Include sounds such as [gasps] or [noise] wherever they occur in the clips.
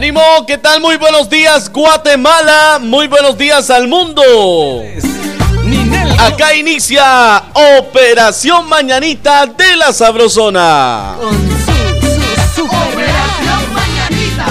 ¡Ánimo! ¿Qué tal? Muy buenos días, Guatemala. Muy buenos días al mundo. Acá inicia Operación Mañanita de la Sabrosona. Operación Mañanita.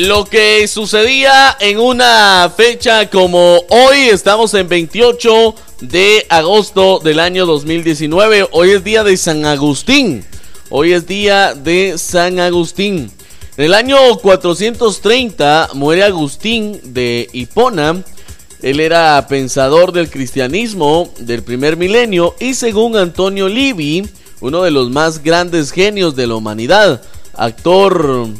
Lo que sucedía en una fecha como hoy, estamos en 28 de agosto del año 2019. Hoy es día de San Agustín. Hoy es día de San Agustín. En el año 430 muere Agustín de Hipona. Él era pensador del cristianismo del primer milenio y según Antonio Livi, uno de los más grandes genios de la humanidad, actor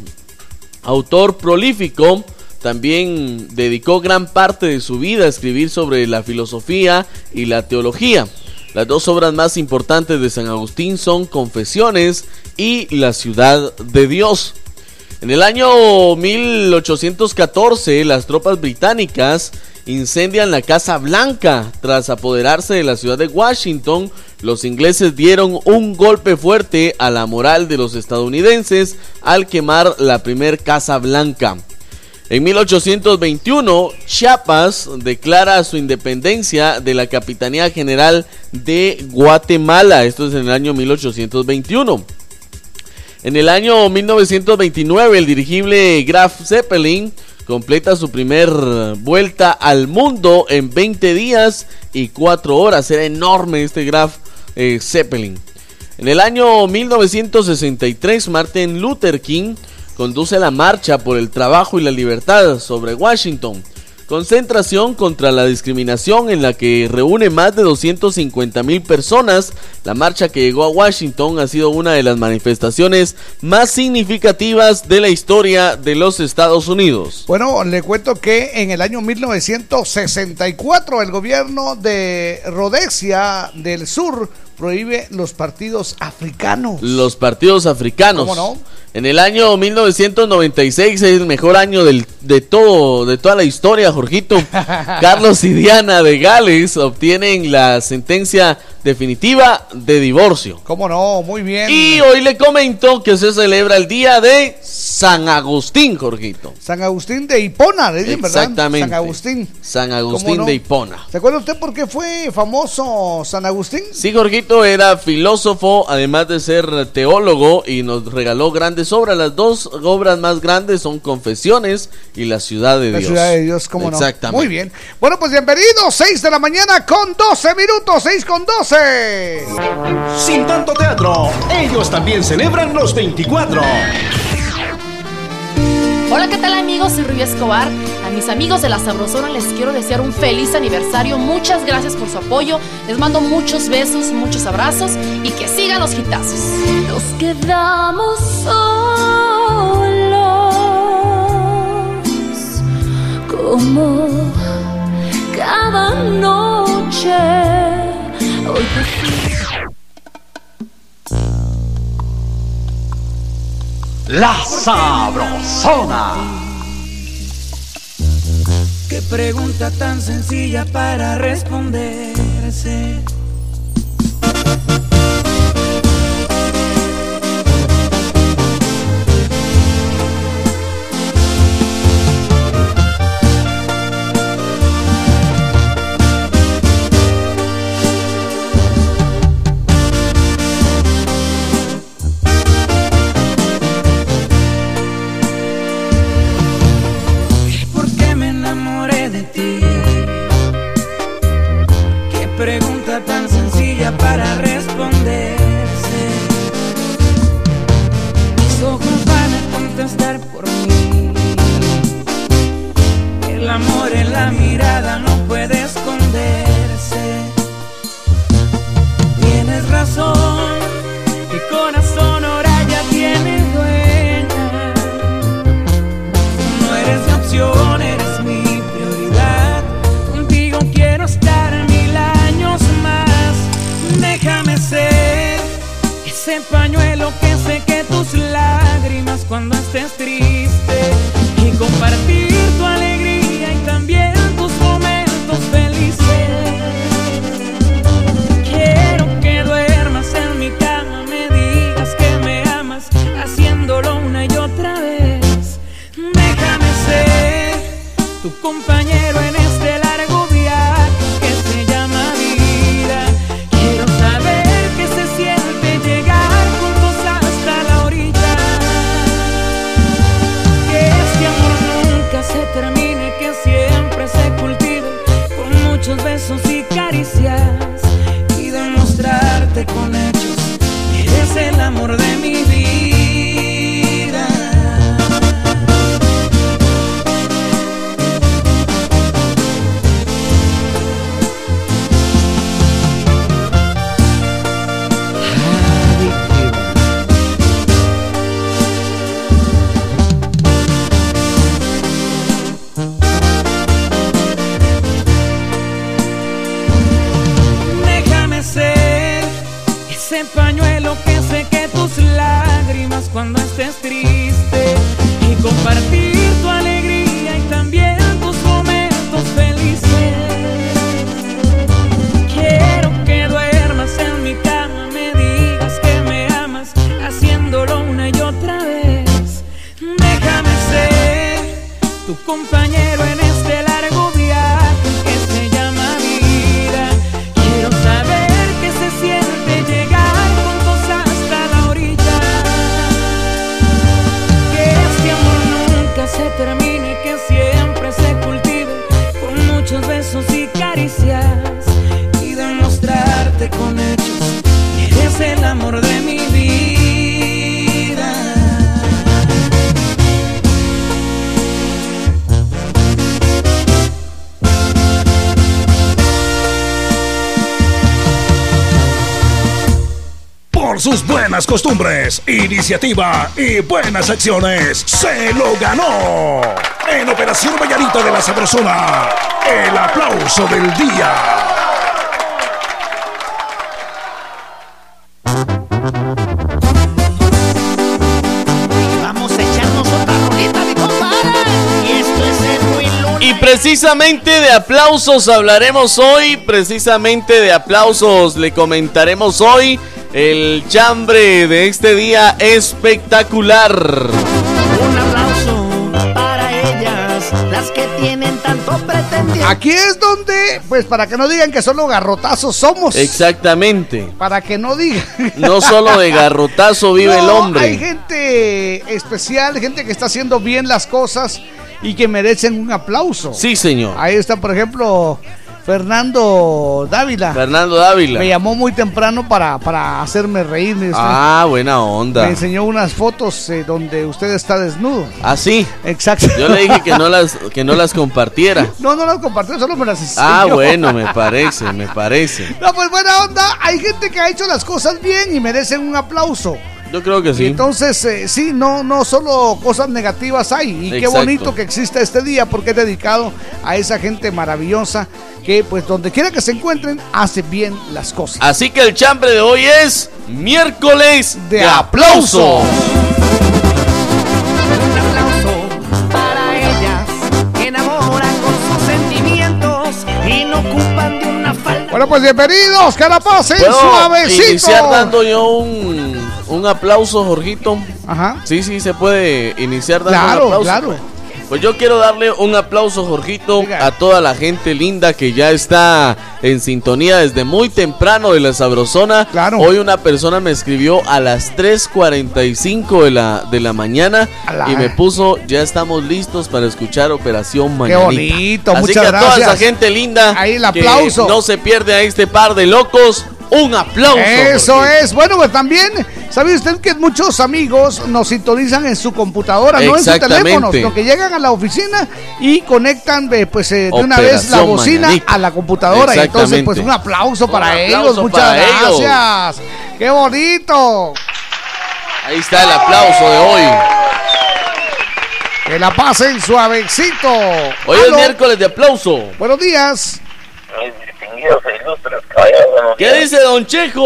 Autor prolífico, también dedicó gran parte de su vida a escribir sobre la filosofía y la teología. Las dos obras más importantes de San Agustín son Confesiones y La ciudad de Dios. En el año 1814, las tropas británicas incendian la Casa Blanca. Tras apoderarse de la ciudad de Washington, los ingleses dieron un golpe fuerte a la moral de los estadounidenses al quemar la primer Casa Blanca. En 1821, Chiapas declara su independencia de la Capitanía General de Guatemala. Esto es en el año 1821. En el año 1929, el dirigible Graf Zeppelin completa su primer vuelta al mundo en 20 días y 4 horas. Era enorme este Graf eh, Zeppelin. En el año 1963, Martin Luther King conduce la marcha por el trabajo y la libertad sobre Washington. Concentración contra la discriminación en la que reúne más de 250 mil personas. La marcha que llegó a Washington ha sido una de las manifestaciones más significativas de la historia de los Estados Unidos. Bueno, le cuento que en el año 1964 el gobierno de Rhodesia del Sur prohíbe los partidos africanos. Los partidos africanos. ¿Cómo no? En el año 1996 es el mejor año del- de todo, de toda la historia, Jorgito. [laughs] Carlos y Diana de Gales obtienen la sentencia definitiva de divorcio. ¿Cómo no? Muy bien. Y hoy le comento que se celebra el día de San Agustín, Jorgito. San Agustín de Hipona, le dicen, ¿verdad? Exactamente. San Agustín. San Agustín de Hipona. ¿Se acuerda usted por qué fue famoso San Agustín? Sí, Jorgito era filósofo, además de ser teólogo, y nos regaló grandes obras. Las dos obras más grandes son Confesiones y La Ciudad de La Dios. ciudad de Dios, ¿cómo no? Exactamente. Muy bien. Bueno, pues bienvenidos, 6 de la mañana con 12 minutos, 6 con 12. Sin tanto teatro, ellos también celebran los 24. Hola, ¿qué tal amigos? Soy Rubia Escobar. A mis amigos de la Sabrosona les quiero desear un feliz aniversario. Muchas gracias por su apoyo. Les mando muchos besos, muchos abrazos y que sigan los hitazos. Nos quedamos solos como cada noche. Hoy La Sabrosona. Qué pregunta tan sencilla para responderse. Tu iniciativa y buenas acciones, se lo ganó. En Operación Vallarita de la Sabrosona, el aplauso del día. Vamos a echarnos otra rolita, mi compadre. Y esto es el Ruin Lunes. Y precisamente de aplausos hablaremos hoy, precisamente de aplausos le comentaremos hoy el chambre de este día espectacular. Un aplauso para ellas, las que tienen tanto pretendiente. Aquí es donde, pues para que no digan que solo garrotazos somos. Exactamente. Para que no digan. No solo de garrotazo [laughs] vive el hombre. Hay gente especial, gente que está haciendo bien las cosas y que merecen un aplauso. Sí, señor. Ahí está, por ejemplo, Fernando Dávila. Fernando Dávila. Me llamó muy temprano para, para hacerme reír. me- Ah, buena Me onda. enseñó unas fotos eh, donde usted está desnudo. Ah, sí. Exacto. Yo le dije que no [laughs] las, que no las compartiera. No, no las compartió, solo me las enseñó. Ah, bueno, [laughs] me parece, me parece. No, pues buena onda. Hay gente que ha hecho las cosas bien y merecen un aplauso. Yo creo que sí. Entonces, eh, sí, no, no solo cosas negativas hay. Y qué bonito que exista este día porque es dedicado a esa gente maravillosa que, pues, donde quiera que se encuentren, hace bien las cosas. Así que el chambre de hoy es miércoles de, De aplauso. Un aplauso para ellas que enamoran con sus sentimientos y no ocupan de una falda. Bueno, pues bienvenidos, que la pasen ¿Puedo suavecito. iniciar dando yo un, un aplauso, Jorgito? Ajá. Sí, sí, se puede iniciar dando Claro, un aplauso. claro. Pues yo quiero darle un aplauso, Jorgito, a toda la gente linda que ya está en sintonía desde muy temprano de la Sabrosona. Claro. Hoy una persona me escribió a las 3.45 de la, de la mañana y me puso, ya estamos listos para escuchar Operación Mañanita. bonito, Así muchas que a toda esa gente linda Ahí el que aplauso. no se pierde a este par de locos, un aplauso. Eso es. Bueno, pues también, ¿sabe usted que muchos amigos nos sintonizan en su computadora, no en su teléfono, sino que llegan a la oficina y conectan eh, pues eh, de una vez la bocina Mañanita. a la computadora? Y entonces, pues un aplauso Un para aplauso ellos. Muchas para ellos. gracias. ¡Qué bonito! Ahí está el aplauso de hoy. Que la pasen suavecito. Hoy es miércoles de aplauso. Buenos días. E ilustres caballeros, buenos ¿Qué días. dice Don Chejo?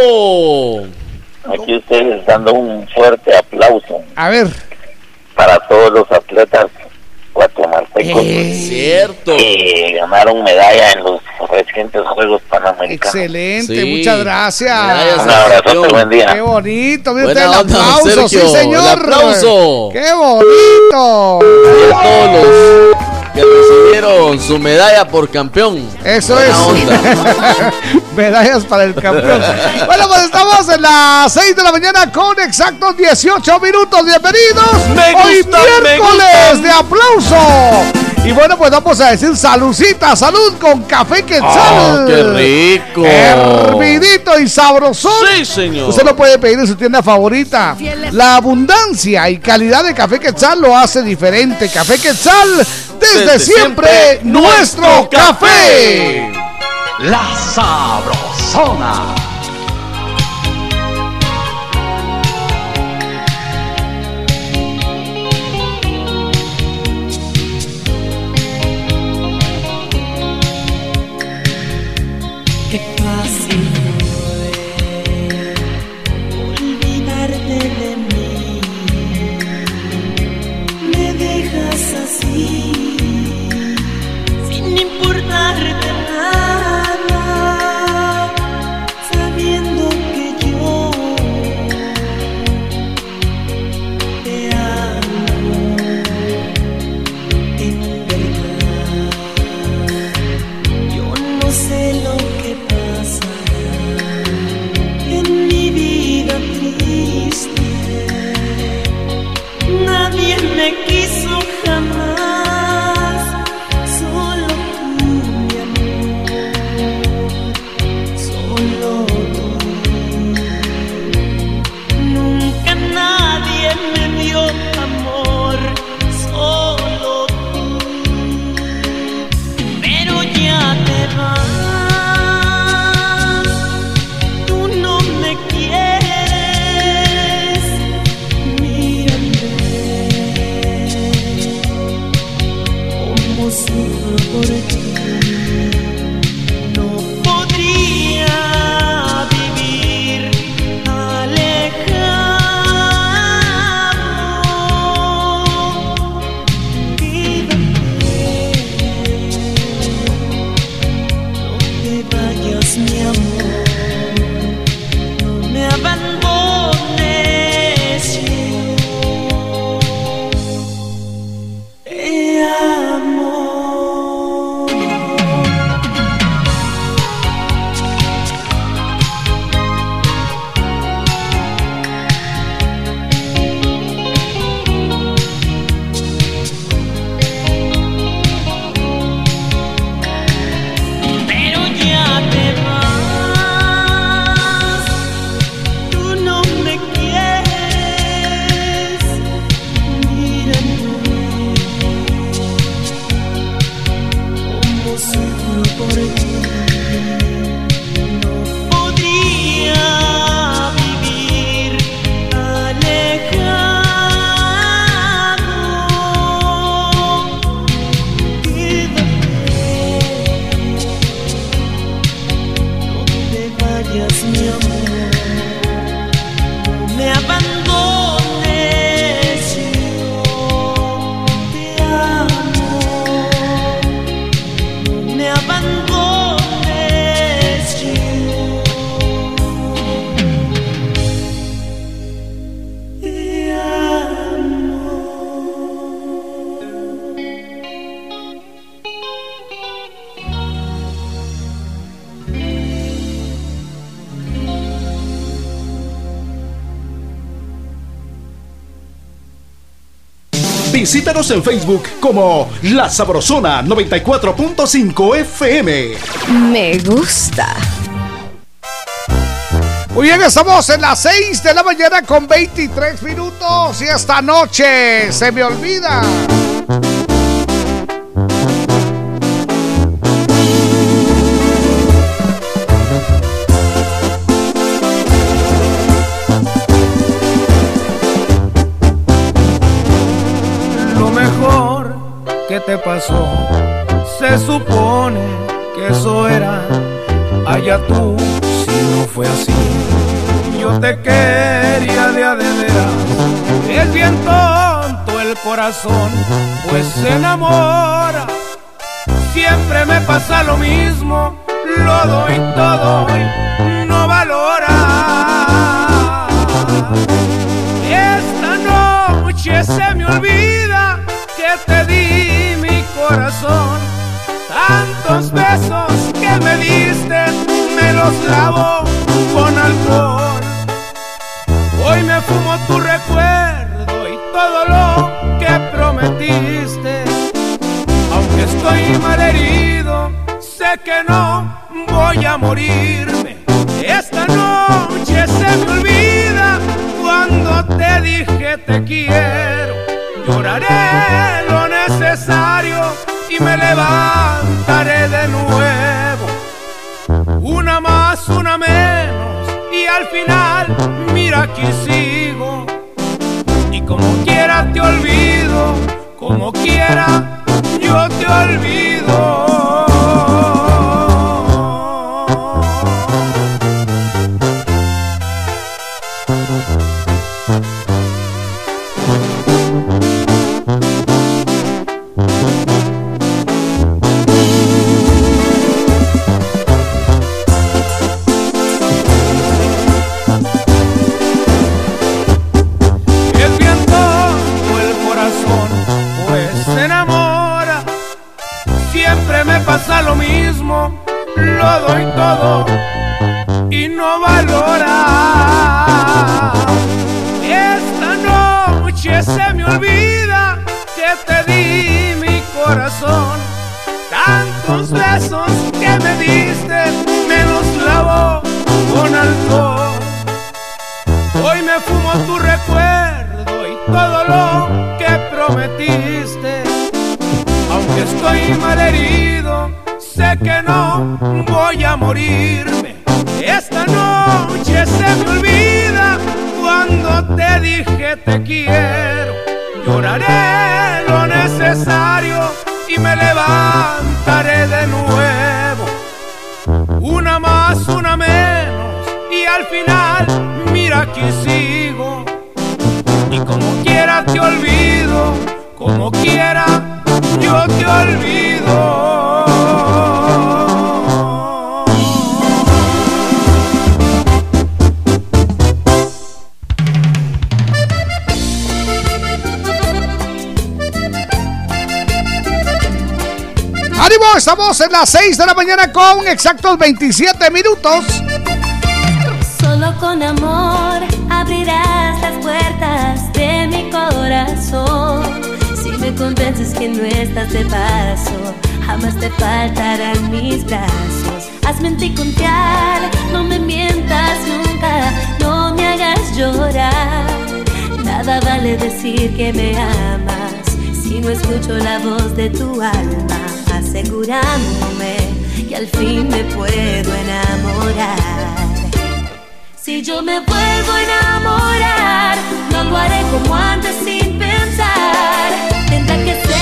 Aquí ustedes dando un fuerte aplauso A ver. para todos los atletas guatemaltecos Eh, Cierto. que ganaron medalla en los recientes Juegos Panamericanos. excelente, Sí. muchas gracias. Un abrazote, buen Qué día. bonito, mire usted el aplauso, sí señor. el aplauso. Qué bonito. Y a todos los que recibieron su medalla por campeón. Eso Buena es. onda. [laughs] Medallas para el campeón. bueno, pues estamos en las 6 de la mañana con exactos 18 minutos. Bienvenidos. Me Hoy gusta, miércoles de aplauso. Y bueno, pues vamos a decir saludcita, salud con café quetzal. Oh, qué rico. Hervidito y sabroso. Sí, señor. Usted lo puede pedir en su tienda favorita. La abundancia y calidad de Café Quetzal lo hace diferente. Café Quetzal, desde, Desde siempre, siempre, nuestro nuestro café. La Sabrosona. Visítanos en Facebook como La Sabrosona 94.5 FM. Me gusta. Muy bien, estamos en las 6 de la mañana con 23 minutos y esta noche se me olvida. Pasó, se supone que eso era. Allá tú, si no fue así. Yo te quería de a de veras. Es bien tonto el corazón, pues se enamora. Siempre me pasa lo mismo, lo doy todo y no valora. Esta noche se me olvida que te di Tantos besos que me diste, me los lavo con alcohol. Hoy me fumo tu recuerdo y todo lo que prometiste. Aunque estoy mal herido, sé que no voy a morirme. Esta noche se me olvida cuando te dije te quiero. Lloraré y me levantaré de nuevo. Una más, una menos y al final, mira aquí sigo. Y como quiera te olvido, como quiera las 6 de la mañana con exactos 27 minutos. Solo con amor abrirás las puertas de mi corazón. Si me convences que no estás de paso, jamás te faltarán mis brazos. Hazme en ti confiar, no me mientas nunca, no me hagas llorar. Nada vale decir que me amas si no escucho la voz de tu alma, asegurándome que al fin me puedo enamorar. Si yo me vuelvo a enamorar, no lo haré como antes sin pensar. Tendrá que ser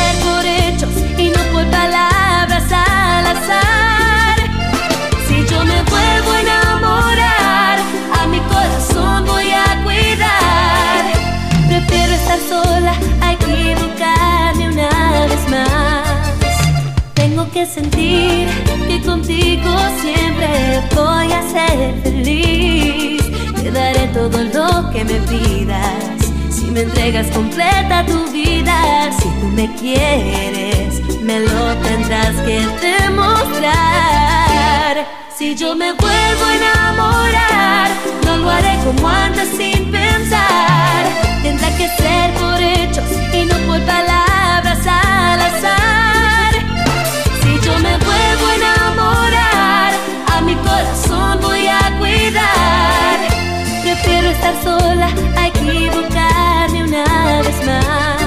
me entregas completa tu vida, si tú me quieres, me lo tendrás que demostrar. Si yo me vuelvo a enamorar, no lo haré como antes sin pensar. Tendrá que ser por hechos y no por palabras al azar. Si yo me vuelvo a enamorar, a mi corazón voy a cuidar. Prefiero estar sola a equivocarme una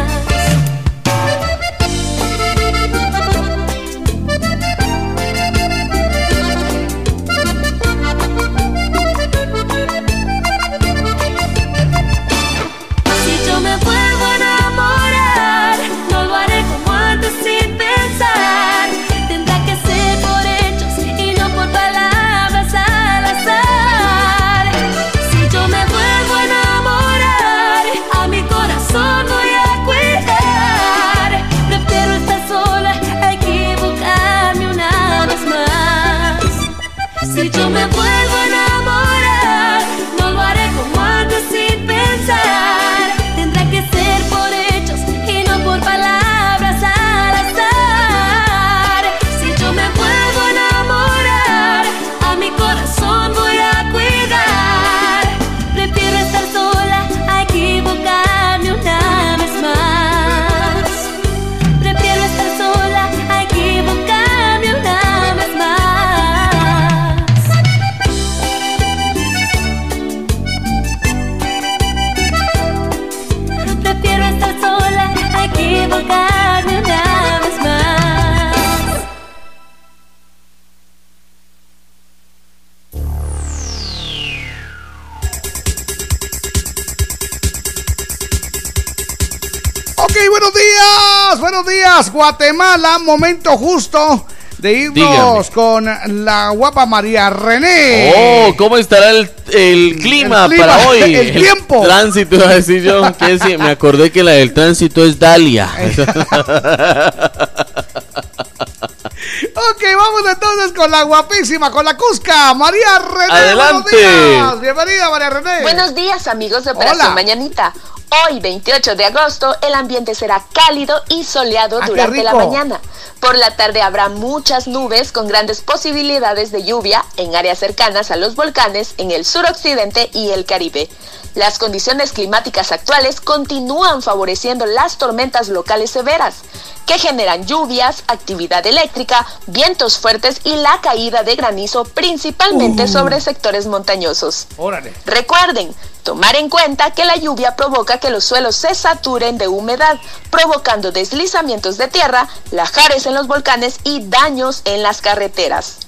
Guatemala. Momento justo de irnos Dígame. con la guapa María René. Oh, ¿cómo estará el, el clima, el clima, para hoy? [laughs] el tiempo. tránsito, iba a decir yo. ¿qué decir? Me acordé que la del tránsito es Dalia. [laughs] Ok, vamos entonces con la guapísima, con la Cusca, María René. Adelante. buenos días. Bienvenida, María René. Buenos días amigos de Operación Hola. Mañanita. Hoy 28 de agosto el ambiente será cálido y soleado Ah, durante la mañana. Por la tarde habrá muchas nubes con grandes posibilidades de lluvia en áreas cercanas a los volcanes en el suroccidente y el Caribe. Las condiciones climáticas actuales continúan favoreciendo las tormentas locales severas, que generan lluvias, actividad eléctrica, vientos fuertes y la caída de granizo principalmente Uh. sobre sectores montañosos. Órale. Recuerden, tomar en cuenta que la lluvia provoca que los suelos se saturen de humedad, provocando deslizamientos de tierra, lajares en los volcanes y daños en las carreteras.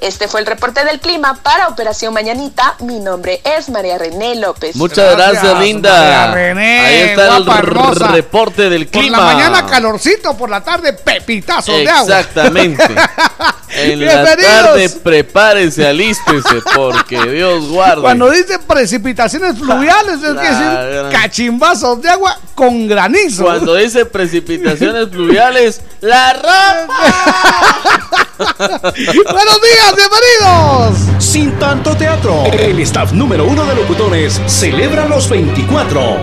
Este fue el reporte del clima para Operación Mañanita. Mi nombre es María René López. Muchas gracias, Gracias, linda. María René, Ahí está guapa, el hermosa. reporte del Por clima. la mañana calorcito, por la tarde pepitazos de agua. Exactamente. [laughs] En la tarde prepárese, alístese, porque Dios guarde. Cuando dice precipitaciones fluviales, es decir cachimbazos de agua con granizo. Cuando dice precipitaciones pluviales, la ropa. [laughs] Buenos días, bienvenidos. Sin tanto teatro, el staff número uno de locutores celebra los 24.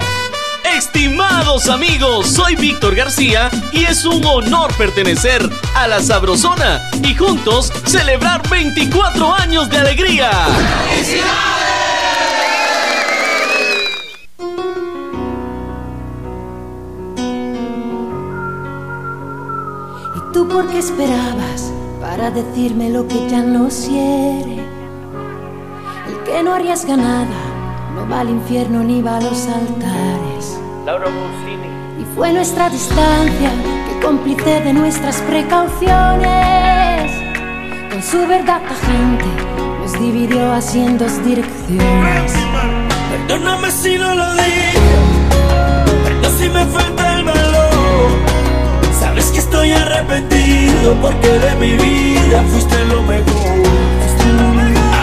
Estimados amigos, soy Víctor García y es un honor pertenecer a la Sabrosona y juntos celebrar 24 años de alegría. ¿Y tú por qué esperabas para decirme lo que ya no hiere? El que no arriesga nada no va al infierno ni va a los altares. Laura. Y fue nuestra distancia que cómplice de nuestras precauciones. Con su verdad tajante nos dividió así en dos direcciones. Perdóname si no lo digo, perdón si me falta estoy arrepentido porque de mi vida fuiste lo mejor.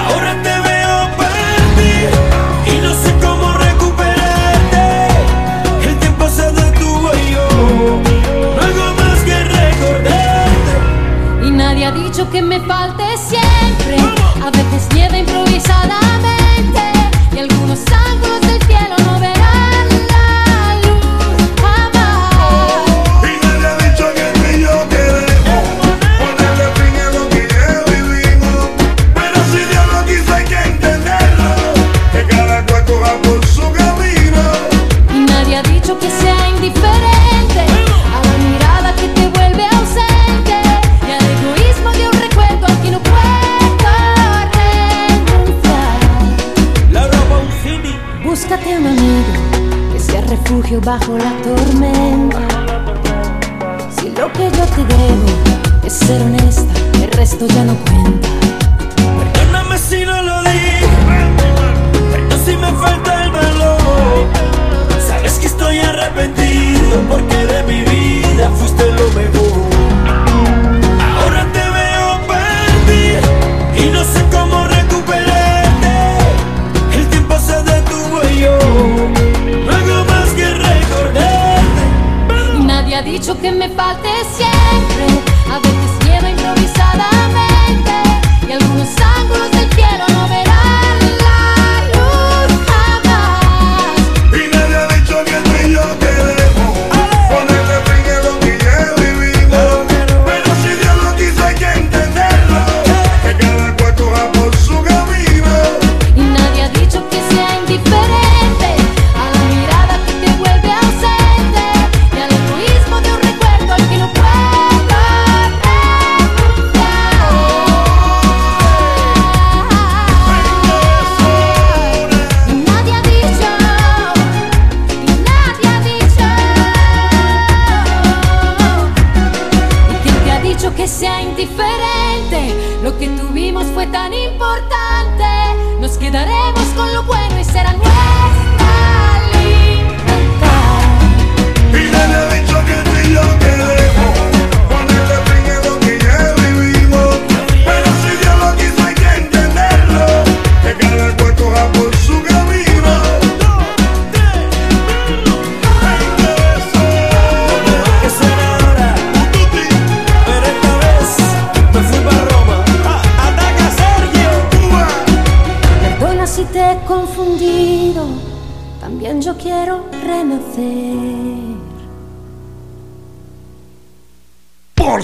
Ahora te veo partir y no sé cómo recuperarte. El tiempo se detuvo y yo no hago más que recordarte. Y nadie ha dicho que me falte siempre. A veces nieva improvisadamente. Búscate un amigo que sea refugio bajo la tormenta. Si lo que yo te debo es ser honesta, el resto ya no cuenta. Perdóname si no lo digo, perdón si me falta el valor. Sabes que estoy arrepentido porque de mi vida fuiste lo mejor. Ahora te veo partir y no sé cómo recuperarte. El tiempo se detuvo y yo no hago más que recordarte. Nadie ha dicho que me falte siempre.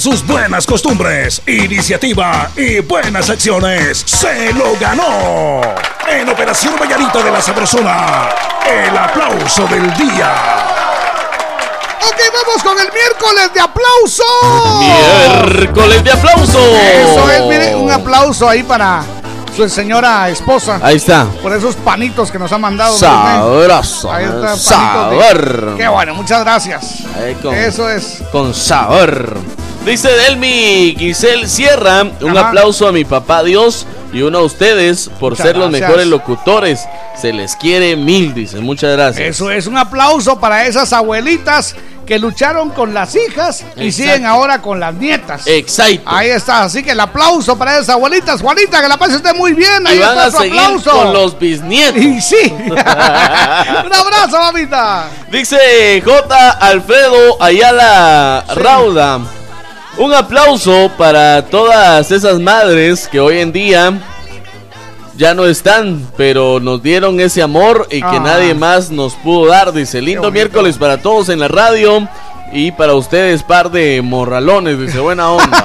Sus buenas costumbres, iniciativa y buenas acciones, se lo ganó. En Operación Vallarita de la Sabrosona, el aplauso del día. Ok, vamos con el miércoles de aplauso. Miércoles de aplauso. Eso es, mire, un aplauso ahí para su señora esposa. Ahí está. Por esos panitos que nos ha mandado. Sabroso. Ahí está, panitos de- Sabor. Qué bueno, muchas gracias. Ahí con- Eso es. Con sabor. Dice Delmi Giselle Sierra, un Ajá. aplauso a mi papá Dios y uno a ustedes por Muchas ser los gracias. mejores locutores. Se les quiere mil, dice. Muchas gracias. Eso es un aplauso para esas abuelitas que lucharon con las hijas y siguen ahora con las nietas. Exacto. Ahí está, así que el aplauso para esas abuelitas. Juanita, que la pase usted muy bien. Ahí y van está a su seguir aplauso. con los bisnietos. Y sí. [laughs] [laughs] un abrazo, mamita. Dice J. Alfredo Ayala Rauda. Un aplauso para todas esas madres que hoy en día ya no están, pero nos dieron ese amor y que Ah. nadie más nos pudo dar. Dice, lindo miércoles para todos en la radio y para ustedes par de morralones. Dice, buena onda.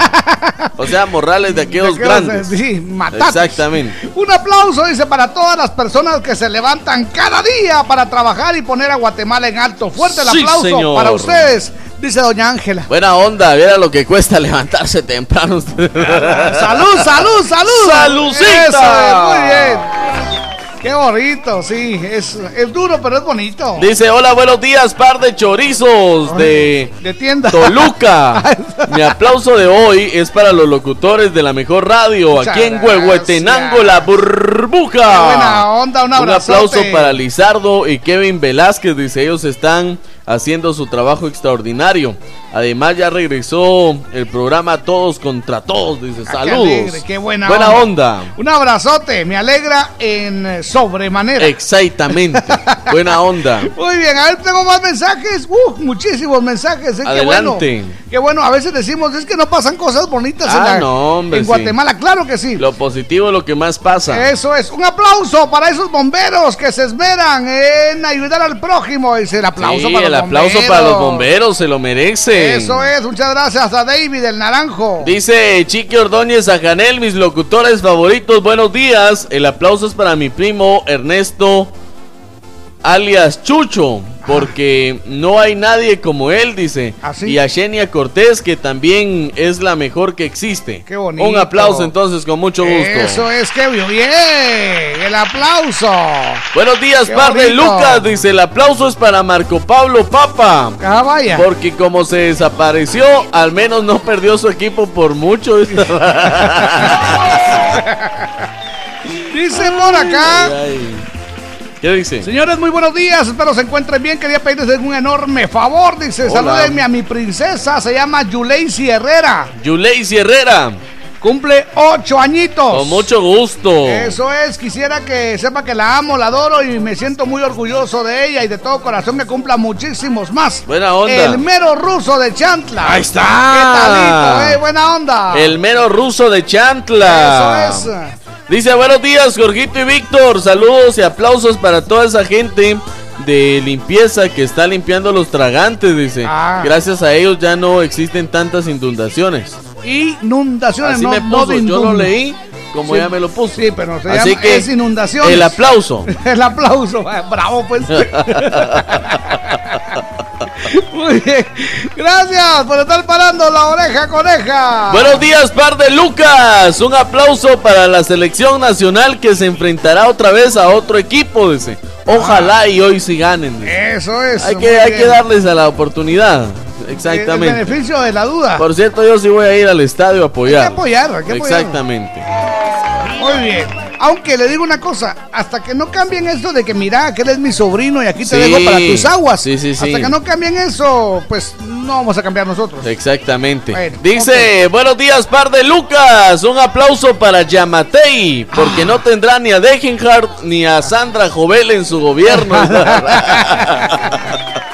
[laughs] o sea, morrales de aquellos De grandes. sí. Exactamente. Un aplauso, dice, para todas las personas que se levantan cada día para trabajar y poner a Guatemala en alto. Fuerte el Sí, aplauso señor. para ustedes, dice doña Ángela. Buena onda, viera lo que cuesta levantarse temprano. [laughs] Salud, salud, salud. ¡Salucita! Eso muy bien. Qué bonito, sí. Es, es duro, pero es bonito. Dice, hola, buenos días, par de chorizos de De tienda. Toluca. [laughs] Mi aplauso de hoy es para los locutores de la mejor radio Muchas aquí en. Huehuetenango, la burbuja. Qué buena onda, un Un abrazote. aplauso para Lizardo y Kevin Velázquez. Dice, ellos están haciendo su trabajo extraordinario. Además, ya regresó el programa Todos contra Todos. Dice, Ah, qué saludos. alegre, qué buena, Buena onda. Un abrazote, me alegra en sobremanera. Exactamente. [laughs] Buena onda. Muy bien, a ver, tengo más mensajes. Uh, muchísimos mensajes. eh, Qué bueno. Adelante. Qué bueno, a veces decimos, es que no pasan cosas bonitas en, Ah, la- no, hombre, en sí. Guatemala. Claro que sí. Lo positivo es lo que más pasa. Eso es. Un aplauso para esos bomberos que se esmeran en ayudar al prójimo. Es el aplauso Sí, para el aplauso bomberos. para los bomberos, se lo merecen. Eso es. Muchas gracias a David, el naranjo. Dice Chiqui Ordóñez a Janel, mis locutores favoritos, buenos días. El aplauso es para mi primo Ernesto, alias Chucho, porque no hay nadie como él, dice. ¿Ah, sí? Y a Xenia Cortés, que también es la mejor que existe. Qué bonito. Un aplauso entonces, con mucho gusto. Eso es, que bien. El aplauso. Buenos días, bonito. Lucas. Dice, el aplauso es para Marco Pablo Papa. Ah, vaya. Porque como se desapareció, al menos no perdió su equipo por mucho. [laughs] Dice por acá. Ay. ¿Qué dice? Señores, muy buenos días. Espero se encuentren bien. Quería pedirles un enorme favor. Dice, Hola. salúdenme a mi princesa. Se llama Yuleisi Herrera. Yuleisi Herrera. Cumple ocho añitos. Con mucho gusto. Eso es, quisiera que sepa que la amo, la adoro y me siento muy orgulloso de ella y de todo corazón que cumpla muchísimos más. Buena onda. El mero ruso de Chantla. Ahí está. ¿Qué talito, eh? Buena onda. El mero ruso de Chantla. Eso es. Dice, buenos días, Jorgito y Víctor. Saludos y aplausos para toda esa gente de limpieza que está limpiando los tragantes, dice. Ah. Gracias a ellos ya no existen tantas inundaciones. Inundaciones, Así no, me puso, yo lo leí como Sí. ya me lo puso. Sí, pero se Así llama- que es inundaciones. El aplauso. [laughs] El aplauso, eh, bravo pues. [laughs] [laughs] Muy bien. Gracias por estar parando la oreja coneja. Buenos días, par de Lucas. Un aplauso para la selección nacional que se enfrentará otra vez a otro equipo, dice. Ojalá y hoy sí ganen. dice. Eso es. Hay que, hay que darles a la oportunidad. El Exactamente. beneficio de la duda. Por cierto, yo sí voy a ir al estadio a apoyar. Hay que apoyar, hay que apoyar. Exactamente. Muy bien. Aunque le digo una cosa, hasta que no cambien eso de que mira, que él es mi sobrino y aquí te Sí. dejo para tus aguas. Sí, sí, sí. Hasta que no cambien eso, pues no vamos a cambiar nosotros. Exactamente. Bueno, Dice, buenos días, par de Lucas. Un aplauso para Yamatei, porque no tendrá ni a Degenhardt ni a Sandra Jovel en su gobierno. [laughs]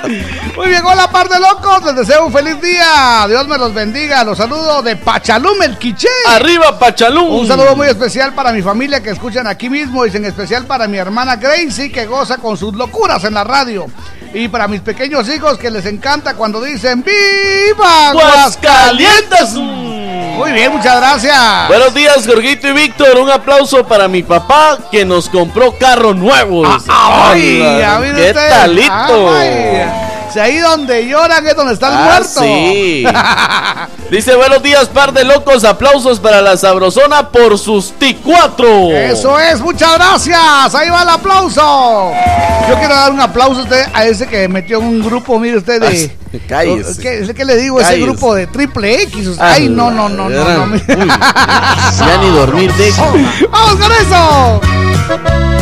[laughs] Muy bien, hola par de locos, les deseo un feliz día. Dios me los bendiga. Los saludo de Pachalum, el Quiché. Arriba, Pachalum. Un saludo muy especial para mi familia que escuchan aquí mismo y en especial para mi hermana Gracie que goza con sus locuras en la radio. Y para mis pequeños hijos que les encanta cuando dicen ¡Viva Aguascalientes! Muy bien, muchas gracias. Buenos días, Jorgito y Víctor. Un aplauso para mi papá que nos compró carro nuevo. dice. Ay, Hola, ya mire ¡Qué talito! Ay, Si ahí donde lloran es donde están Ah, muertos. sí. [laughs] Dice, buenos días, par de locos. Aplausos para la Sabrosona por sus T4. Eso es, muchas gracias. Ahí va el aplauso. Yo quiero dar un aplauso a, usted, a ese que metió en un grupo, mire usted, de. Cállese. ¿Qué, qué le digo? Ese Cállese. grupo de triple X. usted. Ay, no, no, no, no. no, Uy, ya ni dormir [laughs] de ¡Vamos con eso!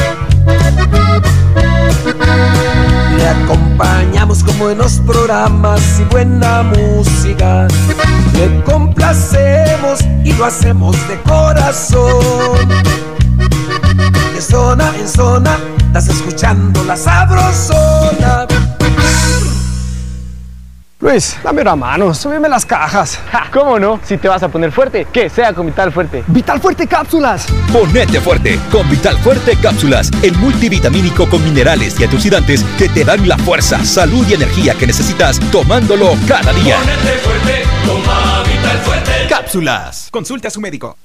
Le acompañamos con buenos programas y buena música. Le complacemos y lo hacemos de corazón. De zona en zona, estás escuchando la sabrosona. Luis, dame una mano, súbeme las cajas. ¿Cómo no? Si te vas a poner fuerte, que sea con Vital Fuerte. ¡Vital Fuerte Cápsulas! Ponete fuerte con Vital Fuerte Cápsulas, el multivitamínico con minerales y antioxidantes que te dan la fuerza, salud y energía que necesitas tomándolo cada día. Ponete fuerte, toma Vital Fuerte. Cápsulas. Consulte a su médico.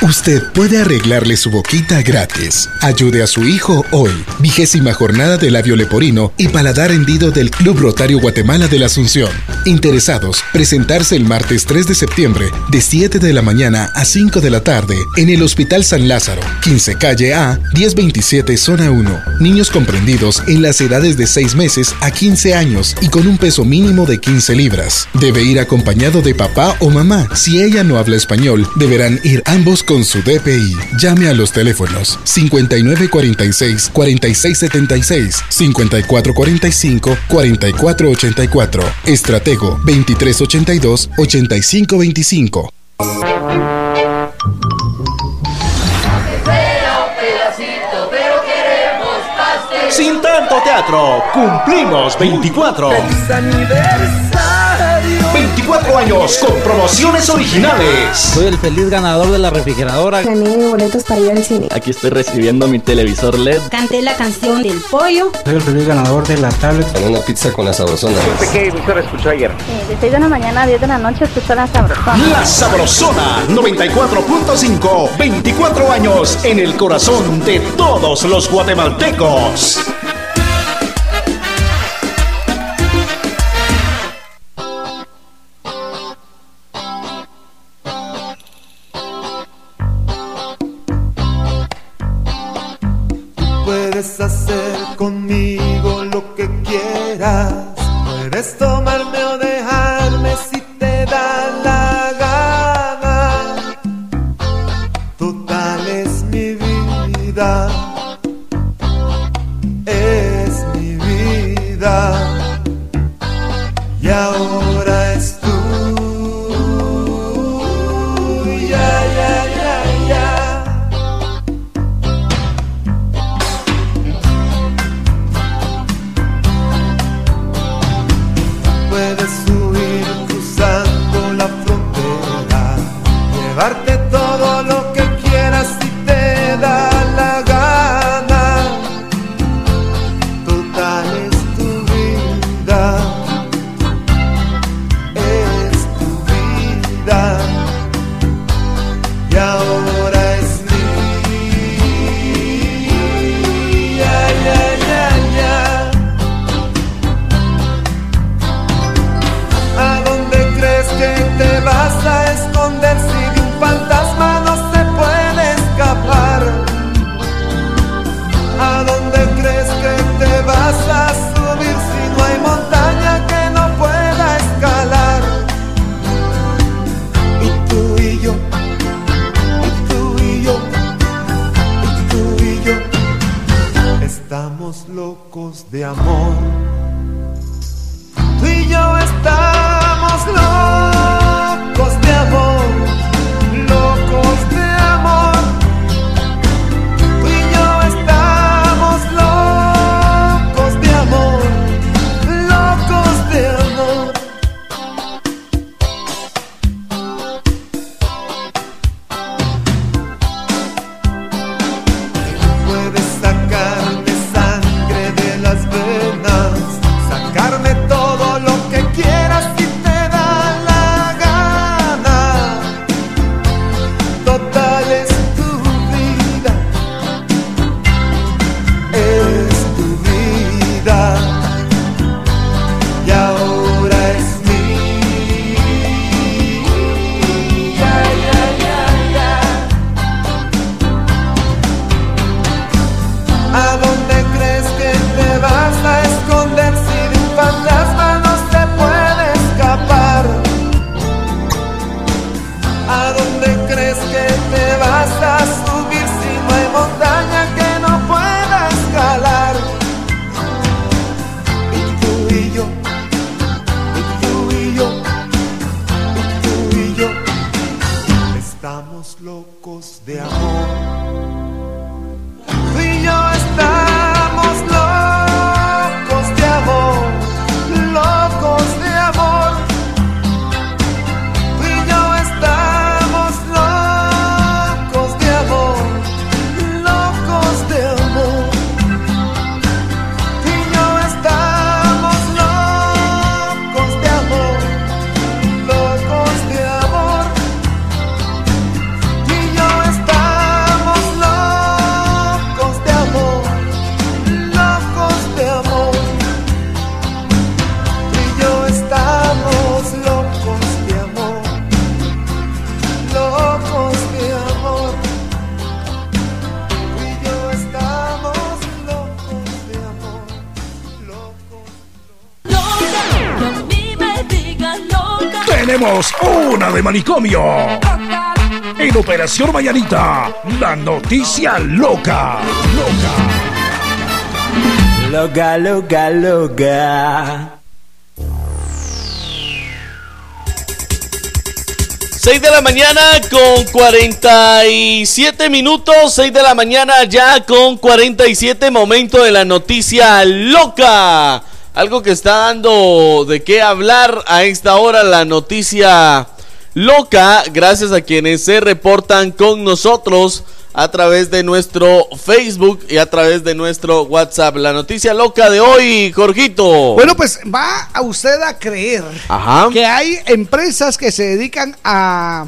Usted puede arreglarle su boquita gratis. Ayude a su hijo hoy. Vigésima jornada de labio leporino y paladar hendido del Club Rotario Guatemala de la Asunción. Interesados, presentarse el martes 3 de septiembre de 7 de la mañana a 5 de la tarde en el Hospital San Lázaro, 15 calle A, 1027 zona 1. Niños comprendidos en las edades de 6 meses a 15 años y con un peso mínimo de 15 libras. Debe ir acompañado de papá o mamá. Si ella no habla español, deberán ir ambos con su DPI. Llame a los teléfonos 5946-4676, 5445-4484, Estratego 2382-8525. Sin tanto teatro, cumplimos 24. 24 años con promociones originales. Soy el feliz ganador de la refrigeradora. Gané boletos para ir al cine. Aquí estoy recibiendo mi televisor LED. Canté la canción del pollo. Soy el feliz ganador de la tablet. una pizza con la sabrosona. ¿Qué emisora escuchó ayer? de 6 de la mañana a 10 de la noche escucho la sabrosona. La Sabrosona 94.5. 24 años en el corazón de todos los guatemaltecos. Puedes hacer conmigo lo que quieras. Puedes tomarme o manicomio. En Operación Mañanita, la noticia loca. Loca, loca, loca. 6 de la mañana con 47 minutos. 6 de la mañana ya con 47 momento de la noticia loca. Algo que está dando de qué hablar a esta hora la noticia loca. Gracias a quienes se reportan con nosotros a través de nuestro Facebook y a través de nuestro WhatsApp. La noticia loca de hoy, Jorgito. Bueno, pues va a usted a creer Ajá. que hay empresas que se dedican a,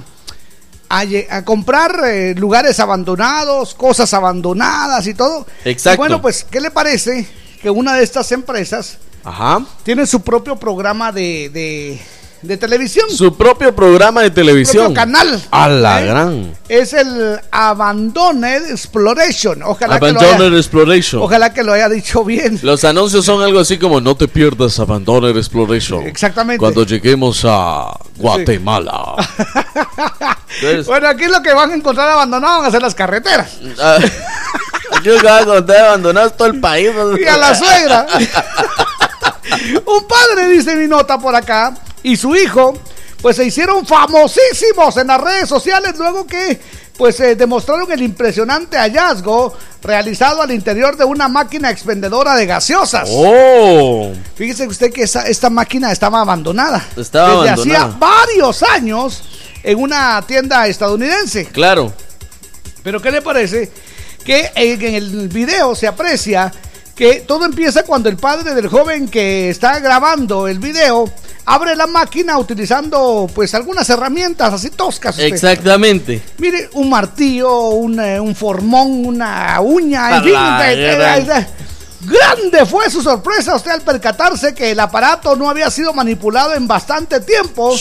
a, comprar eh, lugares abandonados, cosas abandonadas y todo. Exacto. Y bueno, pues, ¿qué le parece que una de estas empresas Ajá. tiene su propio programa de, de, de televisión? Su propio programa de televisión. propio canal. A la ¿Eh? gran. Es el Abandoned Exploration. Ojalá que, lo haya, Exploration. ojalá que lo haya dicho bien. Los anuncios son algo así como no te pierdas Abandoned Exploration. Exactamente. Cuando lleguemos a Guatemala. Entonces, [laughs] Bueno, aquí lo que van a encontrar abandonado van a ser las carreteras. ah, yo acabo de contar abandonados todo el país. Y a la suegra. [laughs] Un padre, dice mi nota por acá, y su hijo, pues se hicieron famosísimos en las redes sociales luego que pues eh, demostraron el impresionante hallazgo realizado al interior de una máquina expendedora de gaseosas. Oh. Fíjese usted que esa, esta máquina estaba abandonada. Estaba Desde abandonada. hacía varios años en una tienda estadounidense. Claro. Pero ¿qué le parece? Que en en el video se aprecia que todo empieza cuando el padre del joven que está grabando el video abre la máquina utilizando pues algunas herramientas así toscas. usted. Exactamente. Mire, un martillo, un, eh, un formón, una uña, en fin. Grande fue su sorpresa usted al percatarse que el aparato no había sido manipulado en bastante tiempo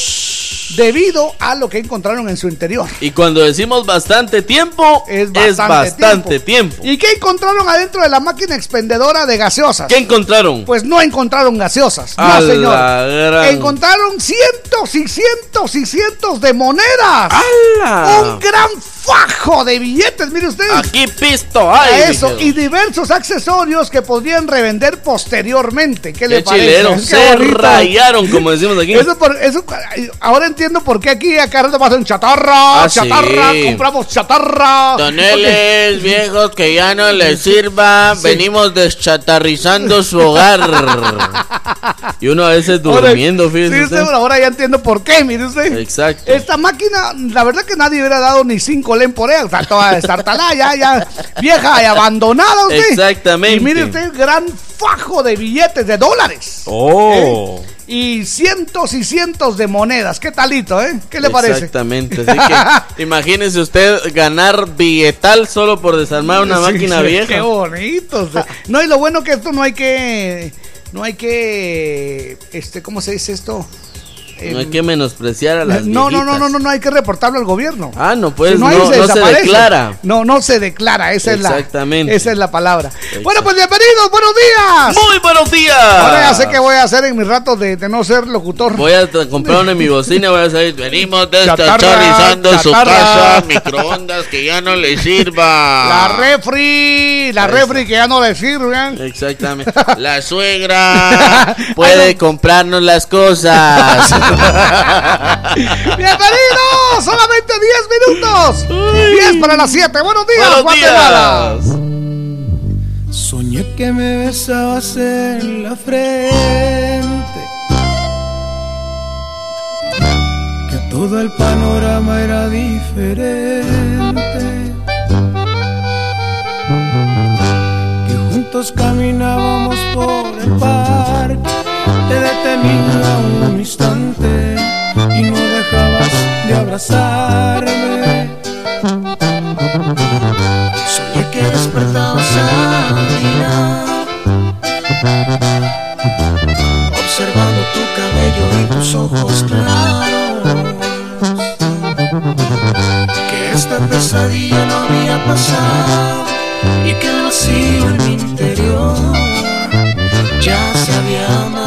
debido a lo que encontraron en su interior. Y cuando decimos bastante tiempo, es bastante, tiempo. ¿Y qué encontraron adentro de la máquina expendedora de gaseosas? ¿Qué encontraron? Pues no encontraron gaseosas. A no, señor. gran. Encontraron cientos y cientos y cientos de monedas. ¡Hala! Un gran fajo de billetes, mire usted. Aquí pisto A hay. Eso, y diversos accesorios que podrían revender posteriormente. ¿Qué, le parece? chilero. Se rayaron, como decimos aquí. Eso por- eso- ahora entiendo por qué aquí acá rato pasan chatarra, Ah, chatarra, sí. compramos chatarra. Toneles viejos que ya no les sirva, venimos deschatarrizando su [laughs] hogar. y uno a veces Ahora- durmiendo, Sí, fíjese usted, usted. ahora ya entiendo por qué, mire usted. Exacto. Esta máquina, la verdad que nadie hubiera dado ni cinco len por ella. O sea, toda destartalada, ya, ya, vieja y abandonada usted. Exactamente. Y mire usted, gran fajo de billetes de dólares. Oh. Y cientos y cientos de monedas. ¿Qué talito, eh? ¿Qué le parece? Exactamente. Así que [laughs] imagínese usted ganar billetal solo por desarmar una Sí, máquina sí, vieja. Qué bonito. No, y lo bueno que esto no hay que. No hay que. Este, ¿cómo se dice esto? El- No hay que menospreciar a las no, no, no, no, no, no hay que reportarlo al gobierno. Ah, no, pues Si no, no se declara. No, no se declara, esa es la Exactamente. esa es la palabra. Bueno, pues bienvenidos, buenos días. Muy buenos días. Ahora ya sé qué voy a hacer en mis ratos de, de no ser locutor. Voy a comprar una en mi bocina, voy a salir. Venimos Chatarra, destachanizando su casa, microondas que ya no le sirva. [laughs] La refri, la refri que ya no le sirve. Exactamente. [laughs] La suegra puede comprarnos las cosas. [laughs] [laughs] Bienvenidos, solamente 10 minutos. 10 para las 7. Buenos días, Buenos Guatemala. Soñé que me besabas en la frente, que todo el panorama era diferente, que juntos caminábamos por el parque, te detenía un instante y no dejabas de abrazarme. Soñé que despertabas a mi lado, observando tu cabello y tus ojos claros. Que esta pesadilla no había pasado y que el vacío en mi interior ya se había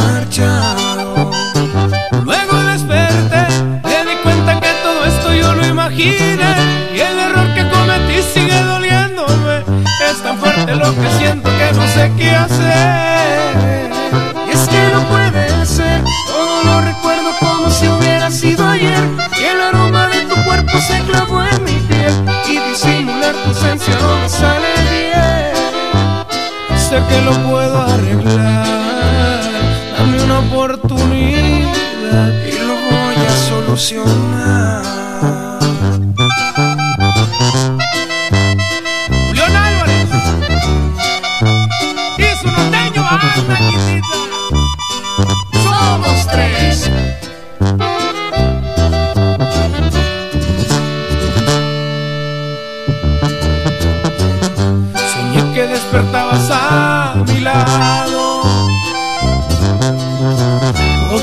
Luego desperté, me di cuenta que todo esto yo lo imaginé y el error que cometí sigue doliéndome. Es tan fuerte lo que siento que no sé qué hacer. Y es que no puede ser, todo lo recuerdo como si hubiera sido ayer. Y el aroma de tu cuerpo se clavó en mi piel y disimular tu ausencia no me sale bien. Sé que lo puedo arreglar, dame una oportunidad y lo voy a solucionar. Julián Álvarez y su norteño banda quisita. Somos tres. Soñé que despertabas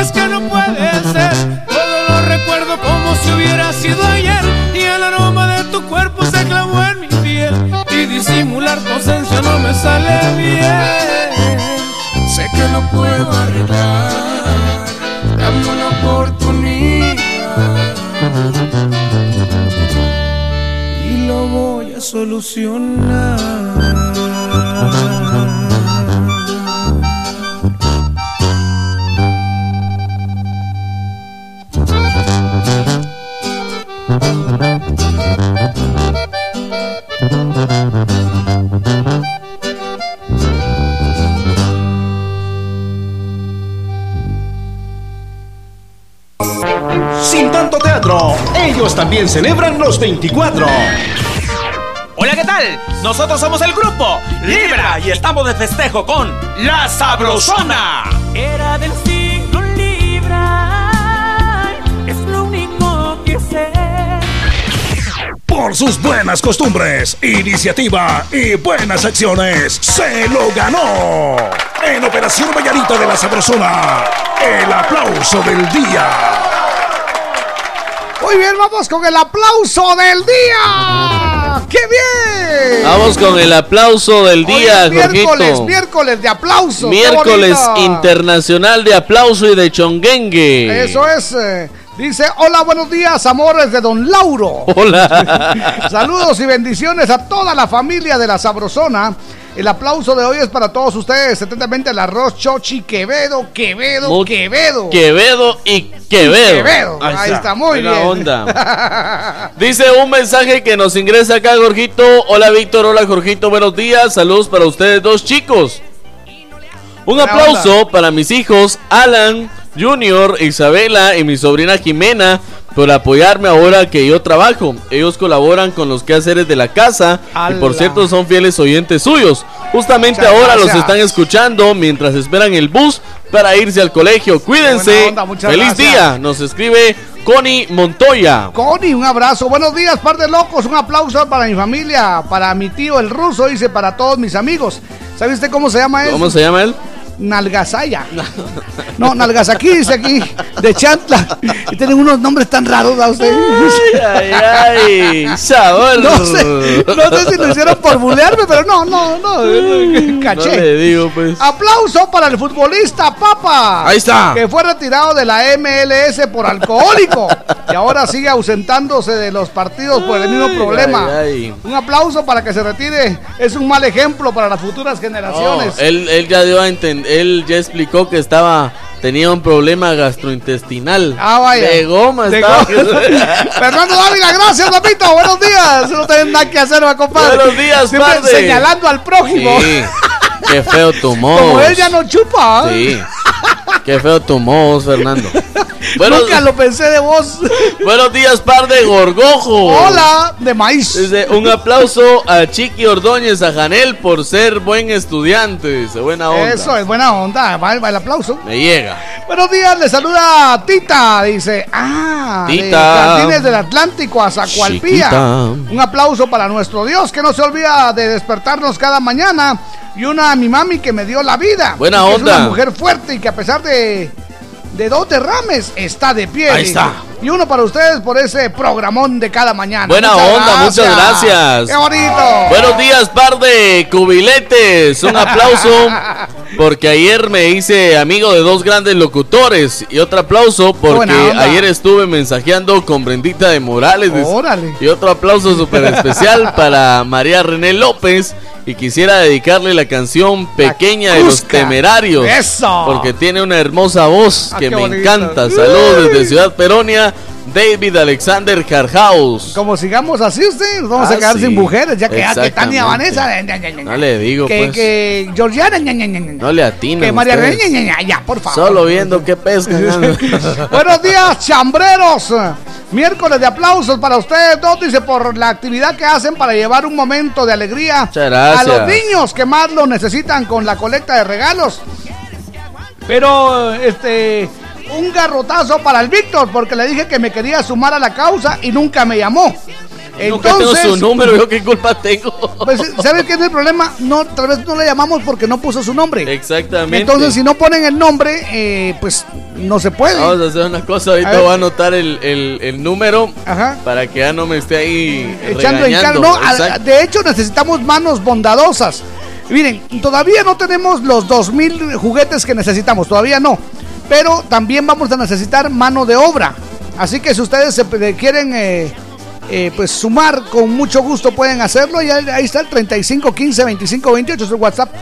Es que no puede ser, todo lo recuerdo como si hubiera sido ayer. Y el aroma de tu cuerpo se clavó en mi piel. Y disimular tu ausencia no me sale bien. Sé que lo puedo arreglar, dame una oportunidad. Y lo voy a solucionar. Celebran los 24. Hola, ¿qué tal? Nosotros somos el grupo Libra y estamos de festejo con La Sabrosona. Era del siglo Libra, es lo único que sé. Por sus buenas costumbres, iniciativa y buenas acciones, se lo ganó. En Operación Vallarita de la Sabrosona, el aplauso del día. Muy bien, vamos con el aplauso del día. ¡Qué bien! Vamos con el aplauso del Hoy día, es miércoles, miércoles de aplauso. Miércoles internacional de aplauso y de chonguengue. Eso es. eh, dice, hola, buenos días, amores de Don Lauro. Hola. [laughs] Saludos y bendiciones a toda la familia de la Sabrosona. El aplauso de hoy es para todos ustedes. Atentamente el arroz Chochi Quevedo, Quevedo, Quevedo. Quevedo y Quevedo. Quevedo. Ahí está, muy Buena bien. onda. [laughs] Dice un mensaje que nos ingresa acá, Jorgito. Hola, Víctor. Hola, Jorgito. Buenos días. Saludos para ustedes dos chicos. Un aplauso para mis hijos, Alan Junior, Isabela y mi sobrina Jimena por apoyarme ahora que yo trabajo. Ellos colaboran con los quehaceres de la casa y por cierto son fieles oyentes suyos. Justamente Muchas ahora los están escuchando mientras esperan el bus para irse al colegio. Cuídense. Onda, Feliz gracias. día. Nos escribe Connie Montoya. Connie, un abrazo. Buenos días, par de locos. Un aplauso para mi familia, para mi tío el ruso, dice para todos mis amigos. ¿Sabe usted cómo se llama él? ¿Cómo se llama él? Nalgasaya. No, Nalgasaki dice aquí, de Chantla. Y tienen unos nombres tan raros, ¿a usted? Ay, ay, sabor. No sé, no sé si lo hicieron por bulearme, pero no, no, no. Caché. No le digo, pues. Aplauso para el futbolista Papa. Ahí está. Que fue retirado de la MLS por alcohólico. y ahora sigue ausentándose de los partidos por el mismo problema. ay, ay. Un aplauso para que se retire. Es un mal ejemplo para las futuras generaciones. No, él, él ya dio a entender, él ya explicó que estaba, tenía un problema gastrointestinal. Ah, vaya. De goma De estaba. goma. [laughs] Fernando Dávila, gracias, papito. Buenos días. No tienen nada que hacer, va, compadre. Buenos días, Siempre padre. señalando al prójimo. Sí. Qué feo tu Como modo. él ya no chupa. ¿eh? Sí. Qué feo tu modo, Fernando. [laughs] Buenos, Nunca lo pensé de vos. [laughs] buenos días, par de gorgojo. Hola, de maíz. Dice, un aplauso a Chiqui Ordóñez, a Janel, por ser buen estudiante. Dice, buena onda. Eso es buena onda. Va, va el aplauso. Me llega. Buenos días, le saluda Tita. Dice, ah, de Tita. Jardines del Atlántico a Zacualpía. Chiquita. Un aplauso para nuestro Dios que no se olvida de despertarnos cada mañana. Y una a mi mami que me dio la vida. Buena onda. Es una mujer fuerte y que a pesar de, de dos derrames está de pie. Ahí está. Y uno para ustedes por ese programón de cada mañana. Buena Muchas onda, muchas gracias. Qué bonito. Buenos días, par de cubiletes. Un aplauso [laughs] porque ayer me hice amigo de dos grandes locutores. Y otro aplauso porque ayer estuve mensajeando con Brendita de Morales. Órale. Y otro aplauso súper especial [laughs] para María René López. Y quisiera dedicarle la canción Pequeña de los Cusca. Temeriarios. Eso. Porque tiene una hermosa voz Ah, que me bonito. encanta. Saludos desde Ciudad Peronia. David Alexander Carhaus. Como sigamos así, usted, nos vamos Ah, a quedar sí. sin mujeres, ya que, que Tania. Vanessa, ña, No le digo, que, pues. que Georgiana, No le atinan que María ustedes. Reina, ya, por favor. Solo viendo qué pescan. [laughs] Buenos días, chambreros. Miércoles de aplausos para ustedes dos, dice, por la actividad que hacen para llevar un momento de alegría a los niños que más lo necesitan con la colecta de regalos. Pero, este, un garrotazo para el Víctor, porque le dije que me quería sumar a la causa y nunca me llamó. Nunca tengo su número, yo qué culpa tengo. Pues, ¿sabes qué es el problema? No, tal vez no le llamamos porque no puso su nombre. Exactamente. Entonces, si no ponen el nombre, eh, pues no se puede. Vamos a hacer una cosa, ahorita voy a anotar el, el- el número Ajá. para que ya no me esté ahí echando en cara. No, de hecho necesitamos manos bondadosas. Miren, todavía no tenemos los 2000 juguetes que necesitamos, todavía no. Pero también vamos a necesitar mano de obra. Así que si ustedes se quieren eh, eh, pues sumar, con mucho gusto pueden hacerlo. Y ahí está el 35 15 25 28, es el WhatsApp.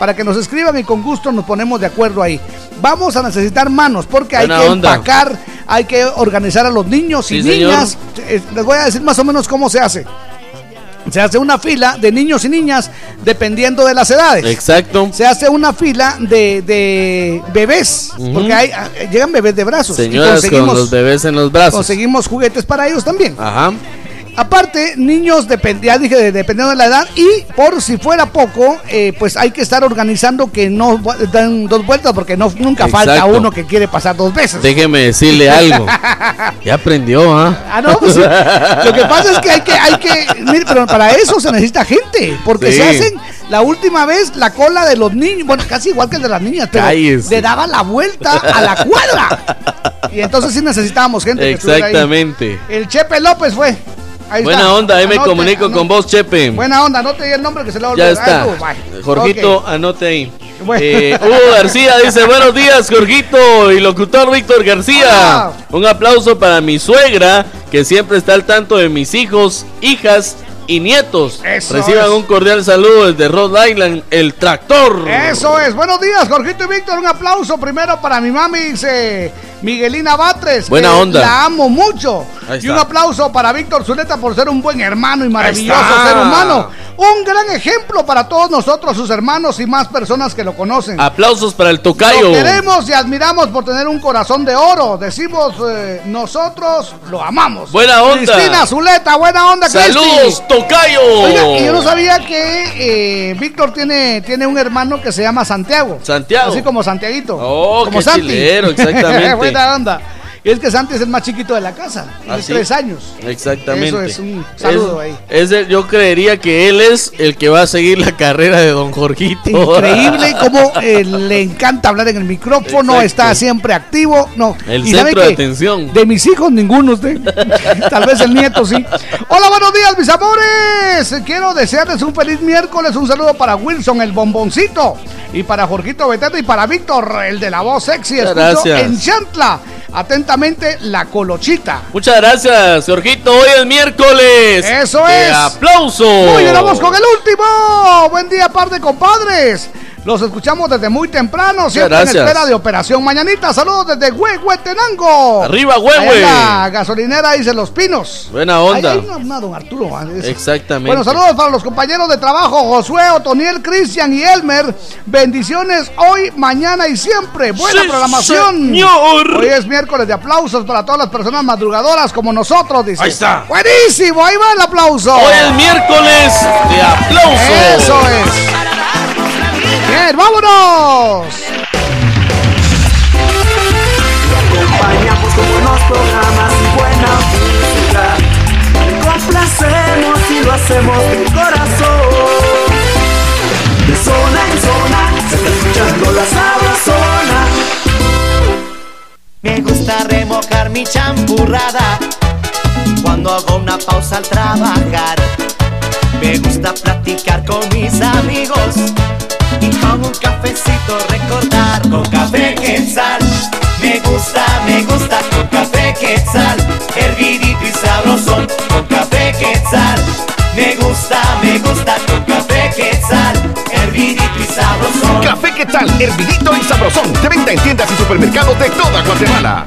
Para que nos escriban y con gusto nos ponemos de acuerdo ahí. Vamos a necesitar manos porque hay que onda. empacar, hay que organizar a los niños y Sí, niñas. Eh, Les voy a decir más o menos cómo se hace. Se hace una fila de niños y niñas dependiendo de las edades. Exacto. Se hace una fila de, de bebés, porque hay, ah, llegan bebés de brazos. y Señoras con los bebés en los brazos. Conseguimos juguetes para ellos también. Ajá. Aparte, niños, ya dije, de- dependiendo de la edad, y por si fuera poco, eh, pues hay que estar organizando que no dan dos vueltas, porque no, nunca falta uno que quiere pasar dos veces. Déjeme decirle algo. Ya aprendió, ¿ah? Ah, no, pues sí. Lo que pasa es que hay que, hay que, mire, pero para eso se necesita gente, porque Sí. se hacen la última vez la cola de los niños, bueno, casi igual que el de las niñas, pero Cállese. le daba la vuelta a la cuadra. Y entonces sí necesitábamos gente. que estuviera ahí. Exactamente. El Chepe López fue. Ahí Buena está. onda, ahí me Anote, comunico anote. con vos, Chepe. Buena onda, anote ahí el nombre que se a Ya está. Jorgito, anote ahí. Bueno. Eh, Hugo García dice, buenos días, Jorgito y locutor Víctor García. Hola. Un aplauso para mi suegra, que siempre está al tanto de mis hijos, hijas y nietos. Eso Reciban es. un cordial saludo desde Rhode Island, el tractor. Eso es. Buenos días, Jorgito y Víctor. Un aplauso primero para mi mami, dice Miguelina Batres. Buena que onda. La amo mucho. Y un aplauso para Víctor Zuleta por ser un buen hermano y maravilloso ser humano. Un gran ejemplo para todos nosotros, sus hermanos y más personas que lo conocen. Aplausos para el tocayo. Lo queremos y admiramos por tener un corazón de oro. Decimos, eh, nosotros lo amamos. Buena onda. Cristina Zuleta, buena onda, Saludos, Cristi. tocayo. Oiga, y yo no sabía que eh, Víctor tiene, tiene un hermano que se llama Santiago. Santiago. Así como Santiaguito. Oh, como qué chilero, [laughs] exactamente. Buena onda. Y es que Santi es el más chiquito de la casa. Tiene ¿Ah, sí? tres años. Exactamente. Eso es un saludo Es- ahí. es el- yo creería que él es el que va a seguir la carrera de Don Jorgito. Increíble [laughs] cómo eh, le encanta hablar en el micrófono, Exacto. está siempre activo. No. El ¿Y sabe centro de atención. De mis hijos, ninguno usted. [laughs] Tal vez el nieto sí. Hola, buenos días, mis amores. Quiero desearles un feliz miércoles. Un saludo para Wilson, el bomboncito. Y para Jorgito Beteta y para Víctor, el de la voz sexy. Gracias. en Chantla. Atentamente, la colochita. Muchas gracias, Jorgito. Hoy es miércoles. Eso ¡Qué es. ¡Aplauso! Muy bien, vamos con el último. Buen día, par de compadres. Los escuchamos desde muy temprano, siempre en espera de Operación Mañanita. Saludos desde Huehuetenango. Arriba, Huehue. Ahí La gasolinera dice Los Pinos. Buena onda. Ahí una, una don Arturo. ah, es- Exactamente. Bueno, saludos para los compañeros de trabajo, Josué, Otoniel, Cristian y Elmer. Bendiciones hoy, mañana y siempre. Buena Sí, programación. señor. Hoy es miércoles de aplausos para todas las personas madrugadoras como nosotros, dice. Ahí está. Buenísimo, ahí va el aplauso. Hoy es miércoles de aplauso. Eso es. Bien, vámonos. acompañamos con buenos programas y buena música. Te complacemos y lo hacemos de corazón. De zona en zona, se está escuchando la sabrosona. Me gusta remojar mi champurrada cuando hago una pausa al trabajar. Me gusta platicar con mis amigos y con un cafecito recordar con café quetzal. Me gusta, me gusta con café quetzal, hervidito y sabrosón con café quetzal. Me gusta, me gusta con café quetzal, hervidito y sabrosón. Café ¿qué tal? Hervidito y sabrosón. De venta en tiendas y supermercados de toda Guatemala.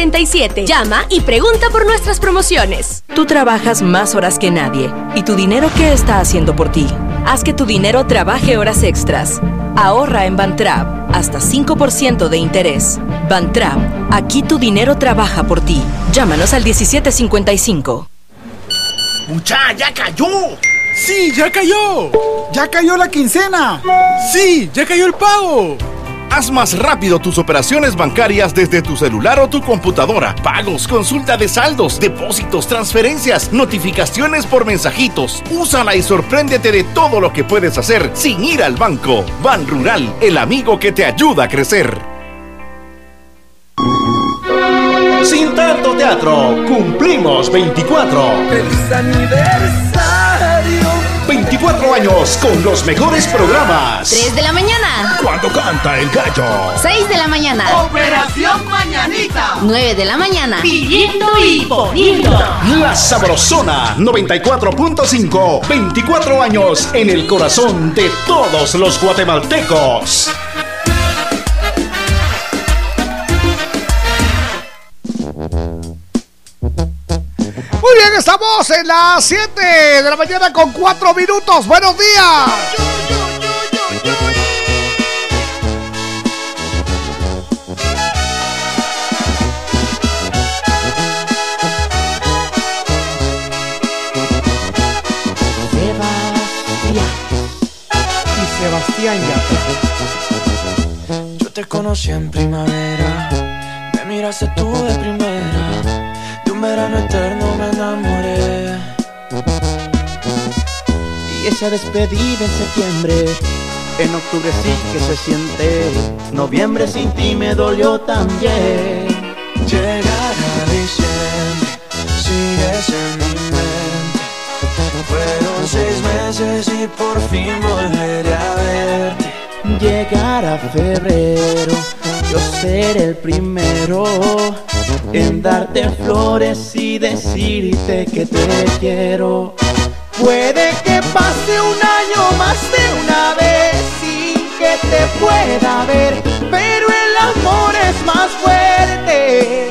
Llama y pregunta por nuestras promociones. Tú trabajas más horas que nadie. ¿Y tu dinero qué está haciendo por ti? Haz que tu dinero trabaje horas extras. Ahorra en Bantrap hasta 5% de interés. Bantrap, aquí tu dinero trabaja por ti. Llámanos al 1755. ¡Mucha, ya cayó! ¡Sí, ya cayó! ¡Ya cayó la quincena! ¡Sí, ya cayó el pago! Haz más rápido tus operaciones bancarias desde tu celular o tu computadora. Pagos, consulta de saldos, depósitos, transferencias, notificaciones por mensajitos. Úsala y sorpréndete de todo lo que puedes hacer sin ir al banco. Ban Rural, el amigo que te ayuda a crecer. Sin tanto teatro, cumplimos 24. ¡Feliz aniversario! 24 años con los mejores programas. 3 de la mañana. Cuando canta el gallo. 6 de la mañana. Operación Mañanita. 9 de la mañana. Pidiendo y poniendo. La Sabrosona 94.5. 24 años en el corazón de todos los guatemaltecos. Muy bien, estamos en las 7 de la mañana con 4 minutos. Buenos días. Y Sebastián Yo te conocí en primavera, me miraste tú de primera, verano eterno me enamoré. Y esa despedida en septiembre, en octubre sí que se siente, noviembre sin ti me dolió también. Llegará diciembre, sigues en mi mente, fueron por fin volveré a verte. Llegará febrero, yo seré el primero en darte flores y decirte que te quiero. Puede que pase un año más de una vez sin que te pueda ver, pero el amor es más fuerte.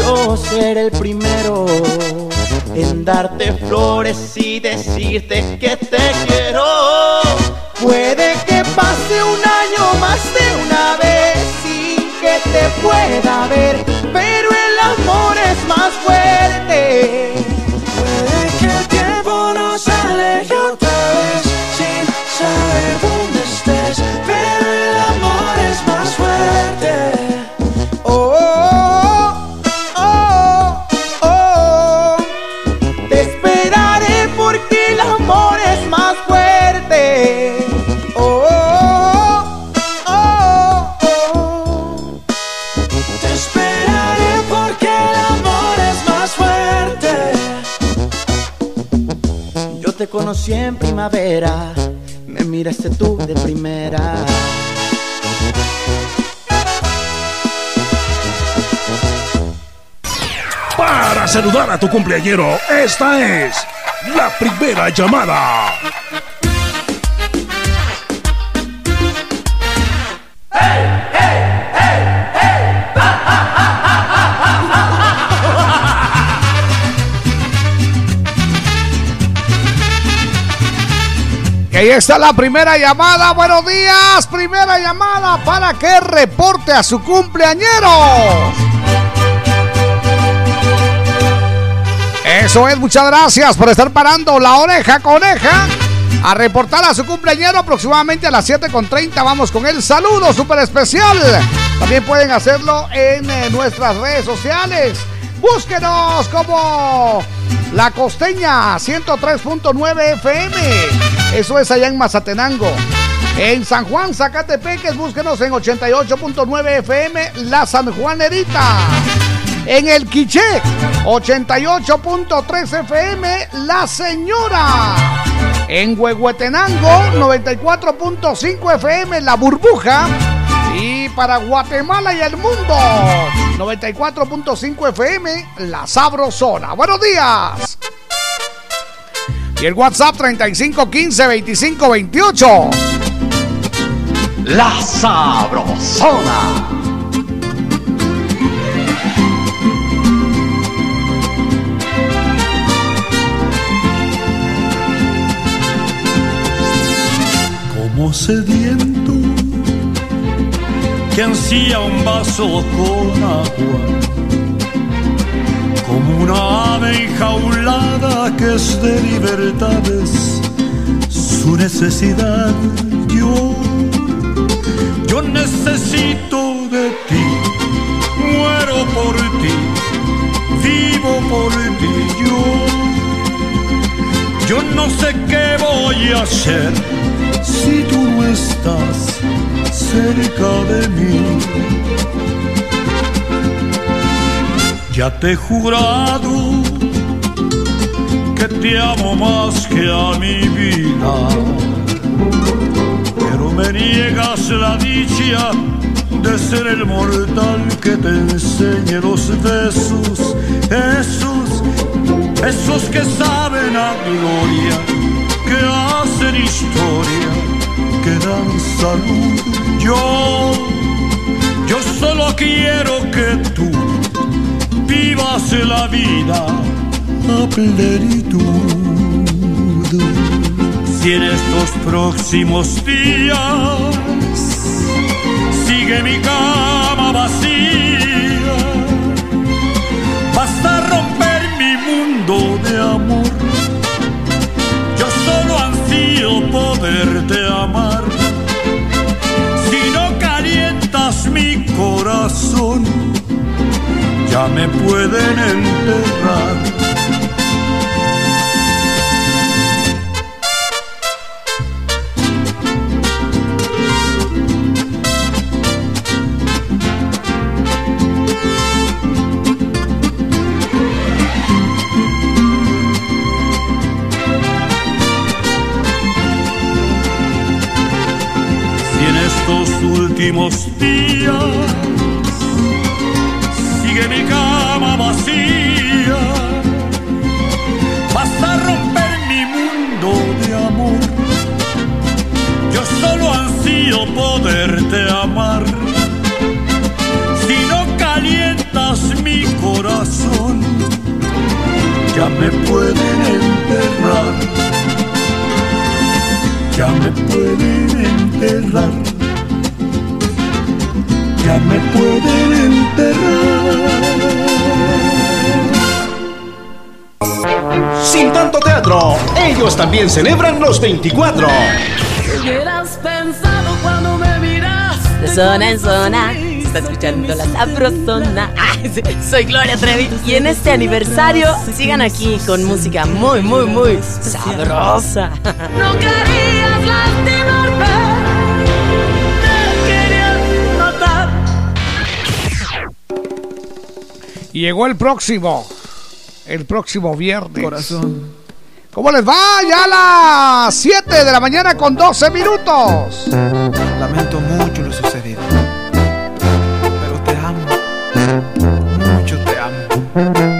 yo seré el primero en darte flores y decirte que te quiero. Puede que pase un año más de una vez sin que te pueda ver, conocí en primavera, me miraste tú de primera. Para saludar a tu cumpleañero, esta es la primera llamada. Ahí está la primera llamada. Buenos días. Primera llamada para que reporte a su cumpleañero. Eso es, muchas gracias por estar parando la oreja coneja a reportar a su cumpleañero aproximadamente a las 7.30. Vamos con el saludo súper especial. También pueden hacerlo en eh, nuestras redes sociales. Búsquenos como La Costeña 103.9 FM. Eso es allá en Mazatenango. En San Juan, Zacatepeques, búsquenos en 88.9 FM La San Juanerita. En el Quiché, 88.3 FM La Señora. En Huehuetenango, 94.5 FM La Burbuja. Y para Guatemala y el mundo, 94.5 FM La Sabrosona. Buenos días. Y el WhatsApp 3515 2528. La Sabrosona. como sediento que ansía un vaso con agua, como una ave enjaulada que es de libertades, su necesidad yo, yo necesito de ti, muero por ti, vivo por ti yo, yo no sé qué voy a hacer si tú no estás cerca de mí. Ya te he jurado que te amo más que a mi vida, pero me niegas la dicha de ser el mortal que te enseñe los besos, esos, esos que saben a gloria que hacen historia, que dan salud. Yo, yo solo quiero que tú vivas la vida a plenitud. Si en estos próximos días sigue mi cama vacía, basta romper mi mundo de amor. Amar. Si no calientas mi corazón, ya me pueden enterrar. Últimos días sigue mi cama vacía, basta romper mi mundo de amor. Yo solo ansío poderte amar. Si no calientas mi corazón, ya me pueden enterrar. Ya me pueden enterrar. Me pueden enterrar. Sin tanto teatro, ellos también celebran los 24. hubieras pensado cuando me miras De zona en zona. se Está escuchando la sabrosona. [laughs] Soy Gloria Trevi. Y en este aniversario, sigan aquí con música muy, muy, muy sabrosa. No llegó el próximo. El próximo viernes. Corazón. ¿Cómo les va? Ya a las 7 de la mañana con 12 minutos. Lamento mucho lo sucedido. Pero te amo. Mucho te amo.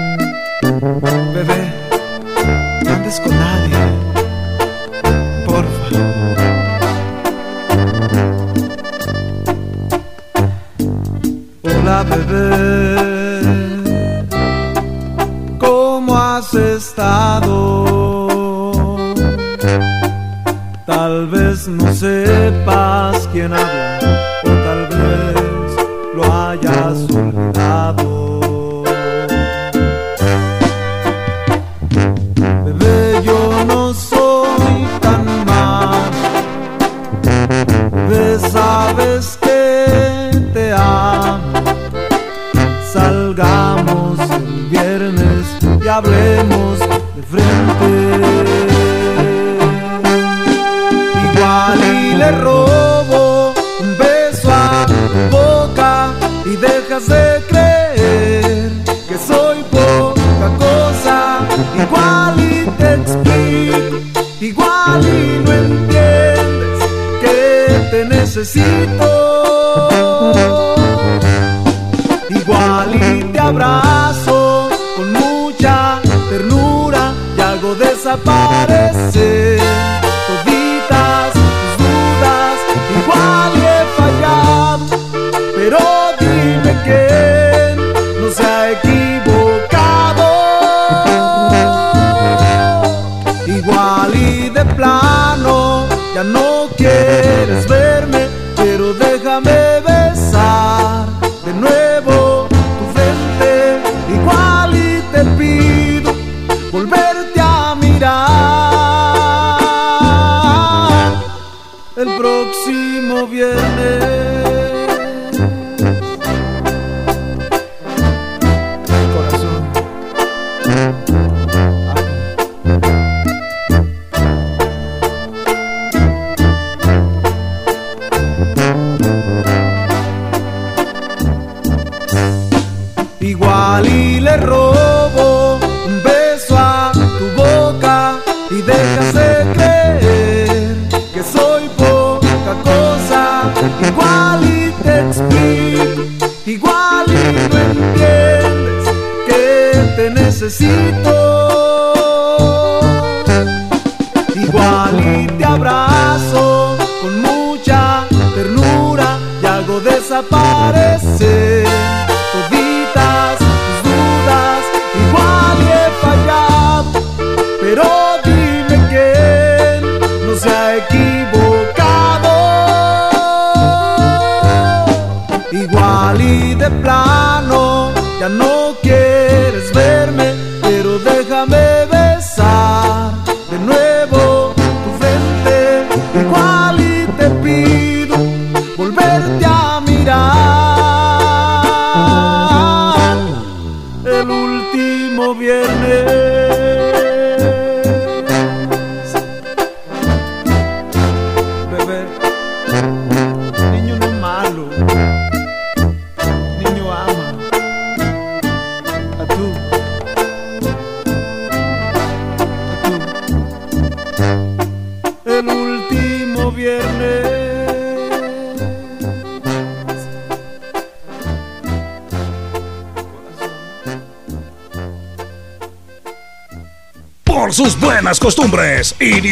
Sepas quién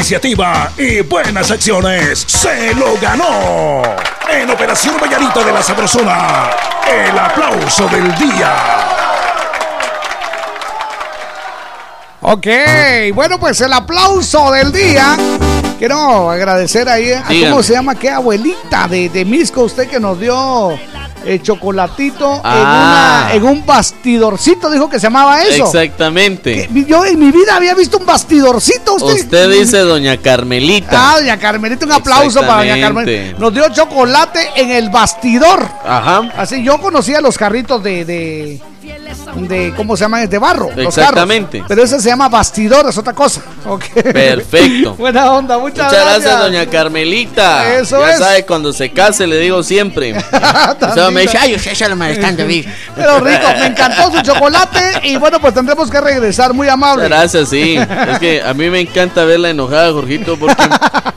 iniciativa y buenas acciones, se lo ganó. En Operación Vallarita de la Sabrosona, el aplauso del día. Ok, bueno, pues el aplauso del día. Quiero agradecer ahí a, Dígame. ¿cómo se llama? ¿Qué abuelita de, de Misco usted que nos dio el chocolatito Ah. en, una, en un bastidorcito? Dijo que se llamaba eso. Exactamente. Que Yo en mi vida había visto un bastidorcito. Usted, Usted dice doña Carmelita. Ah, doña Carmelita, un aplauso para doña. Carmelita. Nos dio chocolate en el bastidor. Ajá. Así, yo conocía los carritos de, de, de ¿cómo se llaman? De barro. los Exactamente. carros. Pero ese se llama bastidor, es otra cosa. Perfecto. [laughs] Buena onda, muchas, Muchas gracias, doña Carmelita. Eso ya es. sabe, cuando se case le digo siempre. [laughs] o sea, me dice, ay, usted se lo. Pero rico, me encantó su chocolate y bueno, pues tendremos que regresar, muy amable. Gracias, sí. Es que a mí me encanta verla enojada, Jorgito, porque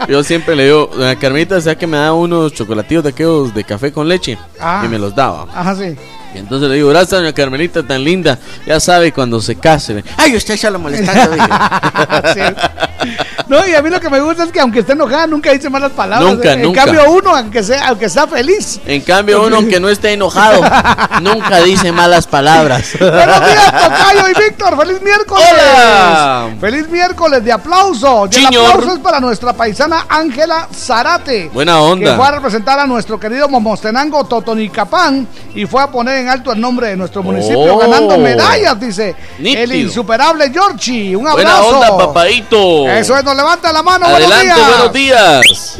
yo siempre le digo, doña Carmelita, o sea que me da unos chocolatillos de aquellos de café con leche. Ah. Y me los daba. Ajá, sí. Y entonces le digo, gracias, doña Carmelita, tan linda. Ya sabe, cuando se case. Ay, usted se lo molestando. [laughs] [laughs] No, y a mí lo que me gusta es que aunque esté enojada, nunca dice malas palabras. Nunca, en nunca. cambio, uno, aunque sea, aunque sea feliz. En cambio, uno que no esté enojado, [laughs] nunca dice malas palabras. Buenos días, Tocayo y Víctor. ¡Feliz miércoles! Hola. ¡Feliz miércoles de aplauso! Y el aplauso es para nuestra paisana Ángela Zarate. Buena onda. Que fue a representar a nuestro querido Momostenango Totonicapán y fue a poner en alto el nombre de nuestro municipio Oh. ganando medallas, dice. Nítido. El insuperable Giorgi. Un Buena abrazo. onda, papadito. Eso es, nos levanta la mano. Adelante, buenos días. buenos días.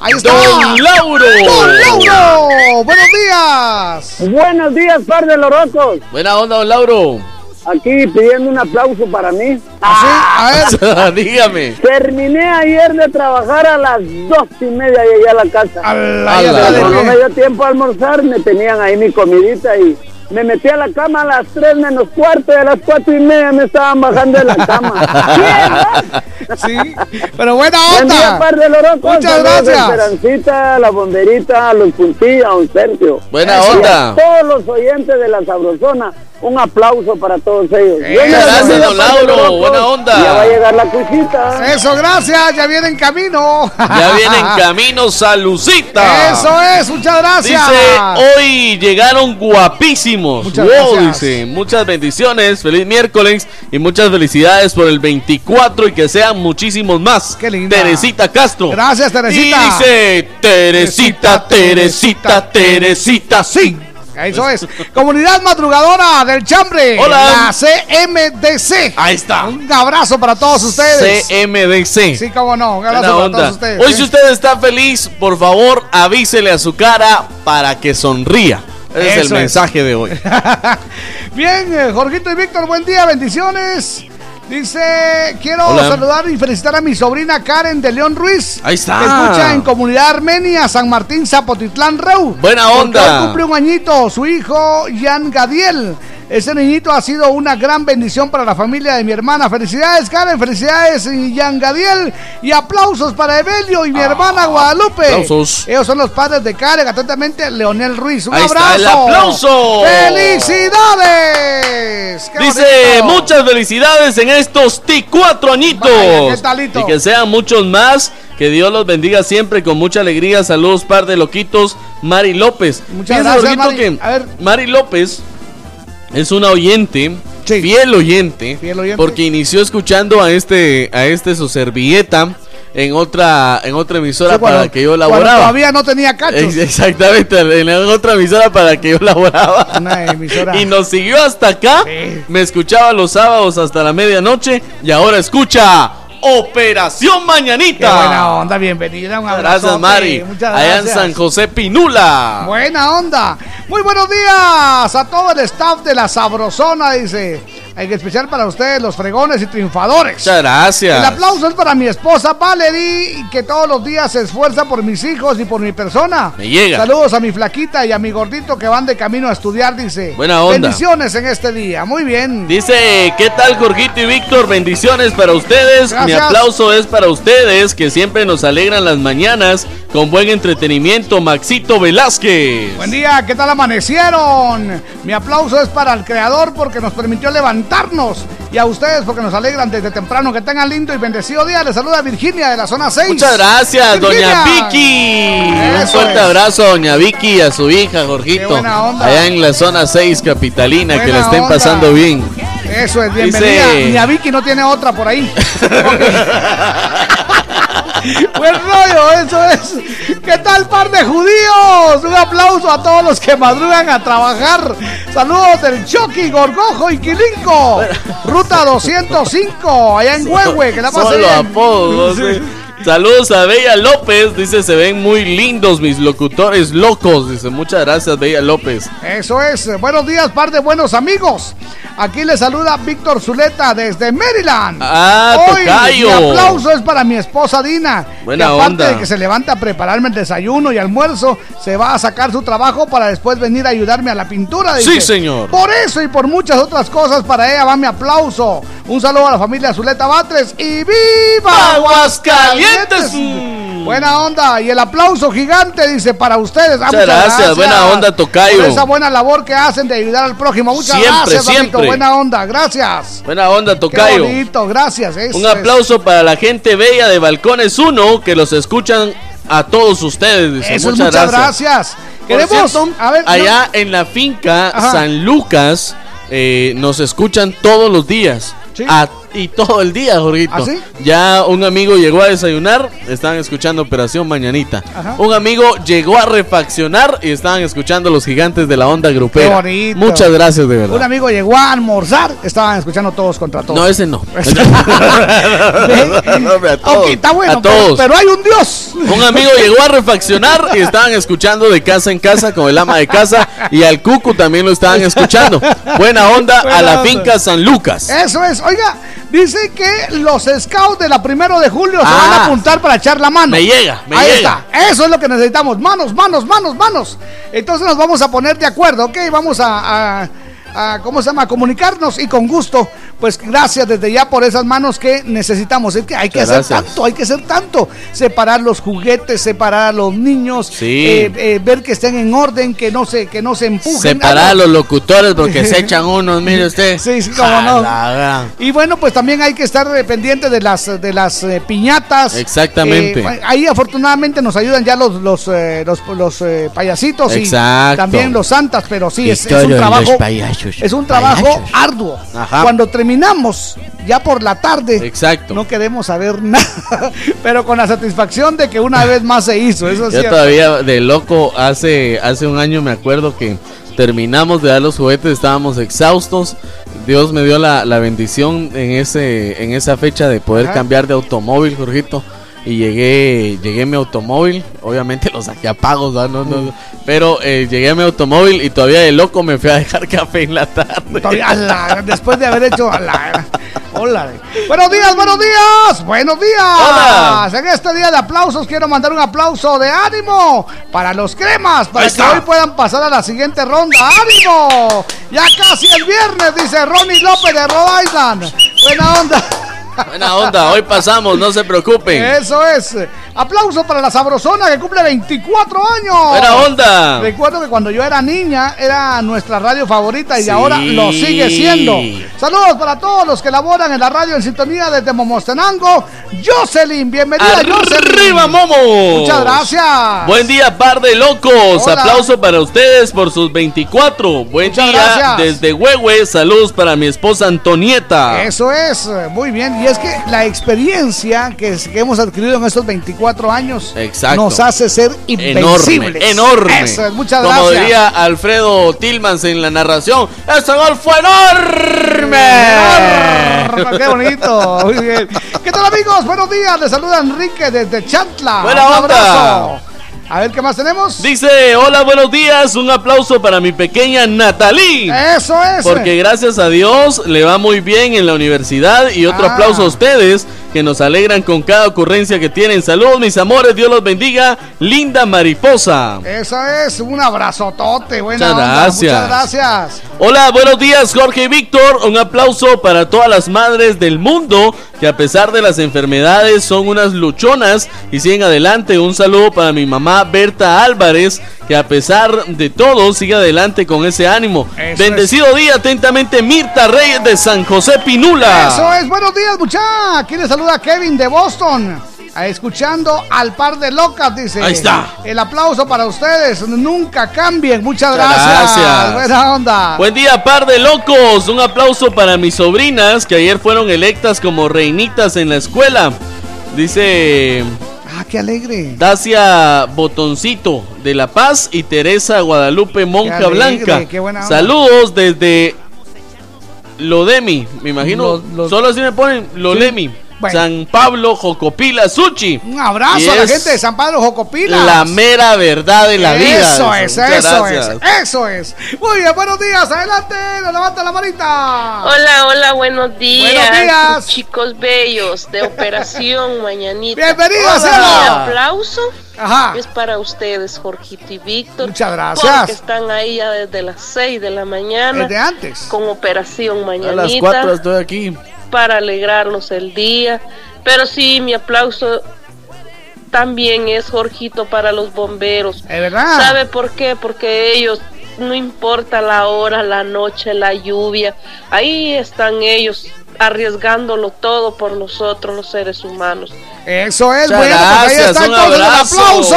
Ahí está. Don Lauro. Don Lauro. Buenos días. Buenos días, par de lorocos. Buena onda, don Lauro. Aquí pidiendo un aplauso para mí. A ver. [laughs] Dígame. Terminé ayer de trabajar a las dos y media llegué a la casa. Ya sabes no me dio tiempo a almorzar, me tenían ahí mi comidita y me metí a la cama a las tres menos cuarto y a las cuatro y media me estaban bajando de la cama. [laughs] Sí, pero buena Buen onda. día, par de lorocos. Muchas a gracias. Esperancita, la bomberita, a los puntillas, a don Sergio. Buena Y a onda. todos los oyentes de la Sabrosona, un aplauso para todos ellos. Los Gracias, don Lauro. Buena onda. Ya va a llegar la cuchita. Eso, gracias. Ya viene en camino. [laughs] Ya viene en camino Salucita. Eso es, muchas gracias. Dice, hoy llegaron guapísimos. Muchas Wow, gracias. dice, muchas bendiciones, feliz miércoles y muchas felicidades por el 24 y que sean muchísimos más. Qué linda. Teresita Castro. Gracias, Teresita. Y dice, Teresita, Teresita, Teresita, sí. Eso es. Comunidad Madrugadora del Chambre. Hola. La CMDC. Ahí está. Un abrazo para todos ustedes. CMDC. Sí, cómo no. Un Buena abrazo para onda. todos ustedes. Hoy ¿eh? si usted está feliz, por favor avísele a su cara para que sonría. Ese es el es. mensaje de hoy. [laughs] Bien, eh, Jorgito y Víctor, buen día, bendiciones. Dice, quiero Hola. saludar y felicitar a mi sobrina Karen de León Ruiz. Ahí está. Que escucha en Comunidad Armenia, San Martín, Zapotitlán, Reu. Buena onda. Hoy cumple un añito su hijo, Jan Gadiel. Ese niñito ha sido una gran bendición para la familia de mi hermana. Felicidades, Karen. Felicidades, Jan Gadiel. Y aplausos para Evelio y mi hermana Guadalupe. Ah, aplausos. Ellos son los padres de Karen. Atentamente, Leonel Ruiz. Un Ahí está abrazo. el aplauso. ¡Felicidades! ¡Qué Dice bonito! muchas felicidades en estos ti cuatro añitos. Vaya. Y que sean muchos más. Que Dios los bendiga siempre con mucha alegría. Saludos, par de loquitos. Mari López. Muchas gracias, Mari. que A ver. Mari López es una oyente. Fiel oyente, Fiel oyente. porque inició escuchando a este a este su servilleta en otra en otra emisora Sí, cuando- para que yo laboraba. todavía no tenía cachos. Ex- Exactamente, en otra emisora para que yo laboraba. Una emisora. [laughs] Y nos siguió hasta acá. Me escuchaba los sábados hasta la medianoche y ahora escucha Operación Qué Mañanita. buena onda, bienvenida. Un abrazo. Gracias, Mari. Muchas Allá en gracias. San José Pinula. Buena onda. Muy buenos días a todo el staff de la Sabrosona, dice. En especial para ustedes, los fregones y triunfadores. Muchas gracias. El aplauso es para mi esposa Valerie, que todos los días se esfuerza por mis hijos y por mi persona. Me llega. Saludos a mi flaquita y a mi gordito que van de camino a estudiar, dice. Buena onda. Bendiciones en este día. Muy bien. Dice, ¿qué tal Jorgito y Víctor? Bendiciones para ustedes. Mi aplauso es para ustedes que siempre nos alegran las mañanas con buen entretenimiento. Maxito Velázquez. Buen día, ¿qué tal amanecieron? Mi aplauso es para el creador porque nos permitió y a ustedes porque nos alegran desde temprano. Que tengan lindo y bendecido día. Les saluda Virginia de la zona 6. Muchas gracias, doña. Vicky. Un fuerte es. abrazo doña Vicky y a su hija, Jorgito. Allá en la zona 6 capitalina, que la estén onda. pasando bien. Eso es, bienvenida. Dice- Ni a Vicky no tiene otra por ahí. [laughs] Buen rollo, eso es. ¿Qué tal, par de judíos? Un aplauso a todos los que madrugan a trabajar. Saludos del Chucky, Gorgojo y Quilinco. Ruta 205, allá en Huehue, que la pase Solo apodos. sé. Saludos a Bella López. Dice, se ven muy lindos mis locutores locos. Dice, muchas gracias, Bella López. Eso es. Buenos días, par de buenos amigos. Aquí le saluda Víctor Zuleta desde Maryland. Ah, Hoy tocayo. mi aplauso es para mi esposa Dina. Buena que aparte onda. de que se levanta a prepararme el desayuno y almuerzo, se va a sacar su trabajo para después venir a ayudarme a la pintura. Sí, señor. Por eso y por muchas otras cosas, para ella va mi aplauso. Un saludo a la familia Zuleta Batres y ¡Viva Aguascalientes! Buena onda. Y el aplauso gigante, dice, para ustedes. Ah, Muchas gracias, buena onda, tocayo. Por esa buena labor que hacen de ayudar al prójimo. Muchas Siempre, gracias, siempre. Buena onda, gracias. Buena onda, Qué Tocayo. bonito, gracias. eso Un aplauso para la gente bella de Balcones 1 que los escuchan a todos ustedes. Dice. Eso es, muchas, muchas gracias. gracias. Queremos, cierto, a ver, allá no- en la finca Ajá. San Lucas eh, nos escuchan todos los días. A- y todo el día, Jorgito. ¿Ah, sí? Ya un amigo llegó a desayunar, estaban escuchando Operación Mañanita. Ajá. Un amigo llegó a refaccionar y estaban escuchando los gigantes de la onda grupera. Qué bonito. Muchas gracias, de verdad. Un amigo llegó a almorzar, estaban escuchando todos contra todos. No, ese no. [laughs] No, [laughs] hombre, a todos. Ok, está bueno, a pero- todos. Pero, hay un Dios. Un amigo llegó a refaccionar y estaban escuchando de casa en casa con el ama de casa y al Cucu también lo estaban escuchando. Buena onda a la onda. finca San Lucas. Eso es. Oiga, dice que los scouts de la primero de julio se Ah. van a apuntar para echar la mano. Me llega, me Ahí llega. está. Eso es lo que necesitamos. Manos, manos, manos, manos. Entonces nos vamos a poner de acuerdo, ¿ok? Vamos a, a- a, ¿cómo se llama? A comunicarnos y con gusto. Pues gracias desde ya por esas manos que necesitamos. Es que hay que hacer tanto, hay que hacer tanto. Separar los juguetes, separar a los niños, Sí. eh, eh, ver que estén en orden, que no se, que no se empujen. Separar a los locutores porque se echan unos, mire [laughs] usted. Sí, sí, cómo no. Y bueno, pues también hay que estar pendiente de las de las eh, piñatas. Exactamente. Eh, ahí afortunadamente nos ayudan ya los los eh, los, los, eh, payasitos Exacto. y también los santas, pero sí es, un trabajo es un trabajo arduo. Ajá. Cuando terminamos ya por la tarde, Exacto. no queremos saber [laughs] nada, pero con la satisfacción de que una vez más se hizo, eso es Yo cierto. todavía de loco, hace, hace un año me acuerdo que terminamos de dar los juguetes, estábamos exhaustos. Dios me dio la, la bendición en, ese, en esa fecha de poder Ajá. cambiar de automóvil, Jorgito. Y llegué, llegué a mi automóvil, obviamente lo saqué a pagos, ¿verdad? No, no, no. pero eh, llegué a mi automóvil y todavía de loco me fui a dejar [laughs] café en la tarde. Todavía, la- después de haber hecho la- Hola. Buenos días, buenos días. Buenos días. Hola. En este día de aplausos quiero mandar un aplauso de ánimo para los cremas, para que hoy puedan pasar a la siguiente ronda. ¡Ánimo! Ya casi el viernes, dice Ronnie López de Rhode Island. Buena onda. Buena onda, hoy pasamos, no se preocupen. Eso es. Aplauso para la Sabrosona que cumple 24 años. Buena onda. Recuerdo que cuando yo era niña era nuestra radio favorita y Sí. ahora lo sigue siendo. Saludos para todos los que laboran en la radio en sintonía desde Momostenango. Jocelyn, bienvenida Jocelyn. ¡Arriba, Momo! Muchas gracias. Buen día, par de locos. Hola. Aplauso para ustedes por sus 24. Buen Muchas día gracias. desde Huehue. Saludos para mi esposa Antonieta. Eso es, muy bien. Y es que la experiencia que, que hemos adquirido en estos 24 años Exacto. nos hace ser invencibles. Enorme, enorme. Eso es, muchas Como gracias. diría Alfredo Tillmans en la narración, ¡Ese gol fue enorme! Enorme, ¡Qué bonito! Muy bien. ¿Qué tal amigos? Buenos días. Les saluda Enrique desde Chantla. Buena Un onda. abrazo. A ver, ¿qué más tenemos? Dice, hola, buenos días, un aplauso para mi pequeña Natalie. Eso es. Porque gracias a Dios le va muy bien en la universidad y otro Ah. aplauso a ustedes que nos alegran con cada ocurrencia que tienen. Saludos mis amores, Dios los bendiga. Linda mariposa. Eso es. Un abrazotote. Buena Muchas onda. gracias. Muchas gracias. Hola, buenos días Jorge y Víctor. Un aplauso para todas las madres del mundo que a pesar de las enfermedades son unas luchonas y siguen adelante. Un saludo para mi mamá Berta Álvarez que a pesar de todo sigue adelante con ese ánimo. Eso Bendecido día atentamente Mirta Reyes de San José Pinula. Eso es. Buenos días, muchachos. Aquí les saluda Kevin de Boston. Ah, Escuchando al par de locas, dice. Ahí está. El aplauso para ustedes. Nunca cambien. Muchas gracias. gracias. Buena onda. Buen día, par de locos. Un aplauso para mis sobrinas que ayer fueron electas como reinitas en la escuela. Dice qué alegre. Dacia Botoncito de La Paz y Teresa Guadalupe Monja alegre, Blanca. qué buena onda. Saludos desde Lodemi, me imagino. Lo- lo- Solo así me ponen Lodemi. Bueno. San Pablo, Jocopila, Suchi. Un abrazo Y a la gente de San Pedro Jocopila. La mera verdad de la vida. Eso es, eso gracias. es, eso es. Muy bien, buenos días, adelante, levanta la manita. Hola, hola, buenos días. Buenos días. Chicos bellos de Operación [laughs] Mañanita. Bienvenidos, Hola. Mi aplauso Ajá. es para ustedes, Jorgito y Víctor. Muchas gracias. Porque están ahí ya desde las 6 de la mañana. Desde antes. Con Operación A Mañanita. las 4 estoy aquí. Para alegrarnos el día. Pero sí, mi aplauso también es, Jorgito, para los bomberos. Es verdad. ¿Sabe por qué? Porque ellos, no importa la hora, la noche, la lluvia, ahí están ellos arriesgándolo todo por nosotros los seres humanos. Eso es, Muchas bueno, pues ahí gracias, está un entonces el abrazo. aplauso.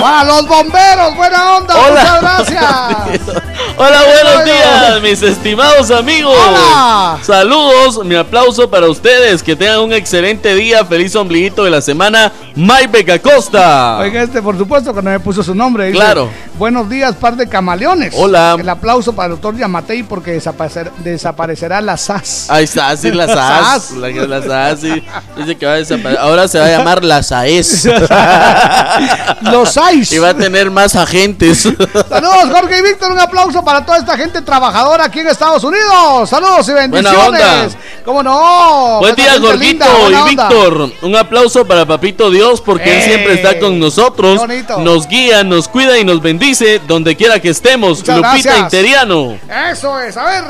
Para los bomberos, buena onda, Hola. muchas gracias. [laughs] Hola, buenos Bueno. días, mis estimados amigos. Hola. Saludos, mi aplauso para ustedes. Que tengan un excelente día. Feliz ombliguito de la semana. Mike Acosta. Oiga, este, por supuesto que no me puso su nombre. dice, Claro. Buenos días, par de camaleones. Hola. El aplauso para el doctor Yamatei porque desaparecer- desaparecerá la SAS. Ahí está, sí, la SAS. La, la SAS, sí. Dice que va a desaparecer. Ahora se va a llamar la SAES. [laughs] Los SAIS. Y va a tener más agentes. Saludos, Jorge y Víctor. Un aplauso para toda esta gente trabajadora aquí en Estados Unidos. Saludos y bendiciones. onda. ¿Cómo no? Buen día, buena y. Víctor. Un aplauso para Papito Dios porque él siempre está con nosotros. Nos guía, nos cuida y nos bendice donde quiera que estemos. Muchas Lupita gracias. Interiano. Eso es, a ver.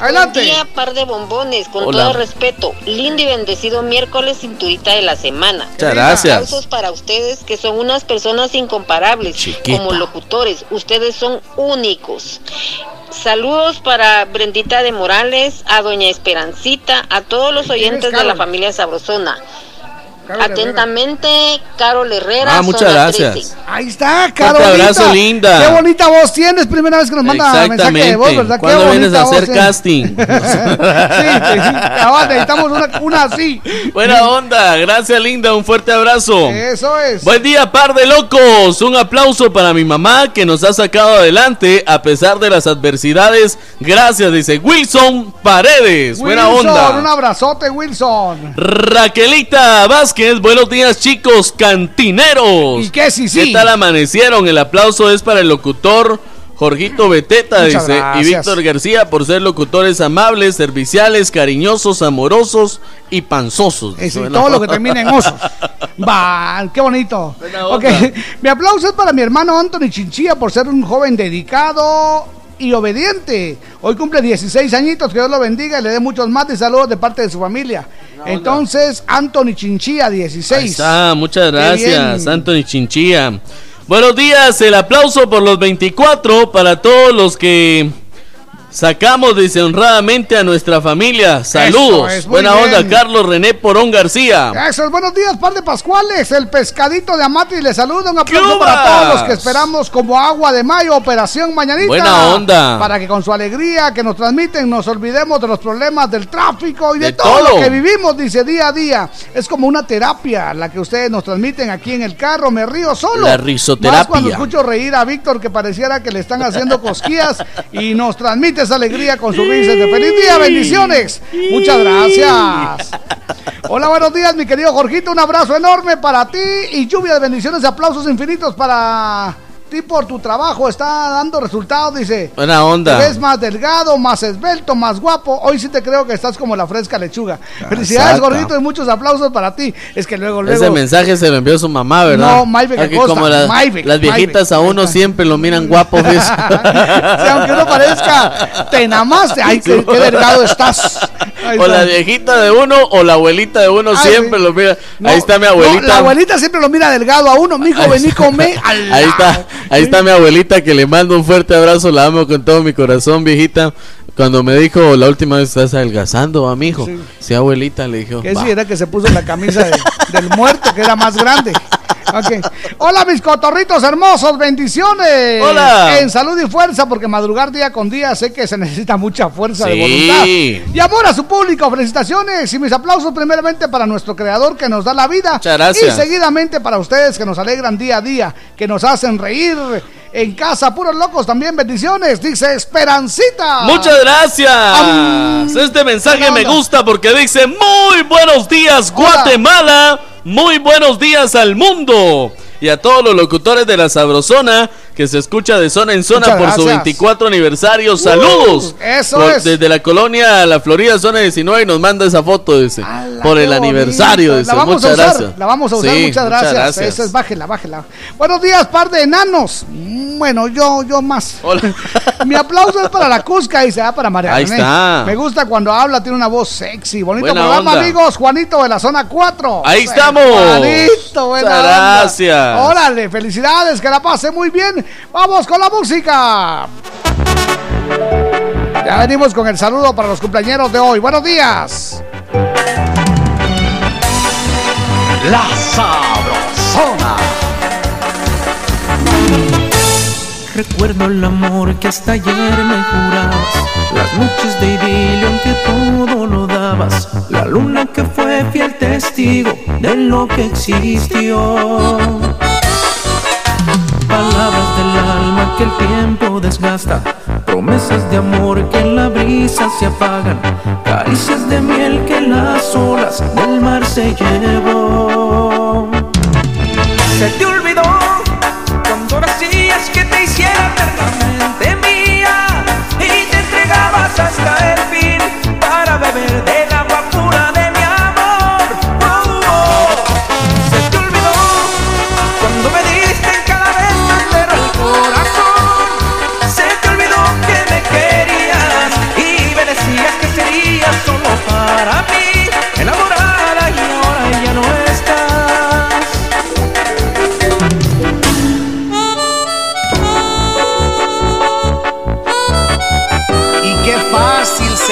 Adelante. Buen día, par de bombones, con Hola. todo respeto. Lindo y bendecido miércoles cinturita de la semana. Muchas gracias. Aplausos para ustedes que son unas personas incomparables Chiquita. como locutores. Ustedes son únicos. Saludos para Brendita de Morales, a Doña Esperancita, a todos los ¿Quién es oyentes de la familia Sabrosona. Carol Atentamente, Carol Herrera. Ah, muchas zona gracias. 13. Ahí está, Fuerte Carolita. abrazo, linda. Qué bonita voz tienes. Primera vez que nos manda mensaje de Exactamente. voz, ¿verdad? Qué ¿Cuándo vienes a hacer voz, casting? [laughs] sí, sí, cabal, necesitamos una, una así. Buena onda. Gracias, linda. Un fuerte abrazo. Eso es. Buen día, par de locos. Un aplauso para mi mamá que nos ha sacado adelante a pesar de las adversidades. Gracias, dice Wilson Paredes. Buena onda. Un abrazote, Wilson. Raquelita Vázquez, buenos días chicos cantineros. ¿Y qué sí, sí? ¿Qué tal amanecieron? El aplauso es para el locutor Jorgito Beteta, Muchas dice, y. Víctor García por ser locutores amables, serviciales, cariñosos, amorosos y panzosos. Es Buena todo lo que termina en osos. [laughs] Va, qué bonito. Buena Ok, onda. [laughs] mi aplauso es para mi hermano Anthony Chinchilla por ser un joven dedicado y obediente. Hoy cumple 16 añitos, que Dios lo bendiga y le dé muchos más de saludos de parte de su familia. Entonces, Anthony Chinchilla, 16. Ahí está, muchas gracias. Anthony Sacamos, dice, honradamente a nuestra familia. Saludos. es, Buena bien. onda, Carlos René Porón García. Eso es, buenos días, par de Pascuales, el pescadito de Amati le saluda, un aplauso para todos los que esperamos como agua de mayo, operación mañanita. Buena onda. Para que con su alegría que nos transmiten nos olvidemos de los problemas del tráfico y de, De todo, todo. lo que vivimos, dice día a día. Es como una terapia la que ustedes nos transmiten aquí en el carro, me río solo. La risoterapia. Más cuando escucho reír a Víctor que pareciera que le están haciendo cosquillas [laughs] y nos transmite esa alegría con sus risas de feliz día, bendiciones. Muchas gracias. Hola, buenos días, mi querido Jorgito. Un abrazo enorme para ti y lluvia de bendiciones y aplausos infinitos para ti por tu trabajo. Está dando resultados, dice. Buena onda. Te ves más delgado, más esbelto, más guapo. Hoy sí te creo que estás como la fresca lechuga. Felicidades. Gordito, y muchos aplausos para ti. Es que luego, luego. Ese mensaje se lo envió su mamá, ¿verdad? No, Aquí Acosta, como las, viejitas a uno siempre lo miran guapo, [laughs] ¿ves? Sí, aunque uno parezca, te namaste. Ay, qué, qué delgado estás. O la viejita de uno o la abuelita de uno siempre sí. lo mira. No, ahí está mi no, abuelita. la abuelita siempre lo mira delgado a uno. Mijo, vení, come. [laughs] al Ahí está, ahí está mi abuelita que le mando un fuerte abrazo, la amo con todo mi corazón, viejita. Cuando me dijo la última vez estás adelgazando, a mi hijo. Sí. abuelita, le dijo. Que sí, era que se puso la camisa de- del muerto, que era más grande. Ok. Hola, mis cotorritos hermosos, bendiciones. Hola. En salud y fuerza, porque madrugar día con día sé que se [laughs] necesita mucha fuerza de voluntad. Y amor a su público, felicitaciones y mis aplausos primeramente para nuestro creador que nos da la vida. Muchas gracias. Y seguidamente para ustedes que nos alegran día a día, que nos hacen reír. En casa, puros locos también, bendiciones. Dice Esperancita. Muchas gracias. este mensaje me gusta porque dice muy buenos días Guatemala, muy buenos días al mundo y a todos los locutores de la Sabrosona que se escucha de zona en zona Muchas por su gracias. 24 aniversario. Saludos. eso Por- es. Desde la colonia La Florida, zona 19 y nos manda esa foto dice por el aniversario. Dice. La vamos Muchas a usar, gracias. la vamos a usar, Sí, muchas gracias. Eso es, bájela, bájela. Buenos días, par de enanos. Mm, Bueno, yo, yo más. [laughs] Mi aplauso es para la Cusca y se da para María Ahí está. Me gusta cuando habla, tiene una voz sexy. Bonito Buena programa, onda. amigos. Juanito de la zona 4. Ahí estamos. Juanito, buena onda. gracias. Órale, felicidades, que la pase muy bien. [laughs] Vamos con la música. Ya venimos con el saludo para los cumpleañeros de hoy. Buenos días. La Sabrosona. Recuerdo el amor que hasta ayer me jurabas, las noches de idilio en que todo lo dabas, la luna que fue fiel testigo de lo que existió. Palabras del alma que el tiempo desgasta, promesas de amor que en la brisa se apagan, caricias de miel que las olas del mar se llevó. Se te olvidó cuando decías que te hiciera eternamente mía y te entregabas hasta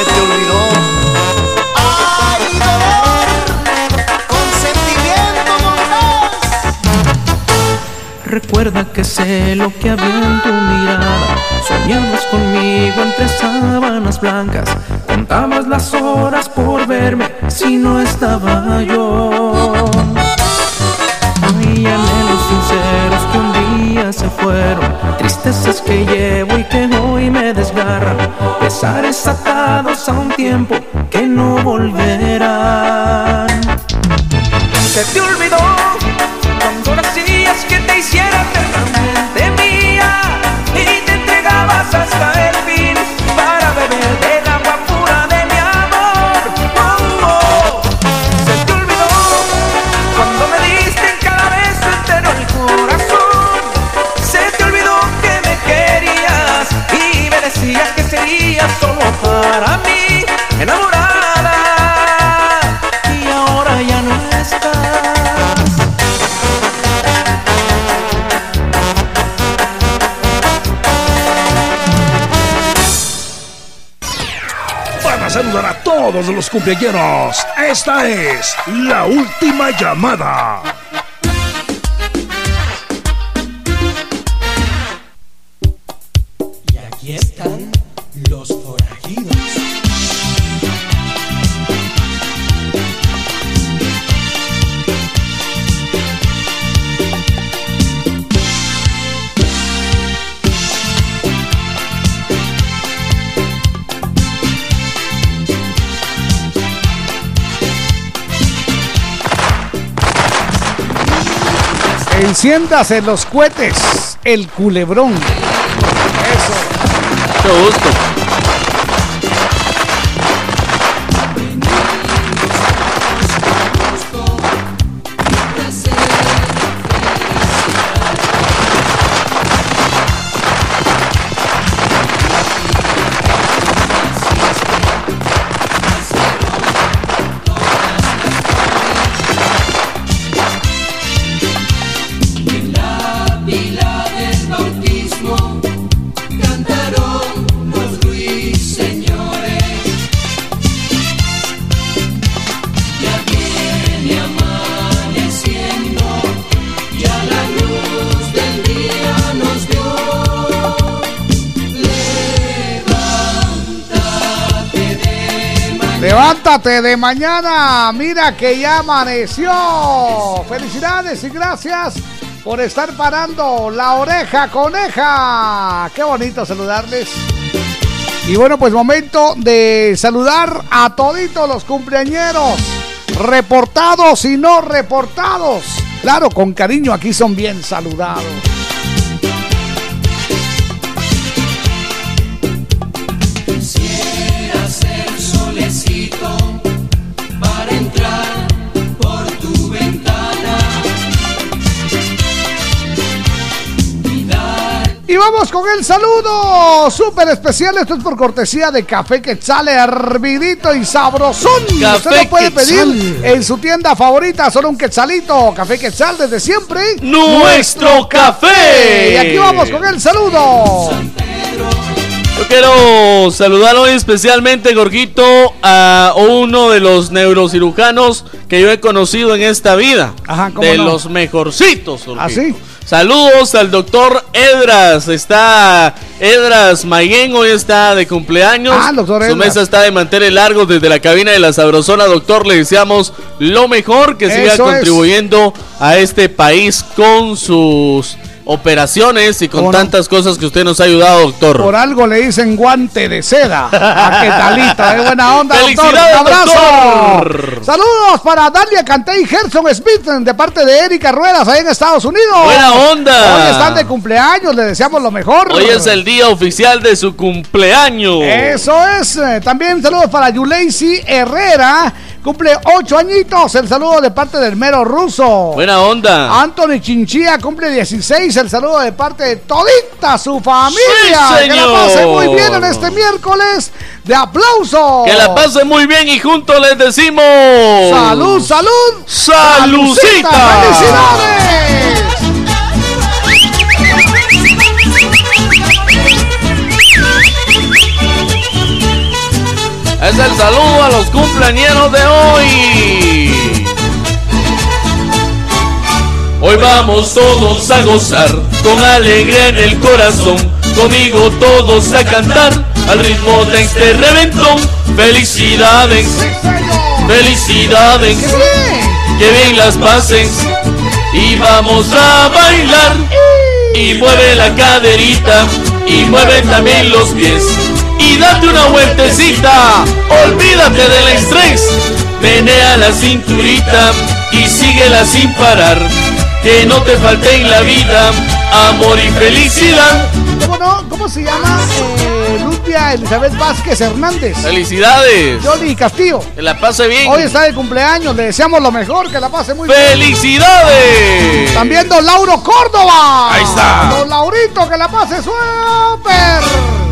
se te olvidó. Ay, dolor, con sentimiento Recuerda que sé lo que había en tu mirada. Soñabas conmigo entre sábanas blancas. Contabas las horas por verme si no estaba yo. Hay anhelos sinceros que un día se fueron. Tristezas que llevo y Pesares atados a un tiempo que no volverán. Te olvidó para mí, enamorada. Y ahora ya no estás. a saludar a todos los cumpleaños. Esta es la última llamada. Enciéndase los cohetes, el culebrón. Eso. Mucho gusto. De mañana, mira que ya amaneció. Felicidades y gracias por estar parando la oreja coneja. Qué bonito saludarles. Y bueno, pues momento de saludar a toditos los cumpleañeros, reportados y no reportados. Claro, con cariño aquí son bien saludados. Vamos con el saludo súper especial. Esto es por cortesía de Café Quetzal, hervidito y sabrosón. Café Usted lo puede Quetzal. pedir en su tienda favorita, solo un quetzalito. Café Quetzal desde siempre. ¡Nuestro café! Y aquí vamos con el saludo. Yo quiero saludar hoy especialmente, Gorguito, a uno de los neurocirujanos que yo he conocido en esta vida. ¿cómo de no? los mejorcitos. Gorguito. ¿Ah, sí? Saludos al doctor Edras. Está Edras Mayen, hoy está de cumpleaños. Ah, doctor Su Edras. mesa está de mantener largo desde la cabina de la Sabrosona. Doctor, le deseamos lo mejor, que siga Eso es. contribuyendo a este país con sus operaciones y con tantas cosas que usted nos ha ayudado, doctor. Por algo le dicen guante de seda. ¿A qué talito? ¿eh? Buena onda, doctor. Un ¡Felicidades, abrazo. doctor! Saludos para Dalia Cantey y Gerson Smith de parte de Erika Ruedas ahí en Estados Unidos. ¡Buena onda! Hoy están de cumpleaños, le deseamos lo mejor. Hoy es el día oficial de su cumpleaños. Eso es. eh, También saludos para Yuleisi Herrera. Cumple ocho añitos. El saludo de parte del mero ruso. Buena onda. Anthony Chinchilla cumple 16. El saludo de parte de todita su familia. Sí, que la señor. pase muy bien en este miércoles de aplauso. Que la pase muy bien y juntos les decimos. Salud, salud. ¡Salucita! ¡Felicidades! Es el saludo a los cumpleañeros de hoy. Hoy vamos todos a gozar con alegría en el corazón. Conmigo todos a cantar al ritmo de este reventón. Felicidades, felicidades, que bien las pasen y vamos a bailar. Y mueve la caderita y mueve también los pies y date una vueltecita. Olvídate del estrés, menea la cinturita y síguela sin parar. Que no te falte en la vida amor y felicidad. ¿Cómo no? ¿Cómo se llama? Eh, Lucia Elizabeth Vázquez Hernández. Felicidades. Johnny Castillo. Que la pase bien. Hoy está de cumpleaños, le deseamos lo mejor, que la pase muy bien. ¡Felicidades! También don Lauro Córdoba. Ahí está. Don Laurito, que la pase súper.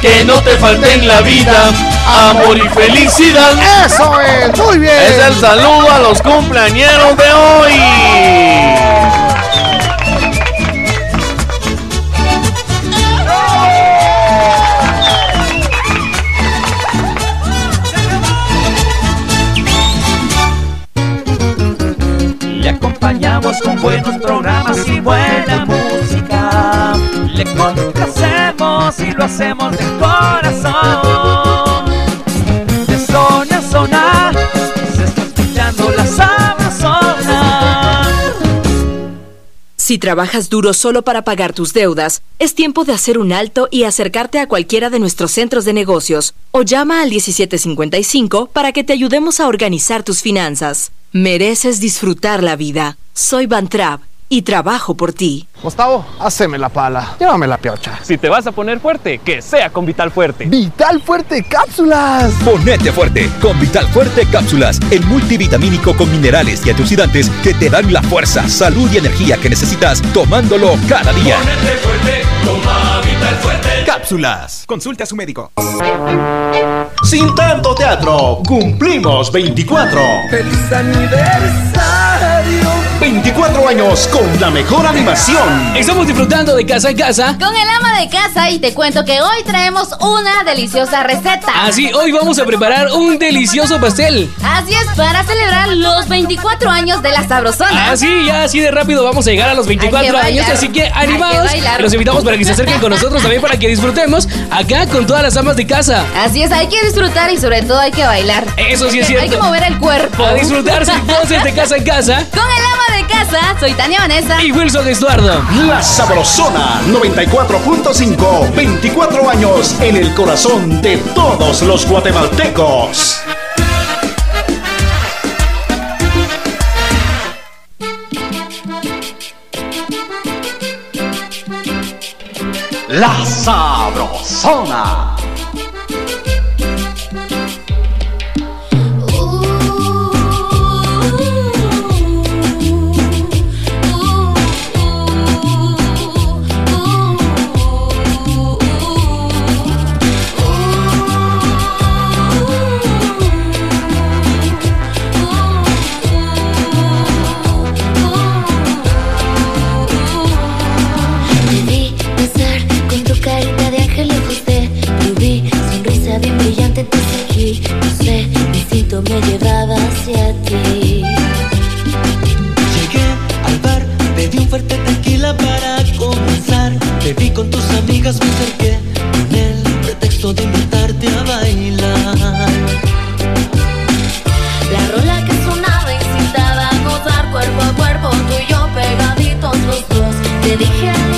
Que no te falte en la vida amor y felicidad. Eso es, muy bien. Es el saludo a los cumpleañeros de hoy. Le acompañamos con buenos programas y buena música. Y lo hacemos de corazón. De zona a zona, se está escuchando la sabrosona. Si trabajas duro solo para pagar tus deudas, es tiempo de hacer un alto y acercarte a cualquiera de nuestros centros de negocios o llama al 1755 para que te ayudemos a organizar tus finanzas. Mereces disfrutar la vida. Soy Bantrap y trabajo por ti. Gustavo, haceme la pala. Llévame la piocha. Si te vas a poner fuerte, que sea con Vital Fuerte. ¡Vital Fuerte Cápsulas! Ponete fuerte con Vital Fuerte Cápsulas, el multivitamínico con minerales y antioxidantes que te dan la fuerza, salud y energía que necesitas tomándolo cada día. Ponete fuerte, toma Vital Fuerte. Cápsulas. Consulte a su médico. Sin tanto teatro, cumplimos 24. ¡Feliz aniversario! 24 años con la mejor animación. Estamos disfrutando de casa en casa. Con el ama de casa y te cuento que hoy traemos una deliciosa receta. Así, hoy vamos a preparar un delicioso pastel. Así es, para celebrar los 24 años de la Sabrosona. Así, ya así de rápido vamos a llegar a los 24 Hay que años. Así que animados. Los invitamos para que se acerquen con nosotros también para que disfrutemos acá con todas las amas de casa. Así es, hay que disfrutar y sobre todo hay que bailar. Eso sí es cierto. Hay que mover el cuerpo. A disfrutar sin voces de casa en casa. Con el ama de casa, soy Tania Vanessa. Y Wilson Estuardo. La Sabrosona 94.5. 24 años en el corazón de todos los guatemaltecos. La Sabrosona. Instinto me llevaba hacia ti Llegué al bar, pedí un fuerte tequila para comenzar. Te vi con tus amigas, me acerqué con el pretexto de invitarte a bailar. La rola que sonaba incitaba a gozar cuerpo a cuerpo Tú y yo pegaditos los dos Te dije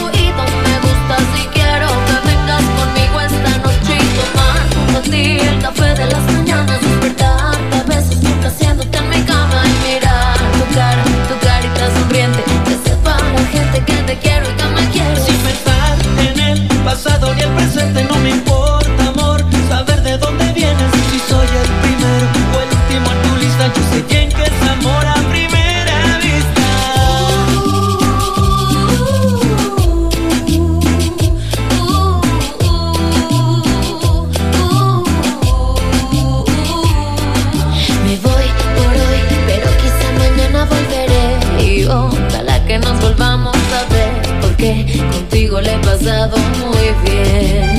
contigo le he pasado muy bien.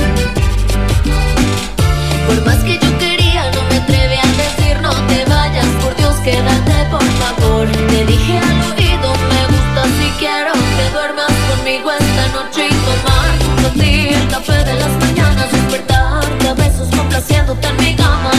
Por más que yo quería, no me atreví a decir No te vayas, por Dios, quédate por favor Te dije al oído, me gusta si quiero Que duermas conmigo esta noche y tomar junto a ti El café de las mañanas, despertarte a besos complaciéndote en mi cama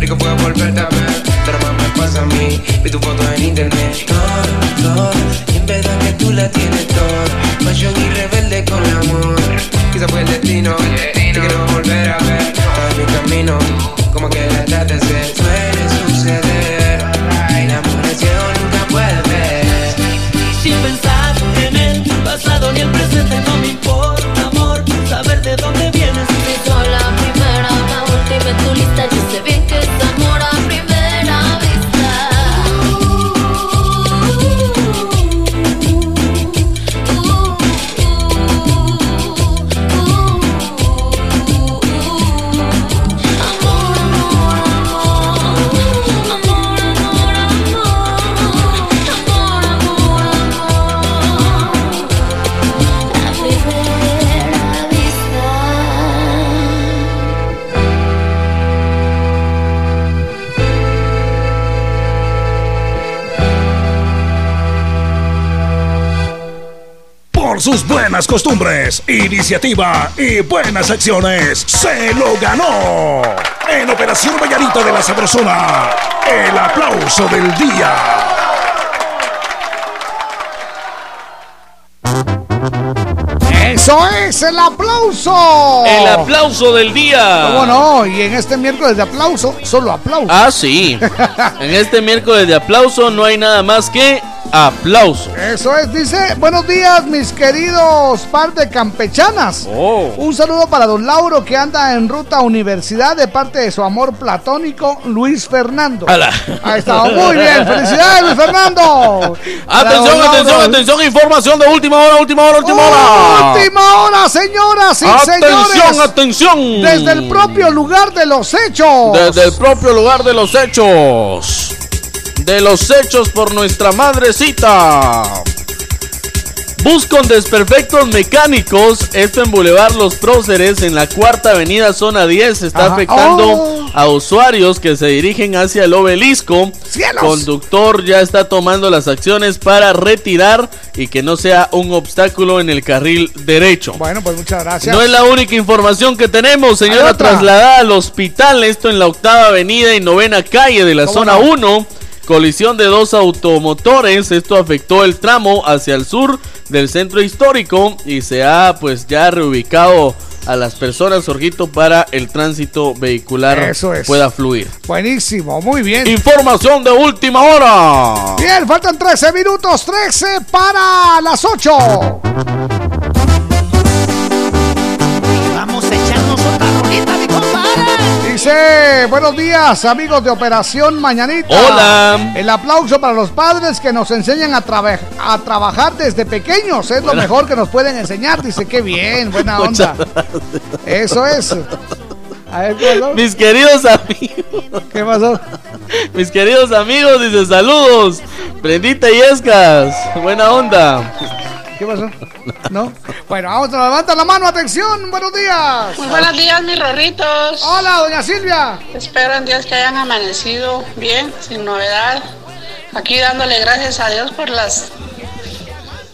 Rico fue volverte a ver. Pero más me pasa a mí. Vi tu foto en internet. Todo, todo. Y en verdad que tú la tienes toda. Pasión y revelación quizá fue el destino. Te quiero volver a ver, todo mi camino. Como que el atardecer suele suceder. El amor es ciego, nunca puede ver. Sin pensar en el pasado ni el presente no me importa, amor, saber de dónde ve tu lista, yo sé bien que estás muerta buenas costumbres, iniciativa y buenas acciones, se lo ganó. En Operación Vallarita de la Sabrosona, el aplauso del día. Eso es el aplauso. El aplauso del día. ¿Cómo no? Y en este miércoles de aplauso, solo aplauso. Ah, sí. [laughs] en este miércoles de aplauso no hay nada más que aplauso. Eso es, dice, buenos días mis queridos par de campechanas. Oh. Un saludo para don Lauro que anda en ruta a universidad de parte de su amor platónico Luis Fernando. Ala. Ahí está, muy bien, felicidades Luis Fernando. [laughs] Atención, atención, atención, información de última hora, última hora, última hora. Última hora, señoras y Atención, señores. atención. Desde el propio lugar de los hechos. Desde el propio lugar de los hechos. De los hechos por nuestra madrecita. Bus con desperfectos mecánicos. Esto en Boulevard Los Próceres, en la cuarta avenida, zona 10. Está Ajá. afectando Oh. a usuarios que se dirigen hacia el obelisco. ¡Cielos! Conductor ya está tomando las acciones para retirar y que no sea un obstáculo en el carril derecho. Bueno, pues muchas gracias. No es la única información que tenemos, señora. Trasladada al hospital, esto en la octava avenida y novena calle de la ¿Cómo zona no? 1. Colisión de dos automotores. Esto afectó el tramo hacia el sur del centro histórico y se ha pues ya reubicado a las personas, Jorgito, para el tránsito vehicular Eso es. pueda fluir. Buenísimo, muy bien. Información de última hora. Bien, faltan 13 minutos, 13 para las 8. Dice, buenos días amigos de Operación Mañanita. Hola. El aplauso para los padres que nos enseñan a, a trabajar desde pequeños. Es lo mejor que nos pueden enseñar. Dice, qué bien, buena [laughs] onda. Eso es. A ver, ¿qué pasó? Mis queridos amigos. ¿Qué pasó? Mis queridos amigos, dice saludos. Brendita Yescas. Buena onda. ¿Qué pasó? ¿No? Bueno, vamos a levantar la mano, atención, buenos días. Muy buenos días, mis rorritos. Hola, doña Silvia. Espero en Dios que hayan amanecido bien, sin novedad. Aquí dándole gracias a Dios por las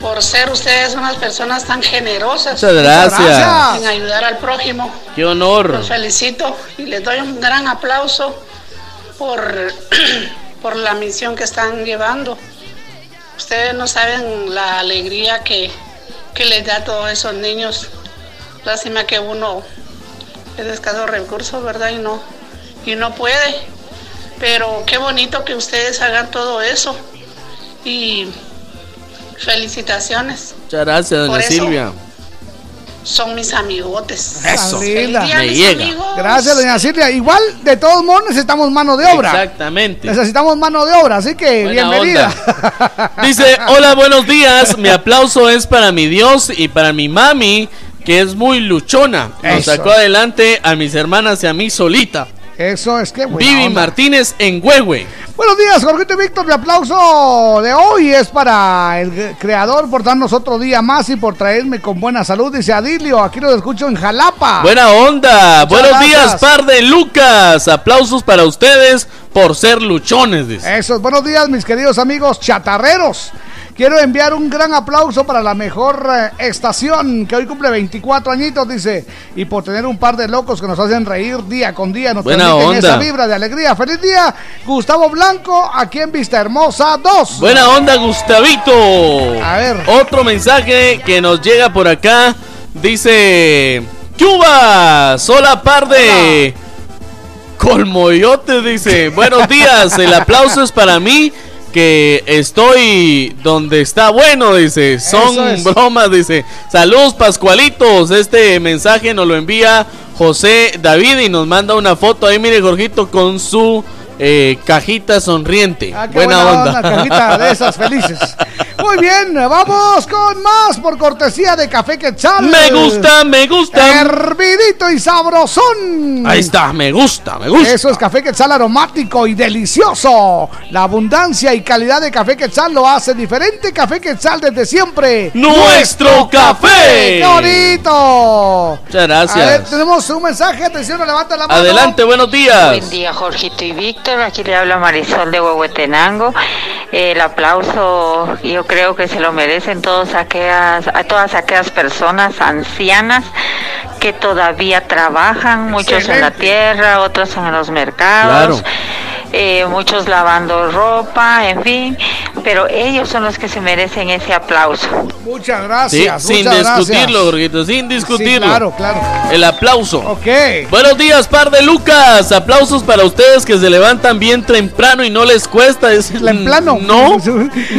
por ser ustedes unas personas tan generosas Muchas gracias. en ayudar al prójimo. Qué honor. Los felicito y les doy un gran aplauso por, [clears throat] por la misión que están llevando. Ustedes no saben la alegría que, que les da a todos esos niños. Lástima que uno es de escasos recursos, ¿verdad? Y no, y no puede. Pero qué bonito que ustedes hagan todo eso. Y felicitaciones. Muchas gracias, doña. Silvia. Son mis amigotes. Eso. Feliz día, Me mis llega. amigos. Gracias, doña Silvia. Igual, de todos modos, necesitamos mano de obra. Exactamente. Necesitamos mano de obra, así que Buena bienvenida. [laughs] Dice, hola, buenos días. Mi aplauso es para mi Dios y para mi mami, que es muy luchona. Nos Eso. sacó adelante a mis hermanas y a mí solita. Eso es que buena Vivi. Martínez en Huehue. Buenos días, Jorgito y Víctor. Mi aplauso de hoy es para el creador por darnos otro día más y por traerme con buena salud. Dice Adilio, aquí los escucho en Jalapa. Buena onda. Muchas Buenos días, par de Lucas. Aplausos para ustedes por ser luchones. dice. Eso, buenos días, mis queridos amigos chatarreros. Quiero enviar un gran aplauso para la mejor eh, estación que hoy cumple 24 añitos, dice, y por tener un par de locos que nos hacen reír día con día, nos Buena onda. esa vibra de alegría. Feliz día, Gustavo Blanco, aquí en Vista Hermosa 2. Buena onda, Gustavito. A ver. Otro mensaje que nos llega por acá Dice Cuba, sola par de colmoyote, dice. Buenos días, el aplauso es para mí que estoy donde está bueno, dice. Son es. bromas, dice. Saludos, Pascualitos. Este mensaje nos lo envía José David y nos manda una foto ahí, mire, Jorgito, con su eh, cajita sonriente. Ah, qué buena, onda. cajita de esas [laughs] felices. Muy bien, vamos con más por cortesía de Café Quetzal. Me gusta, me gusta. Hervidito y sabrosón. Ahí está, me gusta, me gusta. Eso es Café Quetzal aromático y delicioso. La abundancia y calidad de Café Quetzal lo hace diferente. Café Quetzal desde siempre. ¡Nuestro café! ¡Qué bonito! Muchas A ver, gracias. tenemos un mensaje. Atención, levanta la mano. Adelante, buenos días. Buen día, Jorgito y Víctor. Aquí le habla Marisol de Huehuetenango. El aplauso yo creo que se lo merecen todos aquellas, a todas aquellas personas ancianas que todavía trabajan, muchos en la tierra, otros en los mercados. Claro. Eh, muchos lavando ropa, en fin, pero ellos son los que se merecen ese aplauso. Muchas Sí, gracias. sin muchas discutirlo, gracias. Jorgito, sin discutirlo. claro, claro. El aplauso. Ok. Buenos días, par de Lucas. Aplausos para ustedes que se levantan bien temprano y no les cuesta. Es Temprano. [laughs] No,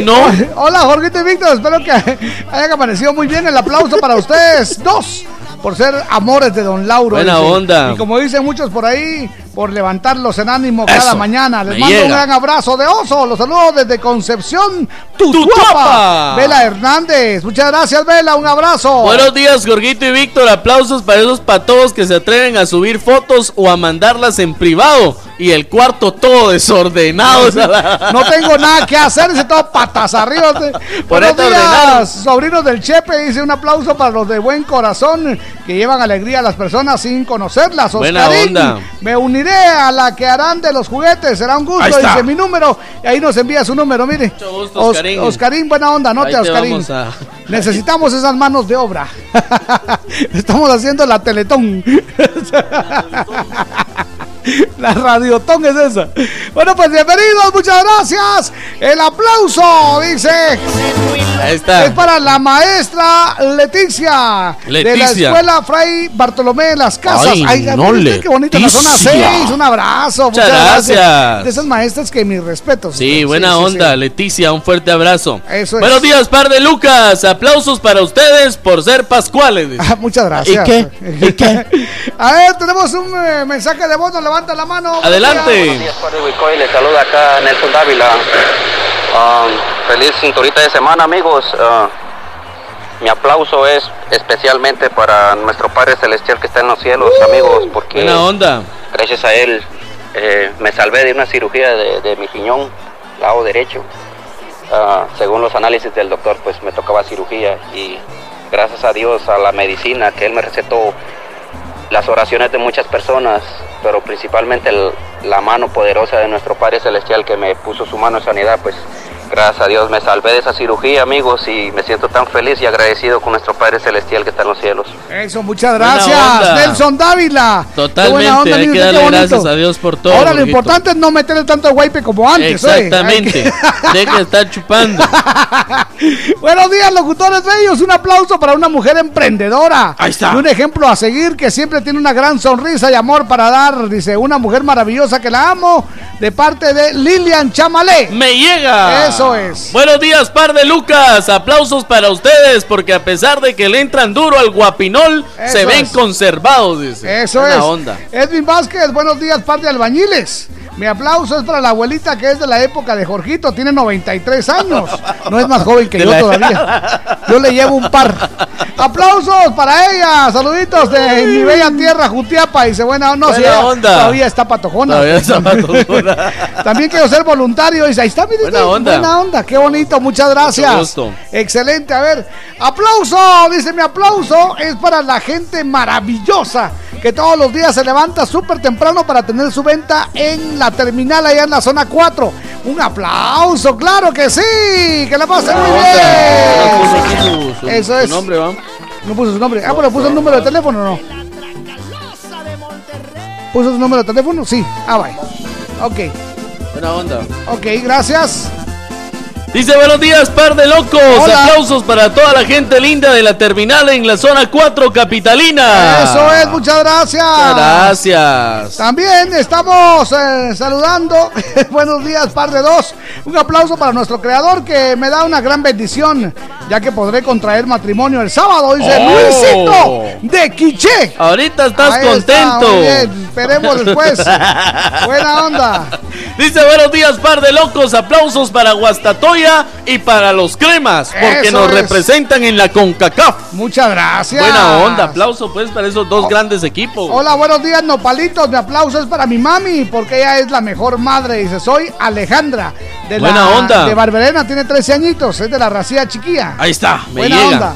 no. [laughs] Hola, Jorgito y Víctor. Espero que hayan amanecido muy bien. El aplauso para ustedes dos por ser amores de Don Lauro. Buena dice. onda. Y como dicen muchos por ahí, por levantarlos en ánimo Eso, cada mañana. Les mando un gran abrazo de oso. Los saludo desde Concepción, Tutuapa. Vela Hernández. Muchas gracias, Vela. Un abrazo. Buenos días, Jorgito y Víctor. Aplausos para esos patos que se atreven a subir fotos o a mandarlas en privado. Y el cuarto todo desordenado. No tengo nada que hacer, dice todo patas arriba. Por Buenos días, sobrinos del Chepe, dice un aplauso para los de buen corazón que llevan alegría a las personas sin conocerlas. Buena Oscarín, onda. Me uniré a la que harán de los juguetes, será un gusto, dice mi número. Y ahí nos envía su número, mire. gusto, Os- Oscarín. Oscarín, buena onda, note, te Oscarín. vamos a- [laughs] Necesitamos esas manos de obra. [laughs] Estamos haciendo la Teletón. [laughs] [laughs] La radiotón es esa. Bueno, pues bienvenidos, muchas gracias. El aplauso, dice. Ahí está. Es para la maestra Leticia, de la Leticia. escuela Fray Bartolomé de las Casas. Ay, no, mire qué bonito, en la zona Leticia. 6. Un abrazo. Muchas muchas gracias. De esas maestras que mis respetos. Sí, buena sí, onda, sí. Leticia, un fuerte abrazo. Eso es. Buenos días, par de Lucas. Aplausos para ustedes por ser pascuales. Ah, [laughs] muchas gracias. ¿Y qué? ¿Y qué? [laughs] A ver, tenemos un eh, mensaje de voz, nos levanta la mano. Adelante. Buenos días, Padre. Les saluda acá Nelson Dávila. Um, feliz cinturita de semana, amigos. Uh, mi aplauso es especialmente para nuestro Padre Celestial que está en los cielos, amigos, porque Buena onda. gracias a Él eh, me salvé de una cirugía de, de mi riñón, lado derecho. Ah, según los análisis del doctor, pues me tocaba cirugía y gracias a Dios, a la medicina que Él me recetó, las oraciones de muchas personas, pero principalmente la mano poderosa de nuestro Padre Celestial que me puso su mano de sanidad, pues gracias a Dios me salvé de esa cirugía, amigos, y me siento tan feliz y agradecido con nuestro Padre Celestial que está en los cielos. Eso, muchas gracias. Nelson Dávila. Qué Totalmente, buena onda, hay que darle gracias a Dios por todo. Ahora lo importante es no meterle tanto guaype como antes. ¿eh? Exactamente. Hay que- [laughs] Deja de estar chupando. [laughs] Buenos días, locutores bellos. Un aplauso para una mujer emprendedora. Ahí está. Y un ejemplo a seguir que siempre tiene una gran sonrisa y amor para dar. Dice, una mujer maravillosa que la amo. De parte de Lilian Chamalé. ¡Me llega! Eso es. Buenos días, par de Lucas. Aplausos para ustedes porque a pesar de que le entran duro al guapinol, Eso se ven es. conservados, dice. Eso es. onda. Edwin Vázquez, buenos días, par de albañiles. Mi aplauso es para la abuelita que es de la época de Jorgito, tiene 93 años. No es más joven que De yo la- todavía. Yo le llevo un par. Aplausos para ella. Saluditos de mi bella tierra, Jutiapa. Dice, buena, no, onda. todavía está patojona. Todavía está [laughs] patojona. También quiero ser voluntario. Dice, ahí está, mire, Buena onda. Buena onda, qué bonito, muchas gracias. gusto. Excelente, a ver, aplauso, dice mi aplauso, es para la gente maravillosa que todos los días se levanta súper temprano para tener su venta en la terminal allá en la zona 4. Un aplauso, claro que sí, que la pasen muy bien. Su- Eso su es. nombre, ¿va? No puso su nombre. Ah, pero puso el número de teléfono, ¿no? ¿Puso su número de teléfono? Sí. Ah, vaya. Ok. Buena onda. Ok, gracias. Dice buenos días, par de locos. Hola. Aplausos para toda la gente linda de la terminal en la zona 4 capitalina. Eso es, muchas gracias. Muchas gracias. También estamos eh, saludando. [laughs] Buenos días, par de dos. Un aplauso para nuestro creador que me da una gran bendición, ya que podré contraer matrimonio el sábado. Dice Oh. Luisito de Quiché. Ahorita estás Ahí contento. Esperemos después. [laughs] Buena onda. Dice buenos días, par de locos. Aplausos para Guastatoya y para los cremas, porque Eso nos es. representan en la CONCACAF. Muchas gracias. Buena onda, aplauso pues para esos dos grandes equipos. Hola, buenos días, nopalitos. Mi aplauso es para mi mami, porque ella es la mejor madre. Dice, soy Alejandra. De Buena la, onda. De Barberena, tiene 13 añitos, es de la racía chiquilla. Ahí está, me Buena llega. onda.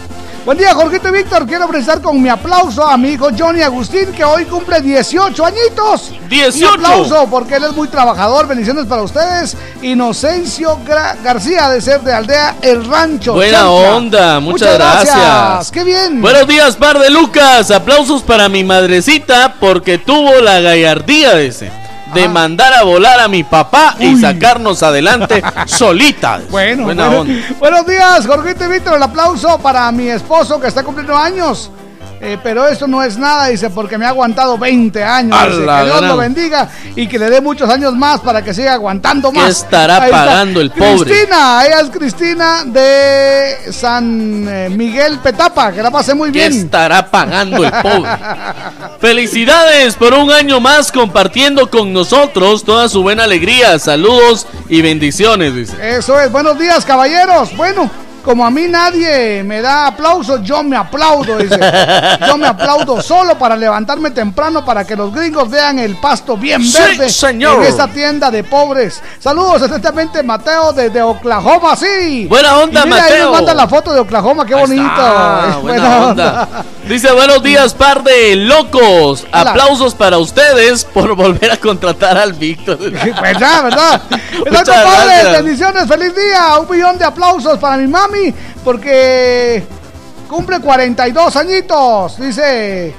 Buen día, Jorgito y Víctor. Quiero presentar con mi aplauso a mi hijo Johnny Agustín, que hoy cumple 18 añitos. 18. Un aplauso porque él es muy trabajador. Bendiciones para ustedes. Inocencio Gra- García, de ser de Aldea El Rancho. Buena onda, muchas, gracias. Qué bien. Buenos días, par de Lucas. Aplausos para mi madrecita porque tuvo la gallardía dice, de mandar a volar a mi papá y sacarnos adelante [laughs] solita. Bueno, Buena bueno. onda. Buenos días, Jorgito y Víctor. El aplauso para mi esposo que está cumpliendo años. Eh, pero esto no es nada, dice, porque me ha aguantado 20 años. Dice, que Dios lo bendiga y que le dé muchos años más para que siga aguantando ¿Qué más. estará Ahí está. pagando el pobre? Cristina, ella es Cristina de San eh, Miguel Petapa, que la pasé muy ¿Qué bien. estará pagando el pobre? [laughs] Felicidades por un año más compartiendo con nosotros toda su buena alegría. Saludos y bendiciones, dice. Eso es, buenos días, caballeros. Bueno, como a mí nadie me da aplausos, yo me aplaudo, dice. Yo me aplaudo solo para levantarme temprano para que los gringos vean el pasto bien Sí, verde señor. en esta tienda de pobres. Saludos, atentamente, Mateo desde Oklahoma, sí. Buena onda, Y mira, ahí Mateo. nos manda la foto de Oklahoma, qué bonito. [laughs] Buena onda. Dice buenos días, par de locos. Hola. Aplausos para ustedes por volver a contratar al Víctor. [laughs] ¿Verdad, verdad? [laughs] Muchas Exacto, padres, bendiciones, feliz día. Un millón de aplausos para mi porque cumple 42 añitos. Dice,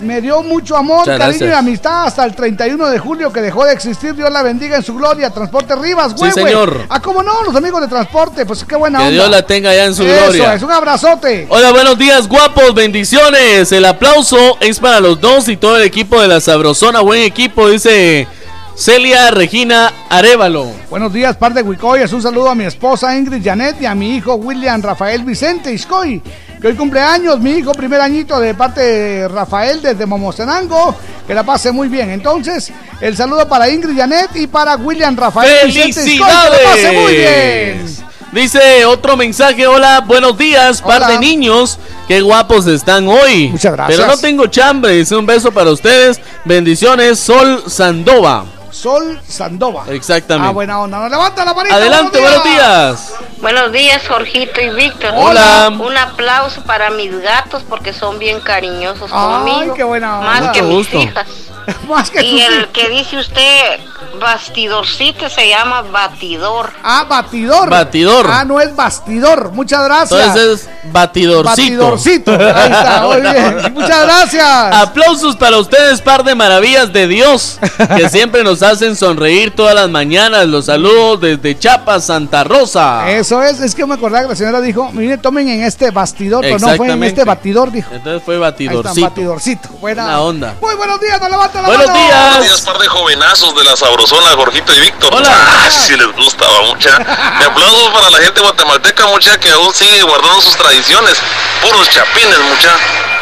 me dio mucho amor, Muchas cariño gracias. y amistad hasta el 31 de julio que dejó de existir. Dios la bendiga en su gloria. Transporte Rivas, Sí, güey. güey. señor. Ah, cómo no, los amigos de transporte. Pues qué buena Que onda. Dios la tenga ya en su Eso gloria. es, un abrazote. Hola, buenos días, guapos, bendiciones. El aplauso es para los dos y todo el equipo de la Sabrosona. Buen equipo, dice Celia Regina Arevalo. Buenos días, par de Huicoyes. Un saludo a mi esposa Ingrid Janet y a mi hijo William Rafael Vicente Iscoy, que hoy cumpleaños. Mi hijo, primer añito de parte de Rafael desde Momostenango. Que la pase muy bien. Entonces, el saludo para Ingrid Janet y para William Rafael Vicente Iscoy. Que la pase muy bien. ¡Felicidades! Dice otro mensaje, hola, buenos días, par Hola. de niños, qué guapos están hoy. Muchas gracias. Pero no tengo chambre, dice un beso para ustedes, bendiciones, Sol Sandova. Sol Sandova. Exactamente. Ah, buena onda. Nos levanta la manita. Adelante, buenos días. Buenos días, Jorgito y Víctor. Hola. Un aplauso para mis gatos porque son bien cariñosos Ay, conmigo. qué buena onda. Más que Mucho mis gusto. hijas. [laughs] Más que y tus el hijas. que dice usted bastidorcito se llama batidor. Ah, batidor. Batidor. Ah, no es bastidor. Muchas gracias. Entonces es batidorcito. Batidorcito. Ahí está, muy bien. [laughs] Muchas gracias. Aplausos para ustedes, par de maravillas de Dios, que siempre nos [laughs] hacen sonreír todas las mañanas. Los saludos desde Chapa, Santa Rosa. Eso es, es que me acordaba que la señora dijo, mire, tomen en este bastidor, pero no fue en Exactamente. este batidor, dijo. Entonces fue Ahí está, batidorcito. batidorcito. Buena, onda. Muy buenos días, no levanta la Buenos mano. días. Buenos días, par de jovenazos de la sabrosona, Jorgito y Víctor. Hola. Ah, si les gustaba mucha. [laughs] Me aplauso para la gente guatemalteca, mucha, que aún sigue guardando sus tradiciones. Puros chapines, mucha.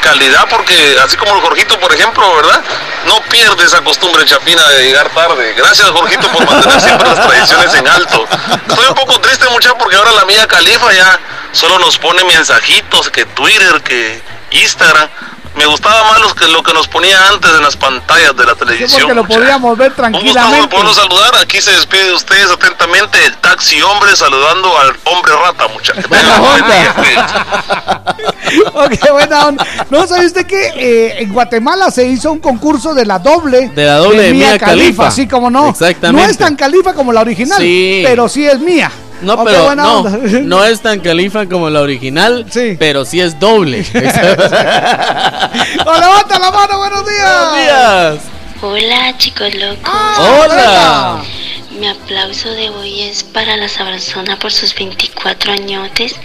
Calidad, porque así como el Jorgito, por ejemplo, ¿verdad? No pierde esa costumbre chapina de llegar tarde. Gracias, Jorgito, por mantener siempre las tradiciones en alto. Estoy un poco triste, mucha, porque ahora la mía Califa ya solo nos pone mensajitos, que Twitter, que Instagram. Me gustaba más los que, lo que nos ponía antes en las pantallas de la Sí, televisión. porque lo podíamos ver Un gusto tranquilamente. saludar. Aquí se despide de ustedes atentamente el taxi hombre saludando al hombre rata, muchachos. [laughs] [laughs] ok, buena onda. No, ¿sabe usted que eh, en Guatemala se hizo un concurso de la doble? De la doble de Mia Khalifa. Así como no. Exactamente. No es tan califa como la original, Sí. pero sí es mía. No, pero buena no, onda. [laughs] no es tan califa como la original, pero sí es doble. No, [laughs] [laughs] levanta la mano, buenos días. Buenos días. Hola, chicos locos. Hola. Mi aplauso de hoy es para la Sabrosona por sus 24 añotes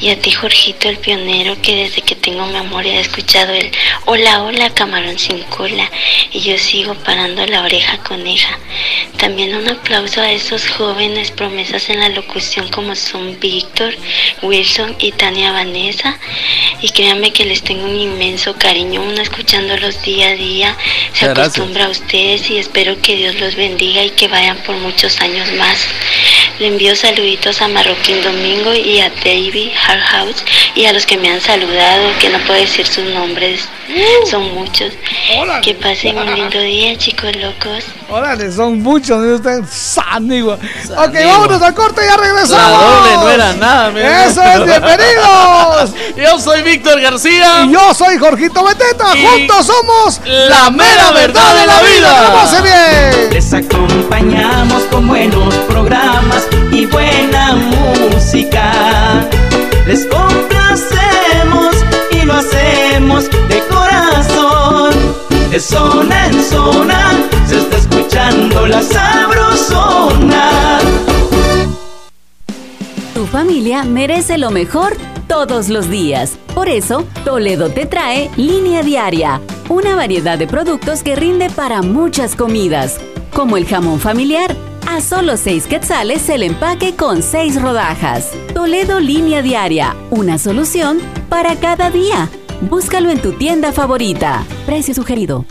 y a ti Jorgito el pionero que desde que tengo memoria he escuchado el hola hola camarón sin cola y yo sigo parando la oreja coneja. También un aplauso a esos jóvenes promesas en la locución como son Víctor, Wilson y Tania Vanessa y créanme que les tengo un inmenso cariño, uno escuchándolos día a día se acostumbra a ustedes y espero que Dios los bendiga y que vayan por muchos años más. Le envío saluditos a Marroquín Domingo y a David Hardhouse y a los que me han saludado, que no puedo decir sus nombres, son muchos. Que pasen un lindo día, chicos locos. Órale, son muchos de ustedes. Sanigua. Ok, vámonos al corte y ya regresamos. Ladrones no era nada, mi Eso es, bienvenidos. [laughs] Yo soy Víctor García. Y yo soy Jorgito Beteta. Y Juntos somos la mera verdad de la vida. ¡Pase bien! Les acompañamos con buenos programas y buena música. Les complacemos y lo hacemos de corazón. De zona en zona se está escuchando la sabrosona. Tu familia merece lo mejor todos los días. Por eso, Toledo te trae Línea Diaria, una variedad de productos que rinde para muchas comidas, como el jamón familiar. A solo 6 quetzales el empaque con 6 rodajas. Toledo Línea Diaria, una solución para cada día. Búscalo en tu tienda favorita. Precio sugerido.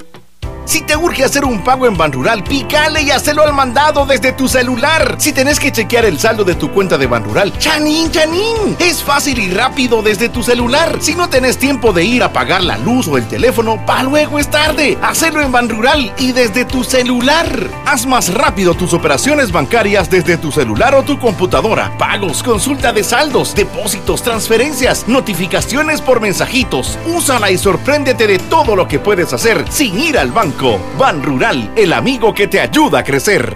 Si te urge hacer un pago en Banrural, pícale y hacelo al mandado desde tu celular. Si tenés que chequear el saldo de tu cuenta de Banrural, chanín, chanín. Es fácil y rápido desde tu celular. Si no tenés tiempo de ir a pagar la luz o el teléfono, pa' luego es tarde. Hacelo en Banrural y desde tu celular. Haz más rápido tus operaciones bancarias desde tu celular o tu computadora. Pagos, consulta de saldos, depósitos, transferencias, notificaciones por mensajitos. Úsala y sorpréndete de todo lo que puedes hacer sin ir al banco. Ban Rural, el amigo que te ayuda a crecer.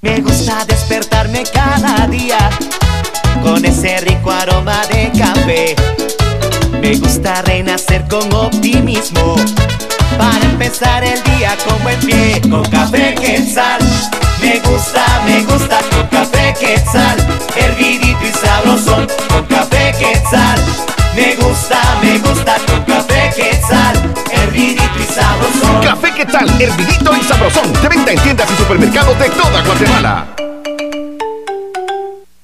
Me gusta despertarme cada día con ese rico aroma de café. Me gusta renacer con optimismo para empezar el día con buen pie. Con café quetzal, me gusta, me gusta con café quetzal, hervidito y sabrosón. Con café quetzal, me gusta, me gusta con café quetzal, hervidito. Café ¿qué tal? Hervidito y sabrosón. De venta en tiendas y supermercados de toda Guatemala.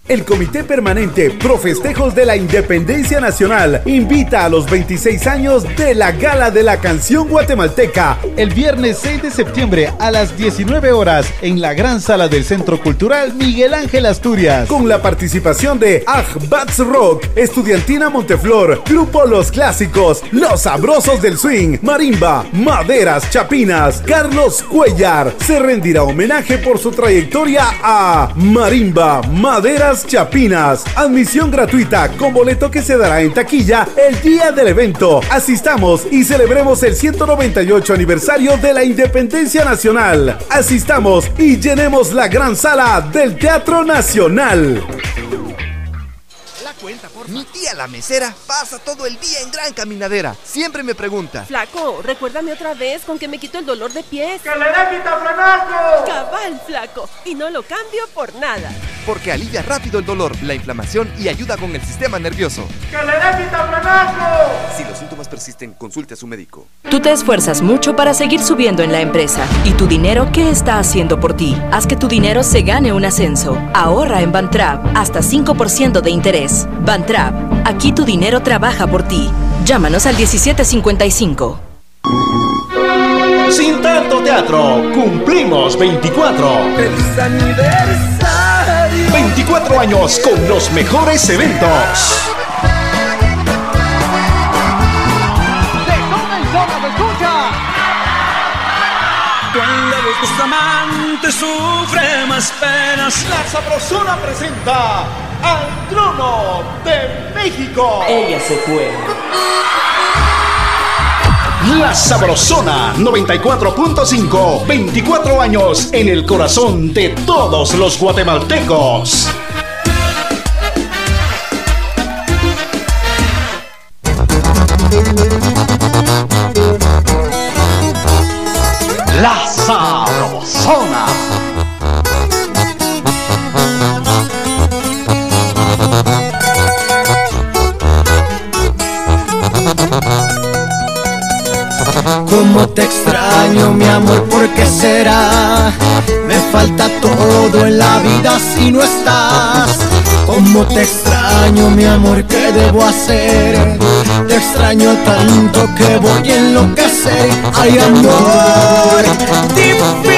El Comité Permanente Pro Festejos de la Independencia Nacional invita a los 26 años de la Gala de la Canción Guatemalteca el viernes 6 de septiembre a las 19 horas en la gran sala del Centro Cultural Miguel Ángel Asturias con la participación de Bats Rock, Estudiantina Monteflor, Grupo Los Clásicos, Los Sabrosos del Swing, Marimba, Maderas Chapinas, Carlos Cuellar. Se rendirá homenaje por su trayectoria a Marimba, Maderas Chapinas. Admisión gratuita con boleto que se dará en taquilla el día del evento. Asistamos y celebremos el 198 aniversario de la Independencia Nacional. Asistamos y llenemos la gran sala del Teatro Nacional. Mi tía la mesera pasa todo el día en gran caminadera. Siempre me pregunta. Flaco, recuérdame otra vez con que me quito el dolor de pies. ¡Que le dé vitafrenaco! Cabal, flaco. Y no lo cambio por nada. Porque alivia rápido el dolor, la inflamación y ayuda con el sistema nervioso. ¡Que le dé vitafrenaco! Si los síntomas persisten, consulte a su médico. Tú te esfuerzas mucho para seguir subiendo en la empresa. ¿Y tu dinero qué está haciendo por ti? Haz que tu dinero se gane un ascenso. Ahorra en Bantrap hasta 5% de interés. Bantrap, aquí tu dinero trabaja por ti. Llámanos al 1755. Sin tanto teatro, cumplimos 24. ¡Feliz aniversario! 24 años con los mejores eventos. Cuando amantes sufren más penas. La Sabrosona presenta al trono de México. Ella se fue. La Sabrosona 94.5. 24 años en el corazón de todos los guatemaltecos. La Sabrosona zona. Cómo te extraño, mi amor, ¿por qué será? Me falta todo en la vida si no estás. Cómo te extraño, mi amor, ¿qué debo hacer? Te extraño tanto que voy a enloquecer. Ay, amor, dime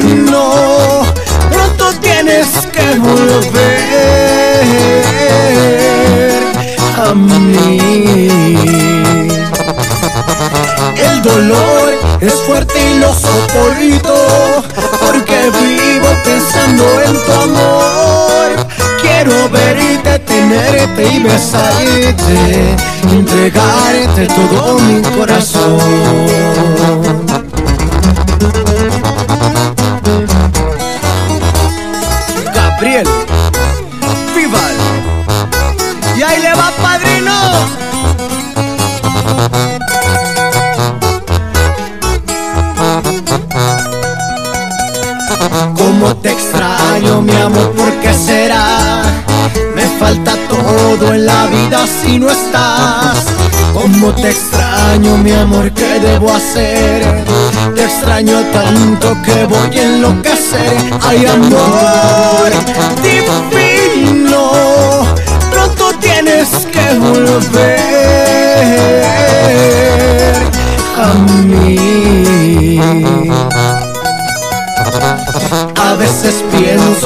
divino, pronto tienes que volver a mí. El dolor es fuerte y lo soporto porque vivo pensando en tu amor. Quiero verte, tenerte y besarte, entregarte todo mi corazón. Mi amor, ¿por qué será? Me falta todo en la vida si no estás. Cómo te extraño, mi amor, ¿qué debo hacer? Te extraño tanto que voy a enloquecer. Ay, amor divino, pronto tienes que volver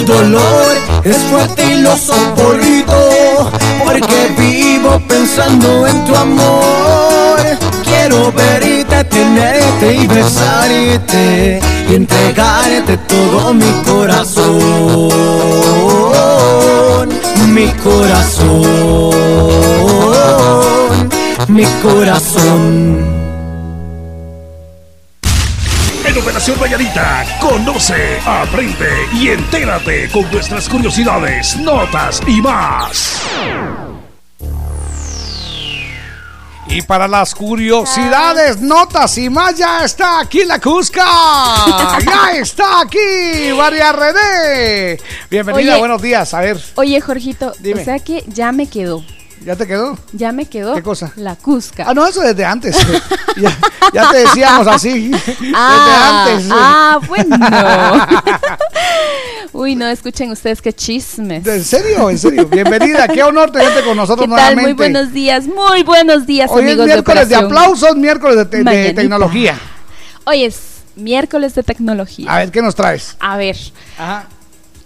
El dolor es fuerte y lo soporto porque vivo pensando en tu amor. Quiero verte, tenerte y besarte y entregarte todo mi corazón, mi corazón, mi corazón. Operación Valladita, conoce, aprende y entérate con nuestras curiosidades, notas y más. Y para las curiosidades, notas y más, ya está aquí la Cusca. [laughs] ya está aquí, María René. Bienvenida, Oye. buenos días. A ver, Oye, Jorgito, Dime. o sea que ya me quedó. ¿Ya te quedó? Ya me quedó. ¿Qué cosa? La Cusca. Ah, no, eso desde antes. [laughs] ya, ya te decíamos así. [laughs] Ah, desde antes. ah, bueno. [laughs] Uy, no, escuchen ustedes qué chismes. ¿En serio? ¿En serio? Bienvenida, qué honor tenerte con nosotros ¿Qué tal? nuevamente. Muy buenos días, muy buenos días, Hoy es miércoles de, aplausos, miércoles de, te- de tecnología. Hoy es miércoles de tecnología. A ver, ¿qué nos traes? A ver.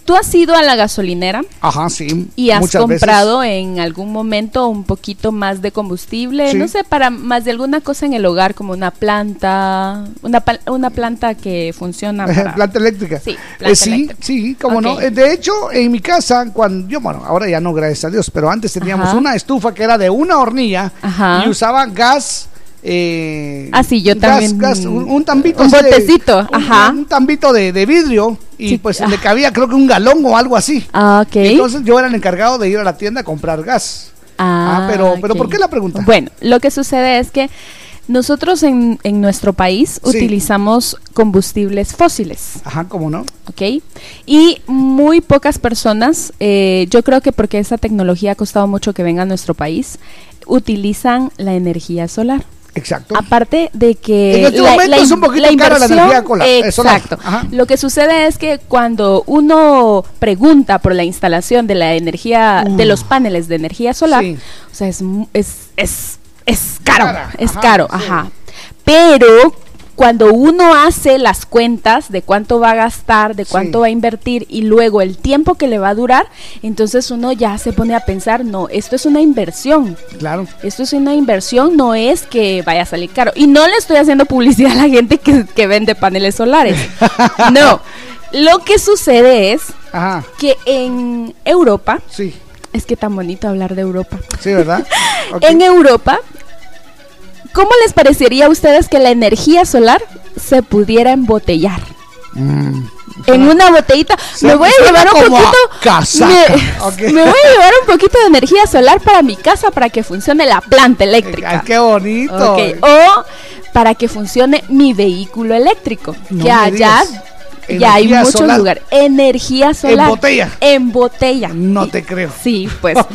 ¿Tú has ido a la gasolinera Ajá, sí. y has muchas veces. comprado en algún momento un poquito más de combustible? Sí. No sé, para más de alguna cosa en el hogar, como una planta, una, una planta que funciona para... planta eléctrica. Sí, Eh, planta sí, eléctrica. sí, cómo no. Eh, De hecho, en mi casa, cuando yo, bueno, ahora ya no, gracias a Dios, pero antes teníamos Ajá. una estufa que era de una hornilla Ajá. y usaba gas. Eh, Ah, sí, yo también. gas, un, un tambito. Un así botecito, ajá. Un, tambito de, de vidrio y Sí, pues ah. le cabía, creo que un galón o algo así. Ah, ok. Entonces yo era el encargado de ir a la tienda a comprar gas. Ah, pero, pero ok. ¿por qué la pregunta? Bueno, lo que sucede es que nosotros en, en nuestro país Sí. utilizamos combustibles fósiles. Ajá, ¿cómo no? ¿ok? Y muy pocas personas, eh, yo creo que porque esa tecnología ha costado mucho que venga a nuestro país, utilizan la energía solar. Exacto. Aparte de que En este momento es un poquito cara la energía cola- solar. Exacto. Ajá. Lo que sucede es que cuando uno pregunta por la instalación de la energía, de los paneles de energía solar, Sí. o sea, es es es, es caro, Cara, es ajá, caro, sí. ajá. Pero cuando uno hace las cuentas de cuánto va a gastar, de cuánto Sí. va a invertir y luego el tiempo que le va a durar, entonces uno ya se pone a pensar, no, esto es una inversión. Claro. Esto es una inversión, no es que vaya a salir caro. Y no le estoy haciendo publicidad a la gente que, que vende paneles solares. [laughs] No. Lo que sucede es Ajá. que en Europa, Sí. es que tan bonito hablar de Europa. Sí, ¿verdad? [laughs] En Europa, ¿cómo les parecería a ustedes que la energía solar se pudiera embotellar? Mm. En una botellita. Se- me voy a llevar un poquito. Me, Ok. [laughs] me voy a llevar un poquito de energía solar para mi casa para que funcione la planta eléctrica. Qué bonito. O para que funcione mi vehículo eléctrico. No que allá digas. Ya hay muchos solar. lugares. Energía solar. botella? En botella. No te creo. Sí, pues. [laughs]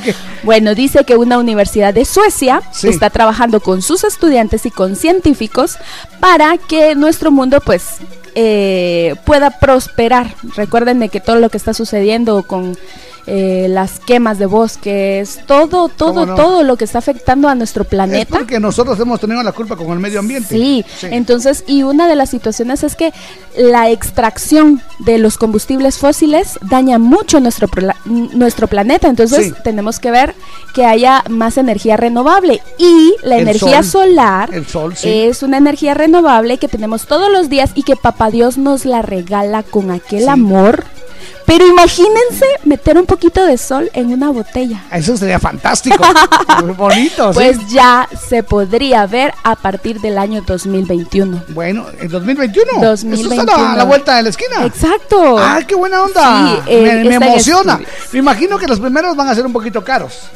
Bueno, dice que una universidad de Suecia Sí. está trabajando con sus estudiantes y con científicos para que nuestro mundo, pues, eh, pueda prosperar. Recuérdenme que todo lo que está sucediendo con eh, las quemas de bosques, todo, todo, todo lo que está afectando a nuestro Es planeta. porque nosotros hemos tenido la culpa con el medio ambiente. Sí, entonces, y una de las situaciones es que la extracción de los combustibles fósiles daña mucho nuestro, nuestro planeta, entonces Sí. tenemos que ver que haya más energía renovable y la El energía sol. solar El sol, sí. es una energía renovable que tenemos todos los días y que papá Dios nos la regala con aquel amor. Pero imagínense meter un poquito de sol en una botella. Eso sería fantástico. Muy [laughs] bonito, sí. Pues ya se podría ver a partir del año 2021. Bueno, ¿en 2021? Eso 2021. está a la vuelta de la esquina. Exacto. Ah, qué buena onda. Sí, eh, me, emociona. Me imagino que los primeros van a ser un poquito caros.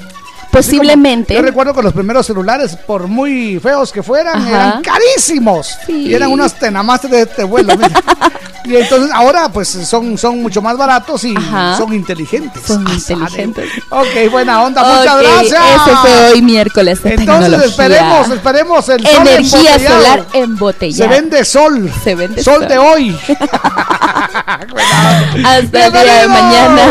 Posiblemente. Yo recuerdo que los primeros celulares, por muy feos que fueran, Ajá. eran carísimos. Sí. Y eran unos tenamaste de este vuelo. [laughs] y entonces ahora pues son, son mucho más baratos y Ajá. son inteligentes. Son Ah, inteligentes. Ok, buena onda, muchas gracias. Ese fue hoy miércoles de Entonces tecnología. esperemos, esperemos el sol Energía embotellado. solar embotellada. Se vende sol. Se vende sol sol. de hoy. [laughs] [laughs] Hasta el día de mañana.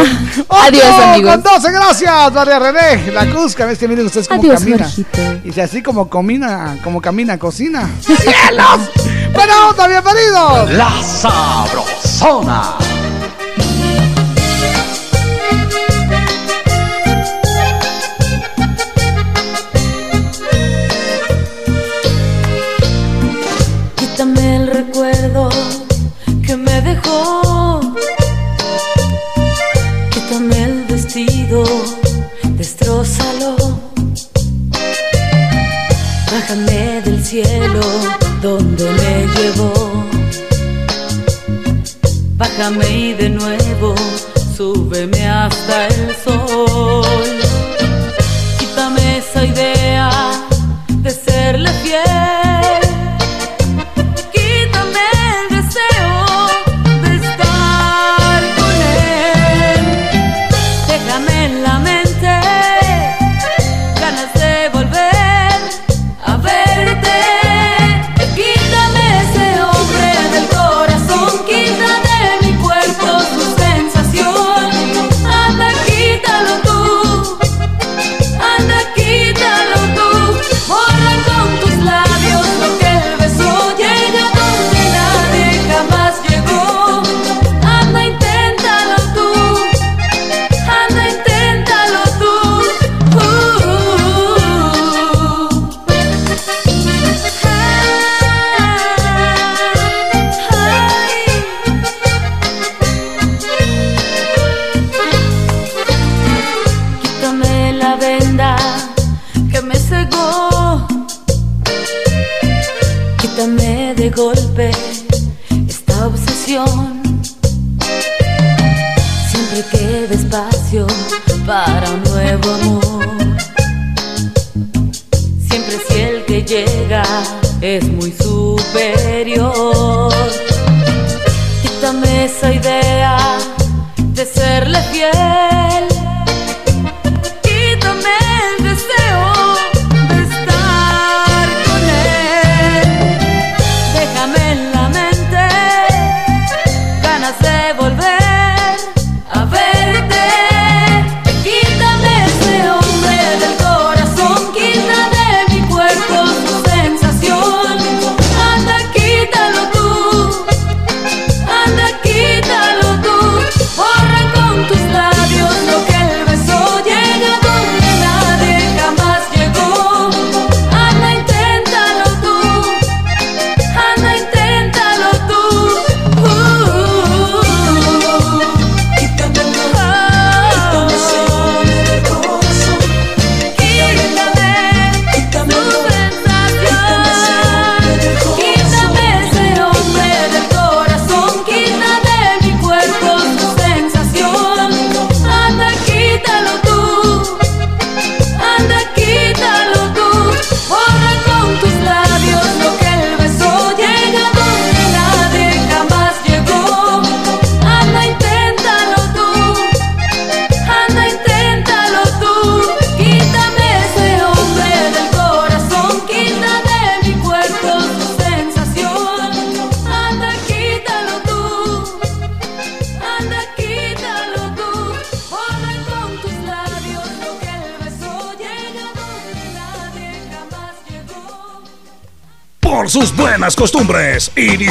Adiós, amigos. Con 12, gracias, María René. La Cusca, ves que miren ustedes cómo Adiós, camina. Jorgito. Y si así como camina, como camina, cocina. [laughs] ¡Cielos! Buena onda, bienvenidos. La Sabrosona.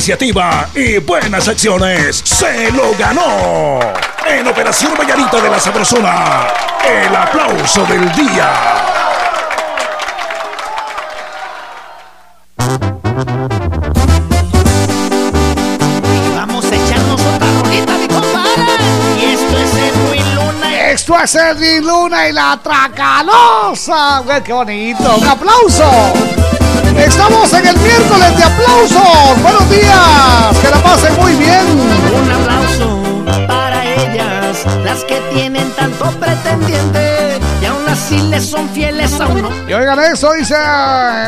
Iniciativa y buenas acciones, se lo ganó. En Operación Vallarita de la Sabrosona, el aplauso del día. Vamos a echarnos otra rolita, mi compadre. Y esto es Edwin Luna. Esto es Edwin Luna y la Tracalosa. Qué bonito. Un aplauso. Estamos en el miércoles de aplausos. Buenos días. Que la pasen muy bien. Un aplauso para ellas, las que tienen tanto pretendiente y aún así les son fieles a uno. Y oigan eso, dice,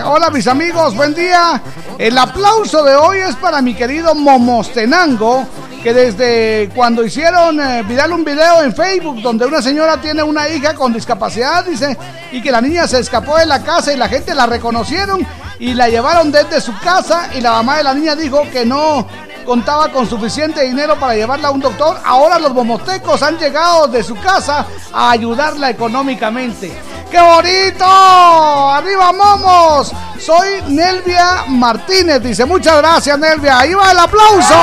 hola mis amigos, buen día. El aplauso de hoy es para mi querido Momostenango, que desde cuando hicieron eh, viral un video en Facebook donde una señora tiene una hija con discapacidad, dice, y que la niña se escapó de la casa y la gente la reconocieron y la llevaron desde su casa y la mamá de la niña dijo que no contaba con suficiente dinero para llevarla a un doctor. Ahora los momotecos han llegado de su casa a ayudarla económicamente. ¡Qué bonito! ¡Arriba, momos! Soy Nelvia Martínez. Dice, muchas gracias, Nelvia. Ahí va el aplauso.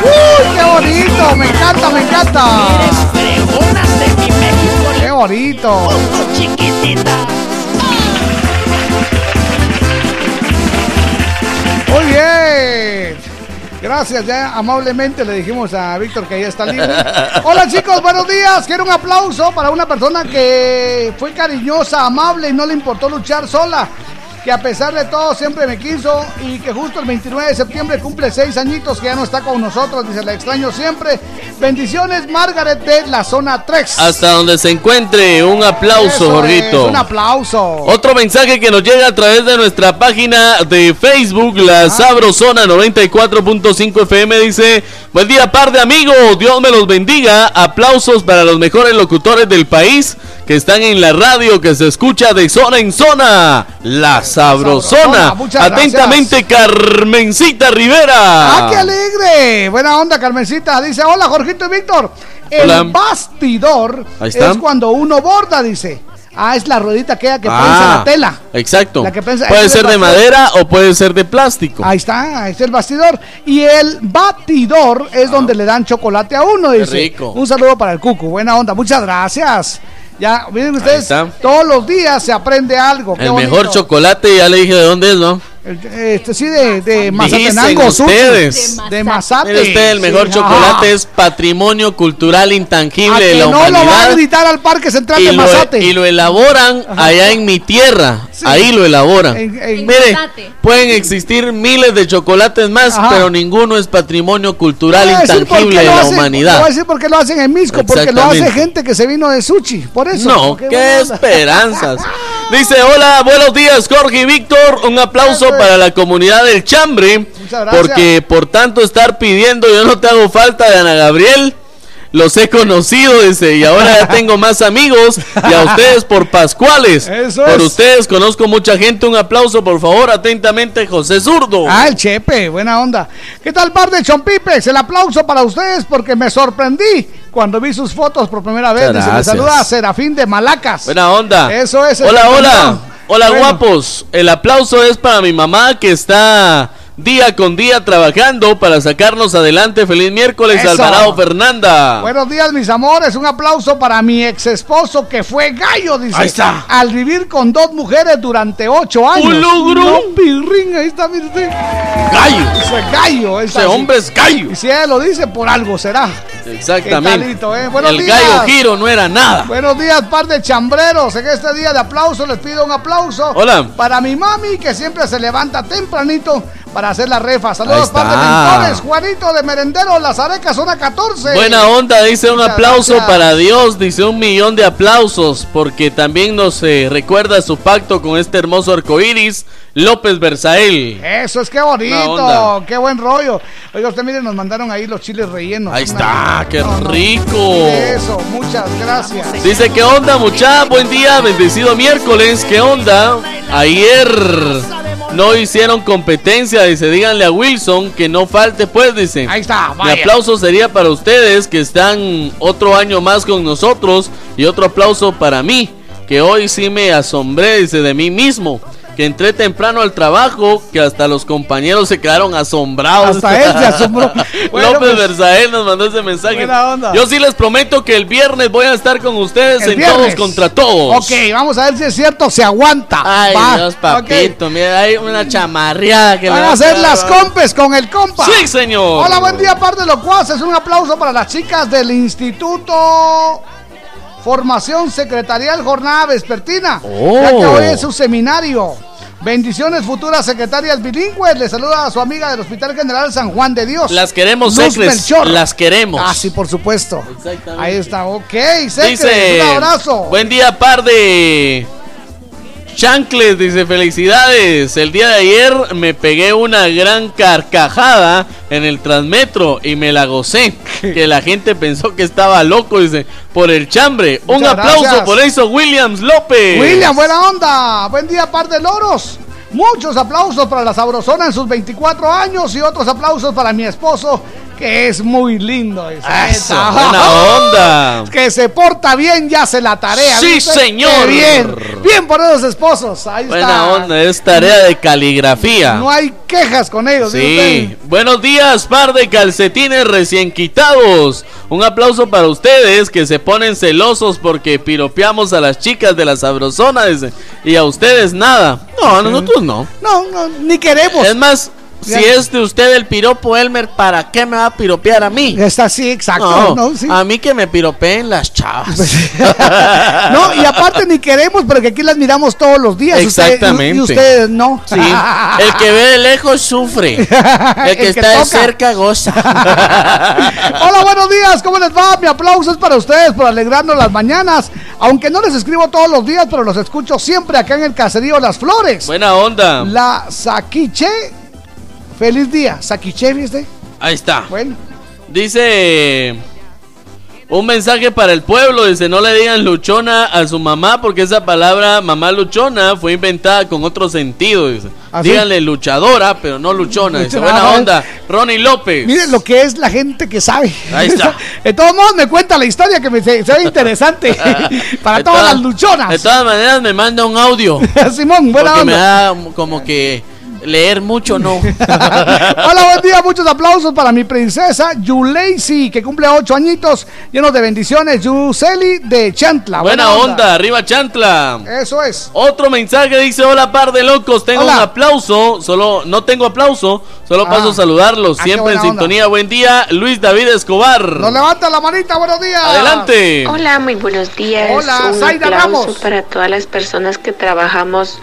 ¡Uy, qué bonito! Me encanta, me encanta. ¡Qué bonito! Gracias, ya amablemente le dijimos a Víctor que ya está libre. Hola chicos, buenos días. Quiero un aplauso para una persona que fue cariñosa, amable y no le importó luchar sola. Que a pesar de todo siempre me quiso y que justo el 29 de septiembre cumple seis añitos que ya no está con nosotros. Dice, la extraño siempre. Bendiciones, Margaret de la zona 3. Hasta donde se encuentre, un aplauso, Jorgito. un aplauso. Otro mensaje que nos llega a través de nuestra página de Facebook, la Sabrosona 94.5 FM, dice, buen día par de amigos, Dios me los bendiga, aplausos para los mejores locutores del país que están en la radio que se escucha de zona en zona, la Sabrosona. Atentamente, Carmencita Rivera. ¡Ah, qué alegre! Buena onda, Carmencita. Dice, hola, Jorgito y Víctor. El Hola. bastidor es cuando uno borda, dice. Ah, es la ruedita aquella que Ah, prensa la tela. Exacto. La que prensa- puede ser de madera o puede ser de plástico. Ahí está, ahí está el bastidor. Y el batidor es donde le dan chocolate a uno, Qué dice. rico. Un saludo para el Cucu, buena onda, muchas gracias. Ya, miren ustedes, todos los días se aprende algo. qué El bonito. mejor chocolate, ya le dije de dónde es, ¿no? Este sí, de, de Mazatenango, Suchi. ustedes. De Mazate. Mire usted, el mejor Sí, chocolate ajá. es patrimonio cultural intangible A de que la no lo va a gritar al Parque Central y, de lo, Mazate. y lo elaboran allá en mi tierra. Ahí lo elaboran. En- en- Mire, Mazate. pueden existir miles de chocolates más, Ajá. pero ninguno es patrimonio cultural intangible de lo la hacen- humanidad. voy a decir por qué lo hacen en Misco, porque lo hace gente que se vino de Suchi. Por eso. No, Qué qué esperanzas. [laughs] Dice, hola, buenos días, Jorge y Víctor. Un aplauso para la comunidad del Chambre. Muchas gracias. Porque por tanto estar pidiendo, yo no te hago falta de Ana Gabriel. Los he conocido, dice, y ahora ya tengo más amigos. Y a ustedes por Pascuales. Eso por es. ustedes conozco mucha gente. Un aplauso, por favor, atentamente, José Zurdo. Ah, el Chepe, buena onda. ¿Qué tal, par de chompipes? El aplauso para ustedes porque me sorprendí cuando vi sus fotos por primera vez. Dice, le gracias. saluda a Serafín de Malacas. Buena onda. Eso es. Hola, hola. Hola, Bueno. guapos. El aplauso es para mi mamá que está día con día trabajando para sacarnos adelante. Feliz miércoles, Eso. Alvarado Fernanda. Buenos días, mis amores. Un aplauso para mi ex esposo que fue gallo, dice. Ahí está. Al vivir con dos mujeres durante ocho años. ¡Un logro! No, pirrín, ahí está, mire usted. Gallo. Ese gallo. es Ese así. hombre es gallo. Y si ella lo dice, por algo será. Exactamente. Qué talito, eh. Buenos El días. gallo giro no era nada. Buenos días, par de chambreros. En este día de aplauso les pido un aplauso. Hola. Para mi mami que siempre se levanta tempranito para hacer la refa. Saludos, par de mentores. Juanito de Merendero, Las Arecas, zona 14. Buena onda, dice un Muchas aplauso gracias. para Dios, dice un millón de aplausos, porque también nos eh, recuerda su pacto con este hermoso arcoíris, López Berzael. Eso es que bonito, qué buen rollo. Oiga, usted miren, nos mandaron ahí los chiles rellenos. Ahí Una- está, qué No, no. rico. Eso, muchas gracias. Dice, ¿qué onda, mucha? Buen día, bendecido miércoles. ¿Qué onda? Ayer no hicieron competencia. Dice, díganle a Wilson que no falte, pues, dice. Ahí está, Mi vaya. aplauso sería para ustedes que están otro año más con nosotros. Y otro aplauso para mí, que hoy sí me asombré, dice, de mí mismo. Que entré temprano al trabajo, que hasta los compañeros se quedaron asombrados. Hasta él se asombró. [laughs] Bueno, López pues, Versael nos mandó ese mensaje. Buena onda. Yo sí les prometo que el viernes voy a estar con ustedes El en viernes. Todos contra Todos. Ok, vamos a ver si es cierto, se aguanta. Ay, Va, Dios, papito, mira, hay una chamarreada que Van a hacer las compes con el compa. Sí, señor. Hola, buen día, par de locuaces. Un aplauso para las chicas del Instituto Formación Secretarial Jornada Vespertina. Oh. Ya que hoy es su seminario. Bendiciones, futuras secretarias bilingües. Le saluda a su amiga del Hospital General San Juan de Dios. Las queremos, Secres. Las queremos. Ah, sí, por supuesto. Ahí está, ok. Secres, Dice, un abrazo. buen día par de chancles, dice felicidades. El día de ayer me pegué una gran carcajada en el transmetro y me la gocé. [laughs] que la gente pensó que estaba loco, dice, por el chambre. Un aplauso gracias. por eso, Williams López. William, buena onda. Buen día, par de loros. Muchos aplausos para la sabrosona en sus 24 años y otros aplausos para mi esposo, que es muy lindo. Eso, buena [laughs] onda. Que se porta bien, ya hace la tarea. Sí, ¿viste? señor. Qué bien. Bien por esos esposos. Ahí Buena está. onda, es tarea de caligrafía. No hay quejas con ellos. ¿sí buenos días, par de calcetines recién quitados. Un aplauso para ustedes que se ponen celosos porque piropeamos a las chicas de la sabrosona y a ustedes nada. No, a nosotros no. No, no, ni queremos. Es más, si es de usted el piropo, Elmer, ¿para qué me va a piropear a mí? Está así, exacto. No, ¿no? Sí. A mí que me piropeen las chavas. [laughs] No, y aparte ni queremos, porque aquí las miramos todos los días. Usted- Exactamente. y ustedes no. Sí, el que ve de lejos sufre. [laughs] El que El que está de cerca goza. [laughs] Hola, buenos días, ¿cómo les va? Mi aplauso es para ustedes por alegrarnos las mañanas. Aunque no les escribo todos los días, pero los escucho siempre acá en el caserío Las Flores. Buena onda. La Saquiche. Feliz día. Saquiche, ¿viste? Ahí está. Bueno. Dice un mensaje para el pueblo. Dice, no le digan luchona a su mamá porque esa palabra mamá luchona fue inventada con otro sentido. Dice. ¿Ah, sí? Díganle luchadora, pero no luchona. Dice, buena ah, onda. [laughs] Ronnie López. Miren lo que es la gente que sabe. Ahí está. [laughs] De todos modos, me cuenta la historia que me se, se ve interesante [laughs] para todas todas- las luchonas. De todas maneras me manda un audio. Simón, buena porque me onda. da como que leer mucho no. [laughs] Hola, buen día, muchos aplausos para mi princesa Yuleisi, que cumple ocho añitos, llenos de bendiciones. Yuseli de Chantla. Buena onda, arriba Chantla. Eso es. Otro mensaje dice, hola par de locos, tengo Hola. un aplauso, solo no tengo aplauso, solo Ah. paso a saludarlos, Ah, siempre en onda. sintonía, buen día, Luis David Escobar. Nos levanta la manita, buenos días. Adelante. Hola, muy buenos días. Hola, Un Zaida aplauso Ramos. para todas las personas que trabajamos.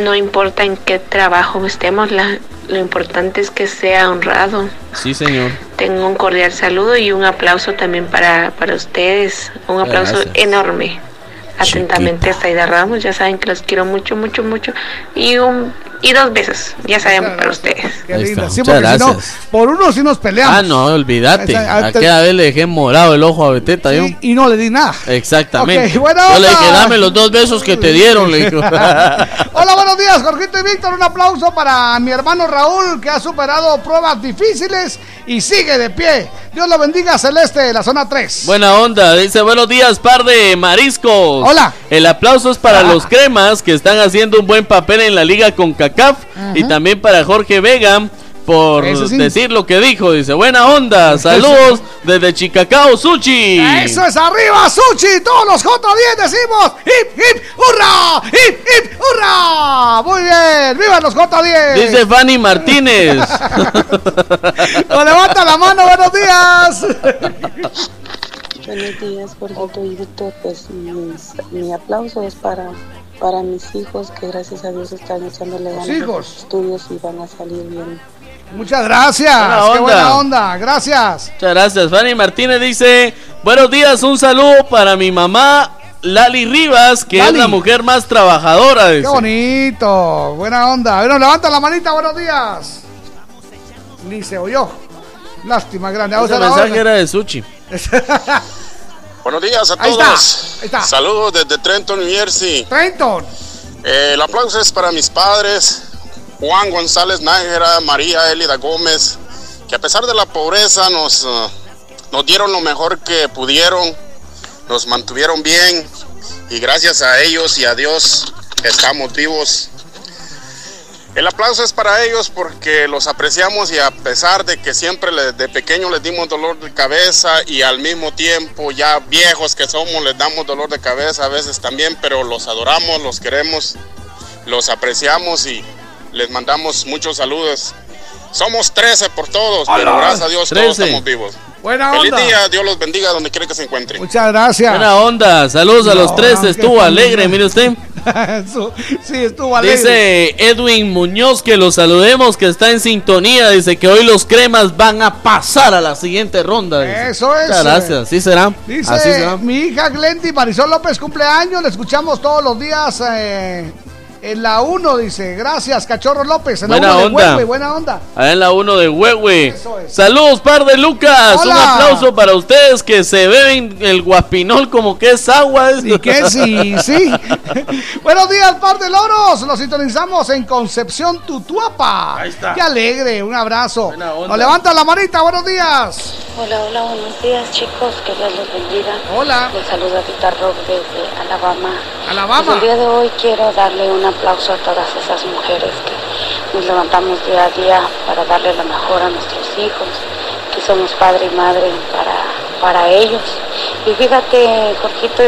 No importa en qué trabajo estemos, la- lo importante es que sea honrado. Sí, señor. Tengo un cordial saludo y un aplauso también para, para ustedes. Un aplauso Gracias. enorme. Atentamente, Zaida Ramos. Ya saben que los quiero mucho, mucho, mucho. Y un y dos besos, ya saben, para ustedes. Qué linda. Sí, muchas porque si no, gracias. por uno sí nos peleamos. Ah, no, olvídate. Aquella vez le dejé morado el ojo a Beteta. yo. Y no le di nada. Exactamente. Ok, buena Yo le dije, dame los dos besos que te dieron, le dijo. [laughs] Hola, buenos días, Jorgito y Víctor. Un aplauso para mi hermano Raúl, que ha superado pruebas difíciles y sigue de pie. Dios lo bendiga, Celeste, de la zona 3. Buena onda, dice buenos días, par de mariscos. Hola. El aplauso es para los cremas que están haciendo un buen papel en la liga con CACAF y también para Jorge Vega por sí. decir lo que dijo. Dice buena onda, saludos desde Chicacao, Suchi. Eso es arriba, Suchi. Todos los J10 decimos hip, hip, hurra, hip, hip, hurra. Muy bien, viva los J10. Dice Fanny Martínez. [laughs] Nos levanta la mano, buenos días. Buenos días, Jorgito y Víctor. Pues mis- mi aplauso es para, para mis hijos que gracias a Dios están echándole ganas hijos. estudios y van a salir bien. Muchas gracias. Buena Qué onda. buena onda. Gracias. Muchas gracias. Fanny Martínez dice, buenos días, un saludo para mi mamá Lali Rivas, que Lali. es la mujer más trabajadora. Qué dice. bonito. Buena onda. Bueno, levanta la manita, buenos días. Ni se oyó. Lástima grande. Ese mensaje era de Suchi. [laughs] Buenos días a Ahí todos. está, ahí está. Saludos desde Trenton, New Jersey. Trenton. Eh, el aplauso es para mis padres, Juan González Nájera, María Elida Gómez, que a pesar de la pobreza nos, eh, nos dieron lo mejor que pudieron, nos mantuvieron bien y gracias a ellos y a Dios estamos vivos. El aplauso es para ellos porque los apreciamos y a pesar de que siempre de pequeño les dimos dolor de cabeza y al mismo tiempo ya viejos que somos les damos dolor de cabeza a veces también, pero los adoramos, los queremos, los apreciamos y les mandamos muchos saludos. Somos 13 por todos, pero Hola. gracias a Dios 13. todos estamos vivos. Buena Feliz onda. día, Dios los bendiga donde quiera que se encuentren. Muchas gracias. Buena onda, saludos a los No, tres, qué estuvo tan- alegre, mire usted. [laughs] Sí, estuvo alegre. Dice Edwin Muñoz que los saludemos, que está en sintonía. Dice que hoy los cremas van a pasar a la siguiente ronda. dice. Eso es, Muchas gracias, así será. así será. mi hija Glendy Marisol López cumpleaños, le escuchamos todos los días eh, en la 1, dice. Gracias, Cachorro López. En Buena la 1 onda. de Huehue, buena onda. Allá en la 1 de Huehue. Saludos, par de Lucas. Hola. Un aplauso para ustedes que se beben el guapinol como que es agua. ¿Y qué? Sí, sí. [laughs] Buenos días, par de loros. Los sintonizamos en Concepción Tutuapa. Ahí está. Qué alegre, un abrazo. onda. Nos levanta la manita, buenos días. Hola, hola, buenos días chicos, que Dios los bendiga. Hola. Les saluda Tita Rock desde Alabama. Alabama. Pues el día de hoy quiero darle un aplauso a todas esas mujeres que nos levantamos día a día para darle lo mejor a nuestros hijos, que somos padre y madre para, para ellos. Y fíjate, Jorgito,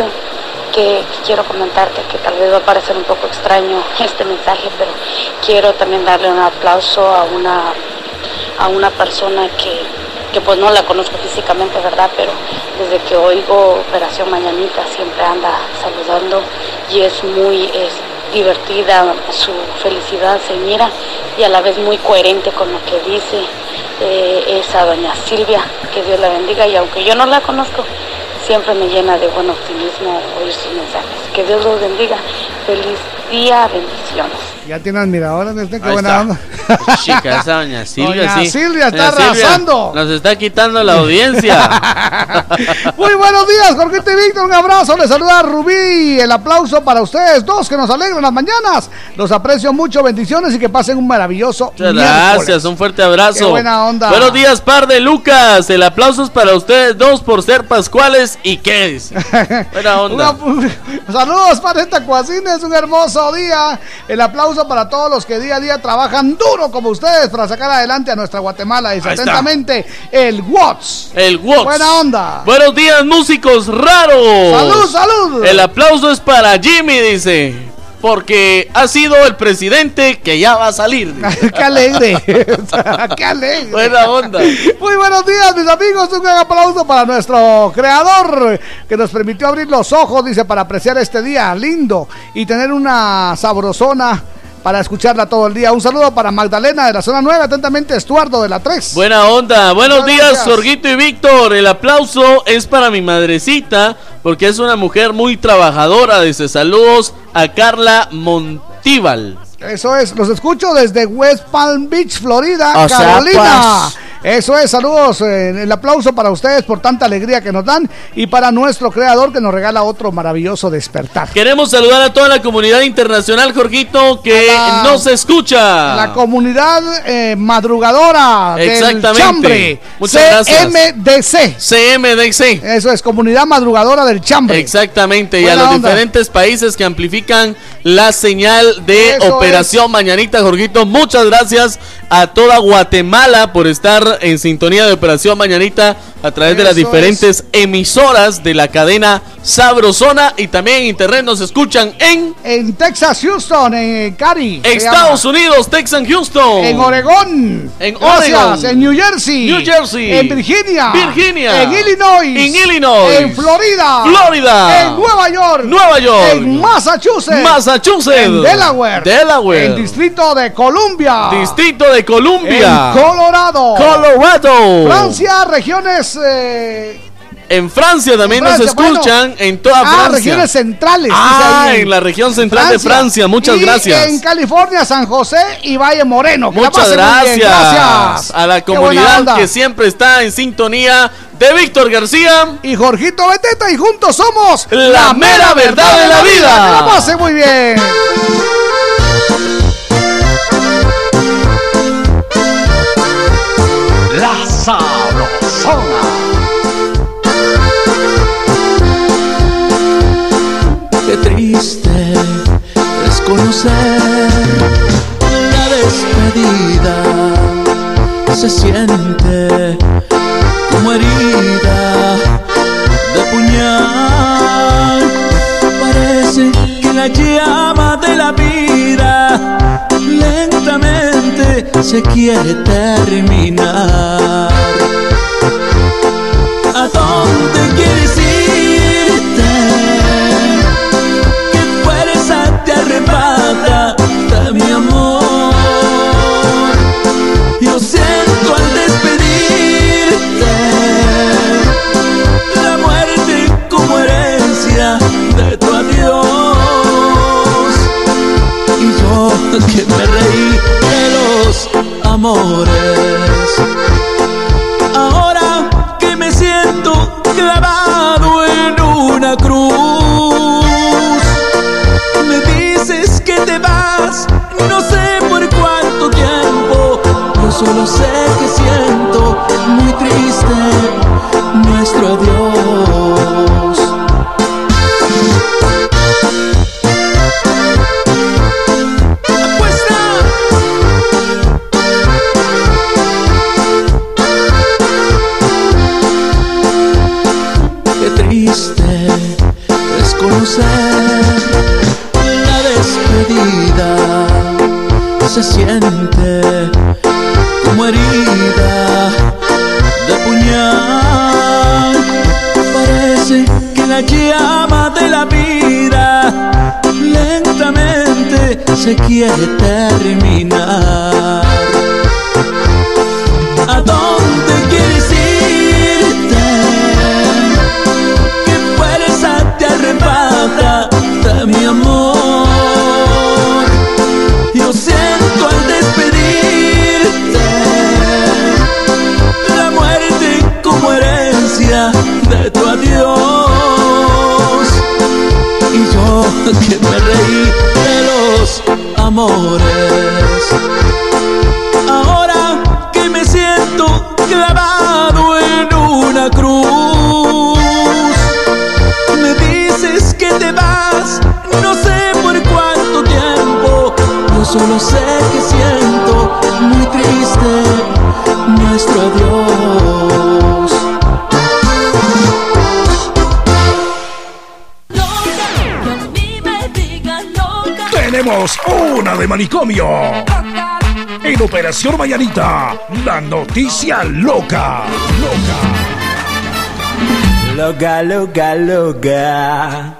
que quiero comentarte que tal vez va a parecer un poco extraño [laughs] este mensaje, pero quiero también darle un aplauso a una a una persona que, que pues no la conozco físicamente, ¿verdad? Pero desde que oigo Operación Mañanita siempre anda saludando y es muy divertida, su felicidad se mira y a la vez muy coherente con lo que dice eh, esa doña Silvia, que Dios la bendiga y aunque yo no la conozco, siempre me llena de buen optimismo oír sus mensajes. Que Dios los bendiga. Feliz día, bendiciones. Ya tiene admiradores, ¿viste? Qué Ahí buena está. onda. Chica, esa doña Silvia, Doña sí. Silvia está Doña Silvia arrasando. Nos está quitando la audiencia. [laughs] Muy buenos días, Jorgito y Víctor. Un abrazo. Les saluda Rubí. El aplauso para ustedes dos que nos alegran las mañanas. Los aprecio mucho. Bendiciones y que pasen un maravilloso Muchas gracias, un fuerte abrazo. Qué buena onda. Buenos días, par de Lucas. El aplauso es para ustedes dos por ser pascuales y qué dice. [laughs] Buena onda. Una- [laughs] saludos para esta cuacina, es un hermoso día. El aplauso para todos los que día a día trabajan duro como ustedes para sacar adelante a nuestra Guatemala. Está. atentamente el Watts. El Wox. Buena onda. Buenos días, músicos raros. Salud, salud. El aplauso es para Jimmy, dice. Porque ha sido el presidente que ya va a salir. [laughs] Qué alegre. [laughs] [laughs] Qué alegre. Buena onda. Muy buenos días, mis amigos. Un gran aplauso para nuestro creador que nos permitió abrir los ojos, dice, para apreciar este día lindo y tener una sabrosona para escucharla todo el día. Un saludo para Magdalena de la zona 9, atentamente Estuardo de la 3. Buena onda. Buenos días. Sorguito y Víctor. El aplauso es para mi madrecita porque es una mujer muy trabajadora. Dice saludos a Carla Montival. Eso es, los escucho desde West Palm Beach, Florida, O sea, Carolina. pues. Eso es, saludos, eh, el aplauso para ustedes por tanta alegría que nos dan y para nuestro creador que nos regala otro maravilloso despertar. Queremos saludar a toda la comunidad internacional, Jorgito, que la- nos escucha. La comunidad eh, madrugadora del chambre. Muchas gracias. CMDC. CMDC. Eso es, comunidad madrugadora del chambre. Exactamente, y a los onda. diferentes países que amplifican la señal de Eso Operación Mañanita, Jorgito. Muchas gracias a toda Guatemala por estar en sintonía de Operación Mañanita a través de las diferentes emisoras de la cadena Sabrosona y también en internet nos escuchan en En Texas, Houston, en Cary. se Estados. Unidos, Texas, Houston. En Oregón. En Gracias. Oregon. En New Jersey. New Jersey. En Virginia. Virginia. En Illinois. En Illinois. En Florida. Florida. En Nueva York. Nueva York. En Massachusetts. Massachusetts. En Delaware. Delaware. En Distrito de Columbia. Distrito de Columbia. En Colorado. Colorado. Francia, regiones. Eh, En Francia también En Francia, nos escuchan en toda ah, Francia. regiones centrales. Ah, en la región central de Francia. Muchas Y gracias. En California, San José y Valle Moreno. Muchas gracias. Gracias. a la comunidad que siempre está en sintonía de Víctor García y Jorgito Beteta y juntos somos la, mera verdad de la vida. Que la pase muy bien. Sabrosona. Qué triste es conocer la despedida se siente como herida de puñal. Parece que la llama lentamente se quiere terminar. ¿A dónde quieres irte? ¿Qué fuerza te arrebata de mi amor? Yo siento al despedirte la muerte como herencia de tu adiós. Y yo que Ahora que me siento clavado en una cruz, me dices que te vas, no sé por cuánto tiempo. Yo solo sé que siento muy triste nuestro adiós. De manicomio. En Operación Mañanita, la noticia loca. Loca, loca, loca.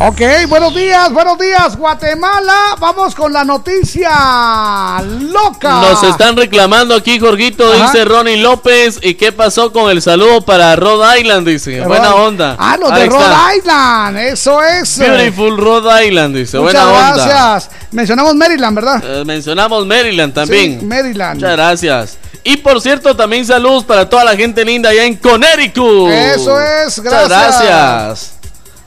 Ok, buenos días, buenos días, Guatemala. Vamos con la noticia loca. Nos están reclamando aquí, Jorgito, Ajá. dice Ronnie López. ¿Y qué pasó con el saludo para Rhode Island? Dice. Buena onda. Ah, los Ahí de está. Rhode Island, eso es. eh. Beautiful Rhode Island, dice. Muchas Buena onda. gracias. Mencionamos Maryland, ¿verdad? Eh, mencionamos Maryland también. Sí, Maryland. Muchas gracias. Y por cierto, también saludos para toda la gente linda allá en Connecticut. Eso es, Muchas gracias. gracias.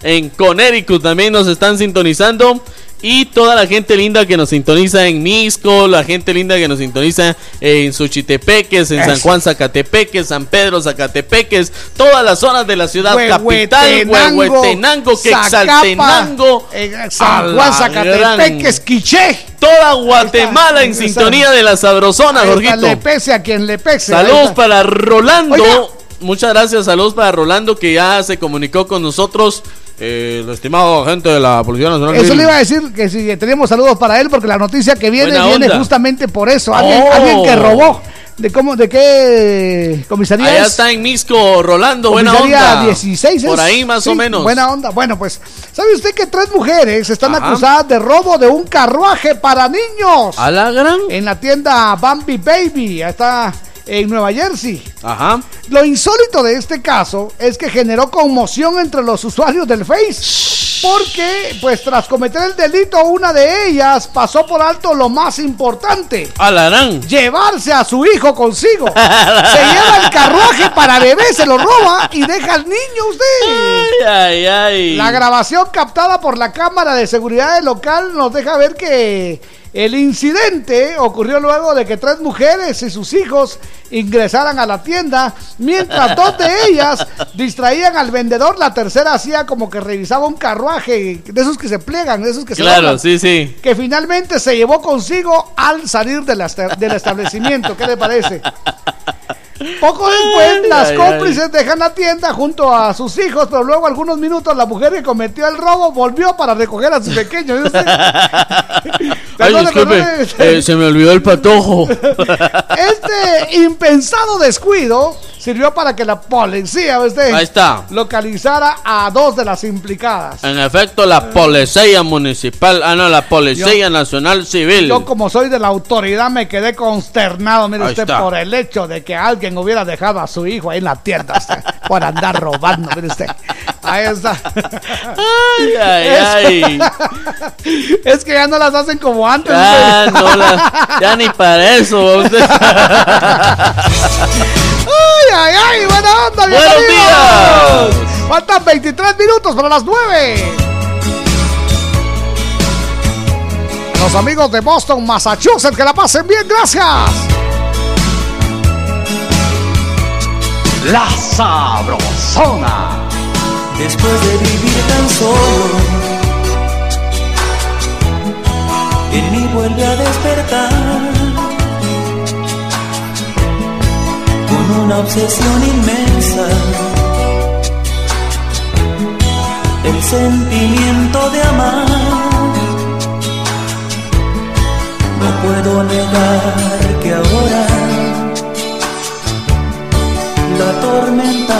En Connecticut también nos están sintonizando. Y toda la gente linda que nos sintoniza en Misco, la gente linda que nos sintoniza en Suchitepeques, en San. Juan Zacatepeques, San Pedro Zacatepeques, todas las zonas de la ciudad capital, Huehuetenango, Quexaltenango, eh, San Juan, Zacatepeques, Quiché. Toda Guatemala en sintonía de la sabrosona, Jorgito. Le pese a quien le pese. Saludos para Rolando. Oiga. Muchas gracias, saludos para Rolando que ya se comunicó con nosotros. Eh, el estimado agente de la Policía Nacional. Eso Civil. le iba a decir que si teníamos saludos para él, porque la noticia que viene Buena viene onda. justamente por eso. Alguien, Oh. alguien que robó. ¿De cómo, de qué comisaría Allá es? está en Misco, Rolando, buena Comisaría onda. 16 es. Por ahí más o menos. Buena onda. Bueno, pues, ¿sabe usted que tres mujeres están Ajá. acusadas de robo de un carruaje para niños? ¿A la gran? En la tienda Bambi Baby, está en Nueva Jersey. Ajá. Lo insólito de este caso es que generó conmoción entre los usuarios del Face. Porque, pues tras cometer el delito, una de ellas pasó por alto lo más importante. A la gran. Llevarse a su hijo consigo. [laughs] se lleva el carruaje para bebé, se lo roba y deja al niño usted. Ay, ay. La grabación captada por la cámara de seguridad del local nos deja ver que el incidente ocurrió luego de que tres mujeres y sus hijos ingresaran a la tienda Mientras [laughs] dos de ellas distraían al vendedor, la tercera hacía como que revisaba un carruaje de esos que se pliegan, de esos que se Claro, sí, sí. que finalmente se llevó consigo al salir de la esta- del establecimiento. ¿Qué le parece? Poco después, las ay, cómplices dejan la tienda junto a sus hijos, pero luego, algunos minutos, la mujer que cometió el robo volvió para recoger a. ¿sí usted? [laughs] Ay, disculpe, eh, [laughs] se me olvidó el patojo. [laughs] Este impensado descuido sirvió para que la policía ¿viste? Ahí está. localizara a dos de las implicadas. En efecto, la policía municipal, ah no, la policía nacional civil. Yo como soy de la autoridad me quedé consternado, mire Ahí usted, está. por el hecho de que alguien hubiera dejado a su hijo ahí en la tienda usted, por andar robando, mire usted. Ahí está. Ay, ay, ay. [laughs] Es que ya no las hacen como antes. Ya, usted. no la- ya ni para eso. usted. ¡Ay, ay, ay! ¡Buena onda, ¡Buenos bienvenidos! Faltan 23 minutos para las 9. Los amigos de Boston, Massachusetts, que la pasen bien, gracias. La Sabrosona. Después de vivir tan solo, en mí vuelve a despertar con una obsesión inmensa. El sentimiento de amar. No puedo negar que ahora la tormenta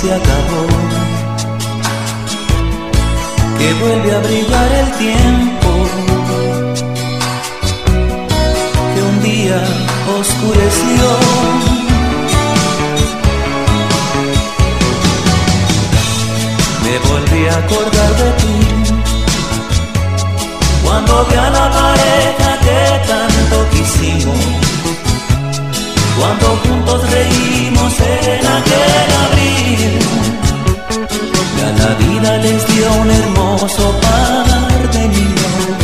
se acabó que vuelve a brillar el tiempo que un día oscureció. Me volví a acordar de ti cuando vi a la pareja que tanto quisimos, cuando juntos reímos en aquel abril. A la vida les dio un hermoso par de niños.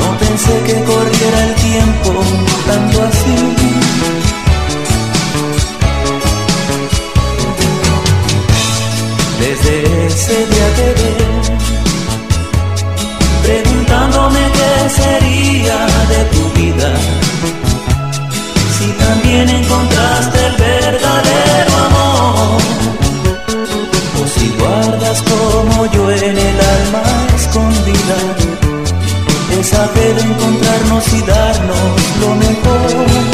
No pensé que corriera el tiempo tanto así. Desde ese día te ve, preguntándome qué sería de tu vida. Si también encontraste el verdadero amor guardas como yo en el alma escondida fe de encontrarnos y darnos lo mejor.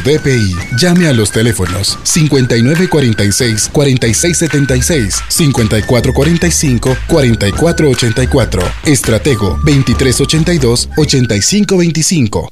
DPI. Llame a los teléfonos 5946-4676, 5445-4484, Estratego 2382-8525.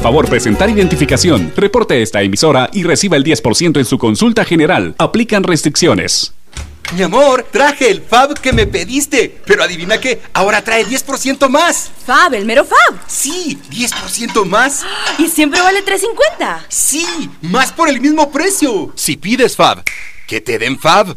favor presentar identificación. Reporte esta emisora y reciba el 10% en su consulta general. Aplican restricciones. Mi amor, traje el Fab que me pediste. Pero adivina qué, ahora trae 10% más. Fab, el mero Fab. Sí, 10% más. [gasps] Y siempre vale 3.50. Sí, más por el mismo precio. Si pides Fab, que te den Fab.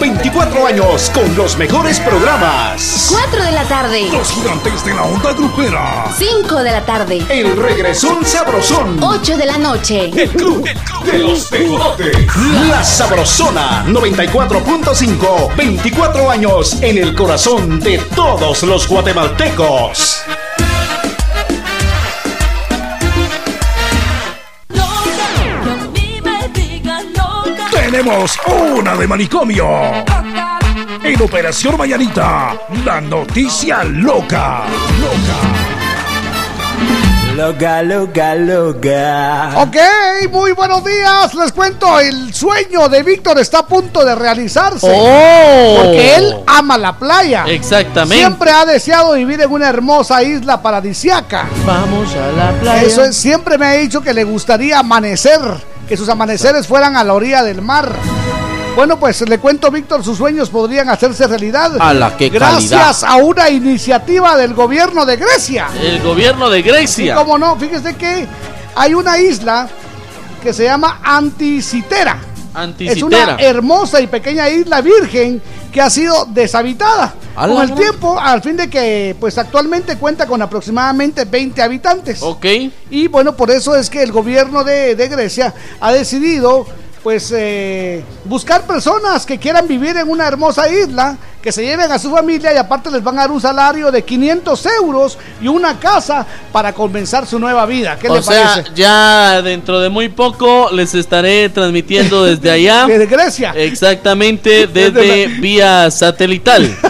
24 años con los mejores programas. 4 de la tarde. Los gigantes de la onda grupera. 5 de la tarde. El regresón sabrosón. 8 de la noche. El club de los tecolotes. La Sabrosona 94.5. 24 años en el corazón de todos los guatemaltecos. Tenemos una de manicomio. En Operación Mañanita, la noticia loca. Loca. Loca, loca, loca. Ok, muy buenos días. Les cuento, el sueño de Víctor está a punto de realizarse. Oh. Porque él ama la playa. Exactamente. Siempre ha deseado vivir en una hermosa isla paradisiaca. Vamos a la playa. Eso es, siempre me ha dicho que le gustaría amanecer, que sus amaneceres fueran a la orilla del mar. Bueno, pues le cuento, Víctor, sus sueños podrían hacerse realidad. A la que Gracias calidad. a una iniciativa del gobierno de Grecia. El gobierno de Grecia. cómo no, fíjese que hay una isla que se llama Anticitera. Es una Anticitera. hermosa y pequeña isla virgen que ha sido deshabitada. Con el gran- tiempo, al fin de que pues actualmente cuenta con aproximadamente 20 habitantes. Ok. Y bueno, por eso es que el gobierno de, de Grecia ha decidido pues eh, buscar personas que quieran vivir en una hermosa isla, que se lleven a su familia y aparte les van a dar un salario de 500 euros y una casa para comenzar su nueva vida. ¿Qué o le sea, parece? ya dentro de muy poco les estaré transmitiendo desde [laughs] allá. Desde Grecia. Exactamente, [laughs] desde Desde vía satelital. [laughs]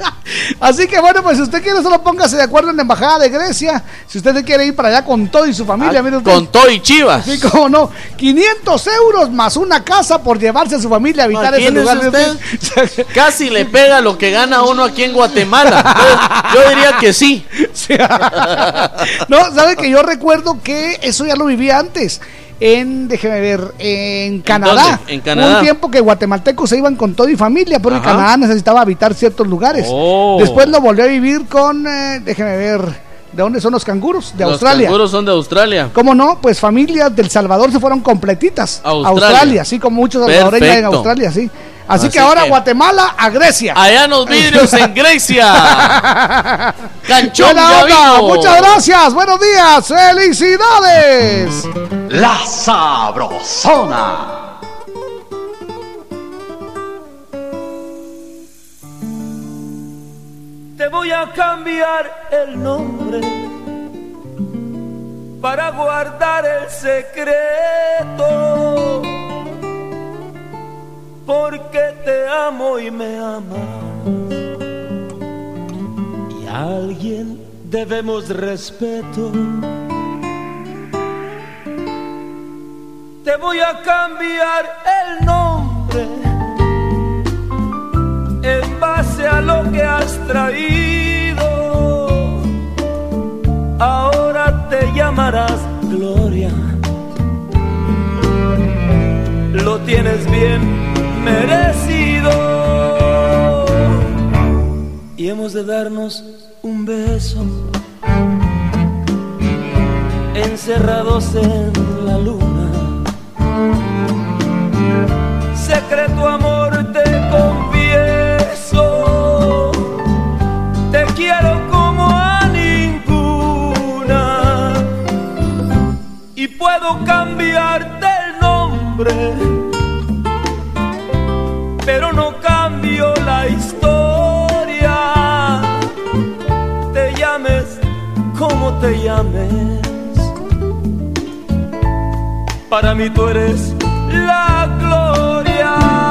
[laughs] Así que bueno, pues si usted quiere, solo póngase de acuerdo en la embajada de Grecia. Si usted quiere ir para allá con todo y su familia, Ah, mire usted. con todo y chivas. Sí, cómo no. 500 euros más una casa por llevarse a su familia a habitar ese lugar. usted. [laughs] Casi le pega lo que gana uno aquí en Guatemala. Yo diría que sí. [laughs] No, sabe que yo recuerdo que eso ya lo viví antes. En, déjeme ver, en Canadá. En Canadá. Un tiempo que guatemaltecos se iban con todo y familia, Ajá. Canadá necesitaba habitar ciertos lugares. Oh. Después lo volvió a vivir con, eh, déjeme ver, ¿de dónde son los canguros? De Los Australia. canguros son de Australia. ¿Cómo no? Pues familias del Salvador se fueron completitas. a Australia. Australia, así como muchos salvadoreños en. Australia, sí. Así, Así que ahora que- Guatemala a Grecia. Allá en los vidrios en Grecia. [laughs] Canchón ya. Muchas gracias, buenos días, felicidades. La Sabrosona. Te voy a cambiar el nombre para guardar el secreto. Porque te amo y me amas. Y a alguien debemos respeto. Te voy a cambiar el nombre en base a lo que has traído. Ahora te llamarás Gloria. Lo tienes bien merecido. Y hemos de darnos un beso. Encerrados en la luna. Secreto amor te confieso. Te quiero como a ninguna. Y puedo cambiarte el nombre. Te llames. Para mí tú eres la gloria.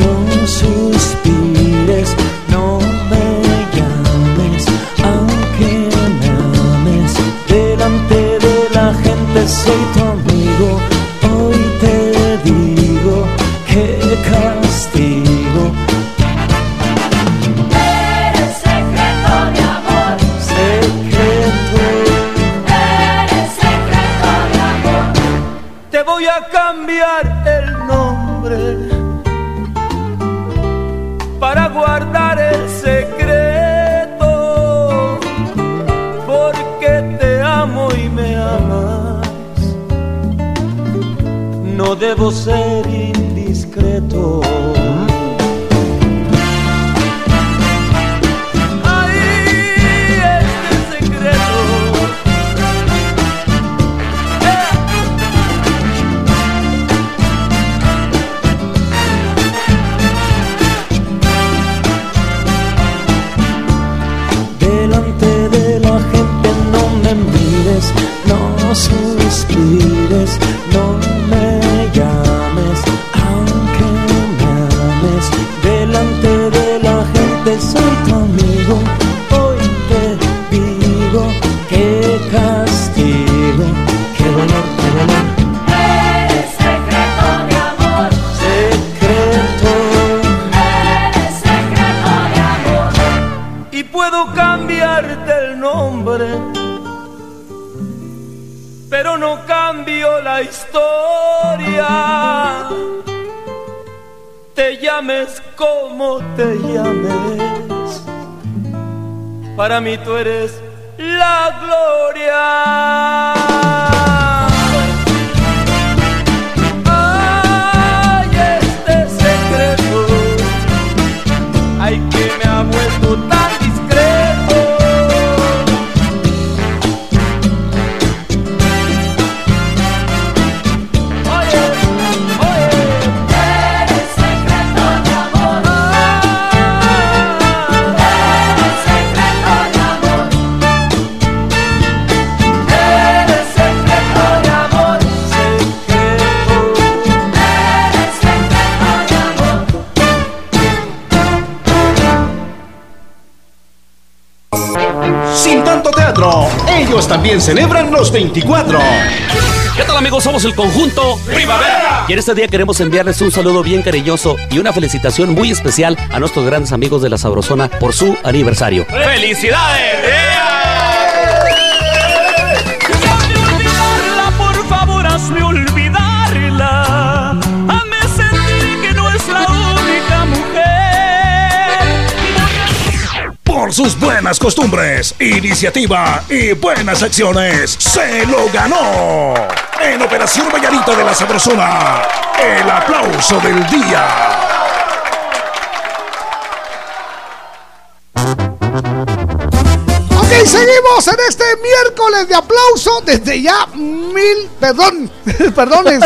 No suspires, no me llames, aunque me ames. Delante de la gente soy Debo ser indiscreto. Ay, este secreto. Delante de la gente no me mires, no subestimes. Para mí tú eres también celebran los 24. ¿Qué tal amigos? Somos el conjunto Primavera. Y en este día queremos enviarles un saludo bien cariñoso y una felicitación muy especial a nuestros grandes amigos de la Sabrosona por su aniversario. ¡Felicidades! Sus buenas costumbres, iniciativa y buenas acciones, se lo ganó. En Operación Vallarita de la Sabrosona, el aplauso del día. Seguimos en este miércoles de aplauso desde ya mil, perdón, [laughs] perdones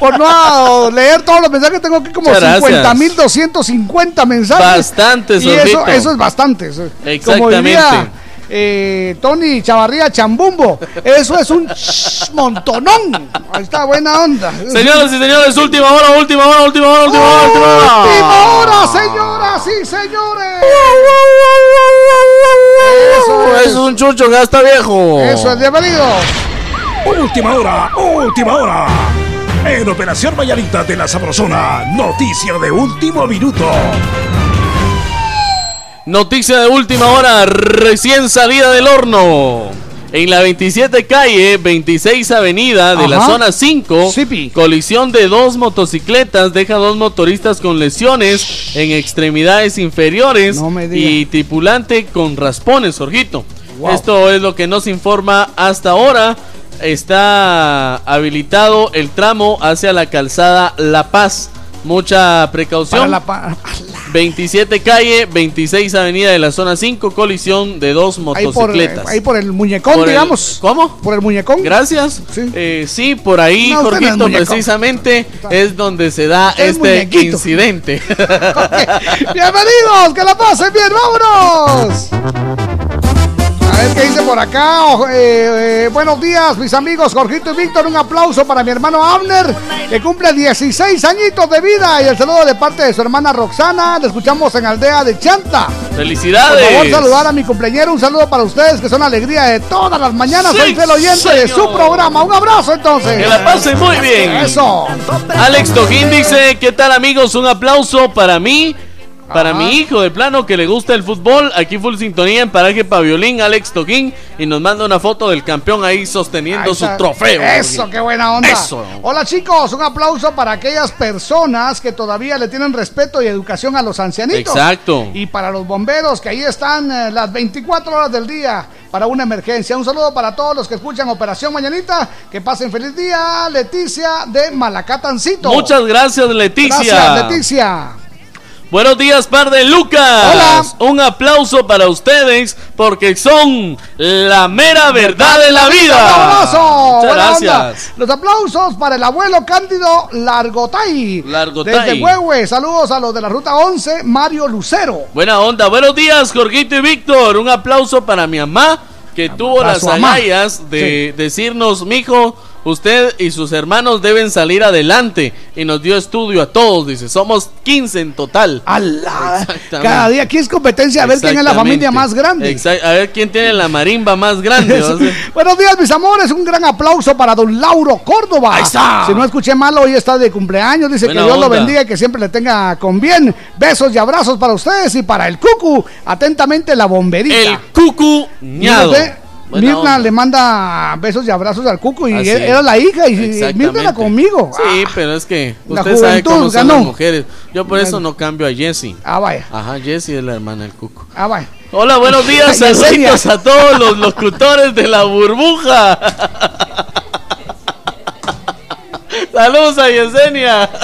por no leer todos los mensajes, tengo aquí como Muchas gracias. 50 mil 250 mensajes. Bastantes, Y eso, eso es bastante. eso- Como Exactamente. diría eh, Tony Chavarría Chambumbo, eso es un montonón. Ahí está, buena onda. Señoras y señores, última hora, última hora, última hora, última hora, última hora. Última hora, señoras y señores. Eso Es un chucho gasta viejo. Eso es bienvenido. Última hora, última hora. En Operación Vallarita de la Sabrosona, noticia de último minuto. Noticia de última hora, recién salida del horno. En la 27 calle, 26 avenida de la zona 5, colisión de dos motocicletas deja dos motoristas con lesiones en extremidades inferiores y tripulante con raspones, Jorgito. Wow. Esto es lo que nos informa hasta ahora. Está habilitado el tramo hacia la calzada La Paz. Mucha precaución. La pa- 27 calle, 26 avenida de la zona 5, colisión de dos Ahí por, motocicletas. ahí por el muñecón, Por el- digamos. ¿Cómo? Por el muñecón. Gracias. Sí, sí por ahí, No, usted no es Jorgito, precisamente es donde se da Usted este incidente. [laughs] Bienvenidos, que la pasen bien, vámonos. A ver qué dice por acá. Eh, eh, buenos días, mis amigos Jorgito y Víctor. Un aplauso para mi hermano Abner, que cumple 16 añitos de vida. Y el saludo de parte de su hermana Roxana. Le escuchamos en Aldea de Chanta. ¡Felicidades! Por favor, saludar a mi cumpleañero. Un saludo para ustedes, que son la alegría de todas las mañanas. Sí, Soy fiel oyente de su programa. Un abrazo, entonces. Que la pasen muy bien. Eso. Alex Tojín dice, ¿qué tal amigos? Un aplauso para mí, para mi hijo de plano que le gusta el fútbol. Aquí full sintonía en Paraje Paviolín, Alex Tojín. Y nos manda una foto del campeón ahí sosteniendo Ahí su trofeo. Eso, qué buena onda. Eso. Hola chicos, un aplauso para aquellas personas que todavía le tienen respeto y educación a los ancianitos. Exacto. Y para los bomberos que ahí están eh, las 24 horas del día para una emergencia. Un saludo para todos los que escuchan Operación Mañanita. Que pasen feliz día, Leticia de Malacatancito. Muchas gracias, Leticia. Gracias, Leticia. Buenos días, par de Lucas. Un aplauso para ustedes porque son la mera verdad de la vida. Muchas Buena onda. gracias. Los aplausos para el abuelo Cándido Largotay. Largotay. Desde Huehue. Saludos a los de la ruta 11, Mario Lucero. Buena onda. Buenos días, Jorgito y Víctor. Un aplauso para mi mamá, que tuvo las agallas de decirnos, mijo, usted y sus hermanos deben salir adelante. Y nos dio estudio a todos, dice, somos 15 en total. ¡Ala! Cada día aquí es competencia a ver quién es la familia más grande. Exact- A ver quién tiene la marimba más grande. o sea. Buenos días, mis amores. Un gran aplauso para don Lauro Córdoba. Ahí está. Si no escuché mal, hoy está de cumpleaños. Dice Buena que Dios lo bendiga y que siempre le tenga con bien. Besos y abrazos para ustedes y para el Cucu. Atentamente, la bomberita. El Cucu ñado. Buena Mirna onda. le manda besos y abrazos al Cucu y Así era es. era la hija y. Mirna era conmigo. Sí, pero es que La usted sabe cómo son ganó. las mujeres. Yo por eso no cambio a Jessie. Ah, vaya. Ajá, Jessie es la hermana del Cuco. Ah, vaya. Hola, buenos días, [laughs] saludos a todos los locutores de la burbuja. [laughs] Saludos a Yesenia. [laughs]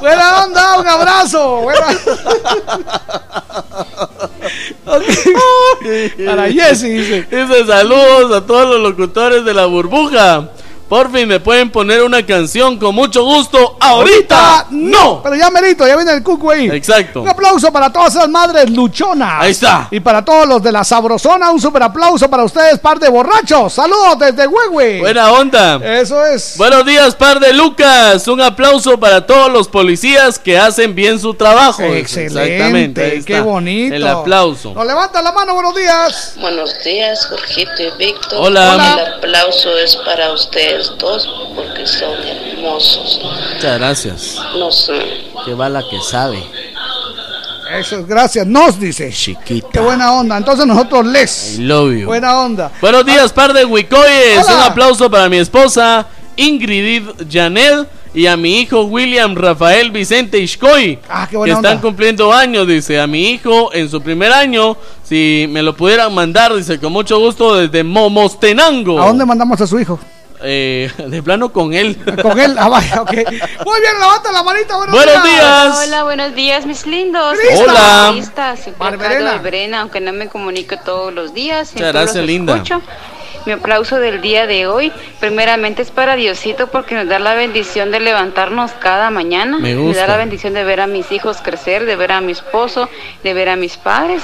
Buena onda, un abrazo. Buena-. [laughs] Para Jessie, dice. Dice saludos a todos los locutores de la burbuja. Por fin me pueden poner una canción con mucho gusto. Ahorita no. Pero ya merito, ya viene el cucu ahí. Exacto. Un aplauso para todas esas madres luchonas. Ahí está. Y para todos los de la Sabrosona, un super aplauso para ustedes, par de borrachos. Saludos desde Huehue. Buena onda. Eso es. Buenos días, par de Lucas. Un aplauso para todos los policías que hacen bien su trabajo. Exactamente. ahí Qué bonito. El aplauso. Nos levanta la mano, buenos días. Buenos días, Jorgito y Víctor. Hola. Hola. El aplauso es para ustedes dos porque son hermosos. Muchas gracias. No sé. Que va la que sabe. Eso es, gracias. Nos dice. Chiquita. Qué buena onda. Entonces nosotros les. I love you. Buena onda. Buenos días, par de. Hola. Un aplauso para mi esposa Ingrid Janet y a mi hijo William Rafael Vicente Ishkoy. Ah, qué que están onda. cumpliendo años, dice. A mi hijo en su primer año, si me lo pudieran mandar, dice, con mucho gusto desde Momostenango. ¿A dónde mandamos a su hijo? Eh, de plano con él. [laughs] Con él. Ah, vaya, ok. Muy bien, levanta la manita. Buenos, Buenos días. Hola, buenos días, mis lindos. Crista. Hola. Acá Barberena. aunque no me comunico todos los días. siempre gracias, linda. escucho. Mi aplauso del día de hoy, primeramente es para Diosito porque nos da la bendición de levantarnos cada mañana. Me da gusta. la bendición de ver a mis hijos crecer, de ver a mi esposo, de ver a mis padres.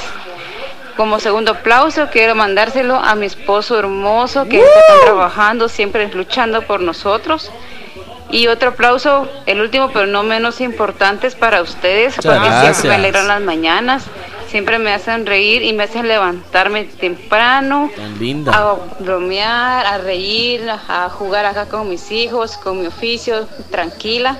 Como segundo aplauso, quiero mandárselo a mi esposo hermoso que está trabajando, siempre luchando por nosotros. Y otro aplauso, el último pero no menos importante es para ustedes, Muchas porque gracias. siempre me alegran las mañanas, siempre me hacen reír y me hacen levantarme temprano, Tan linda. a bromear, a reír, a jugar acá con mis hijos, con mi oficio, tranquila.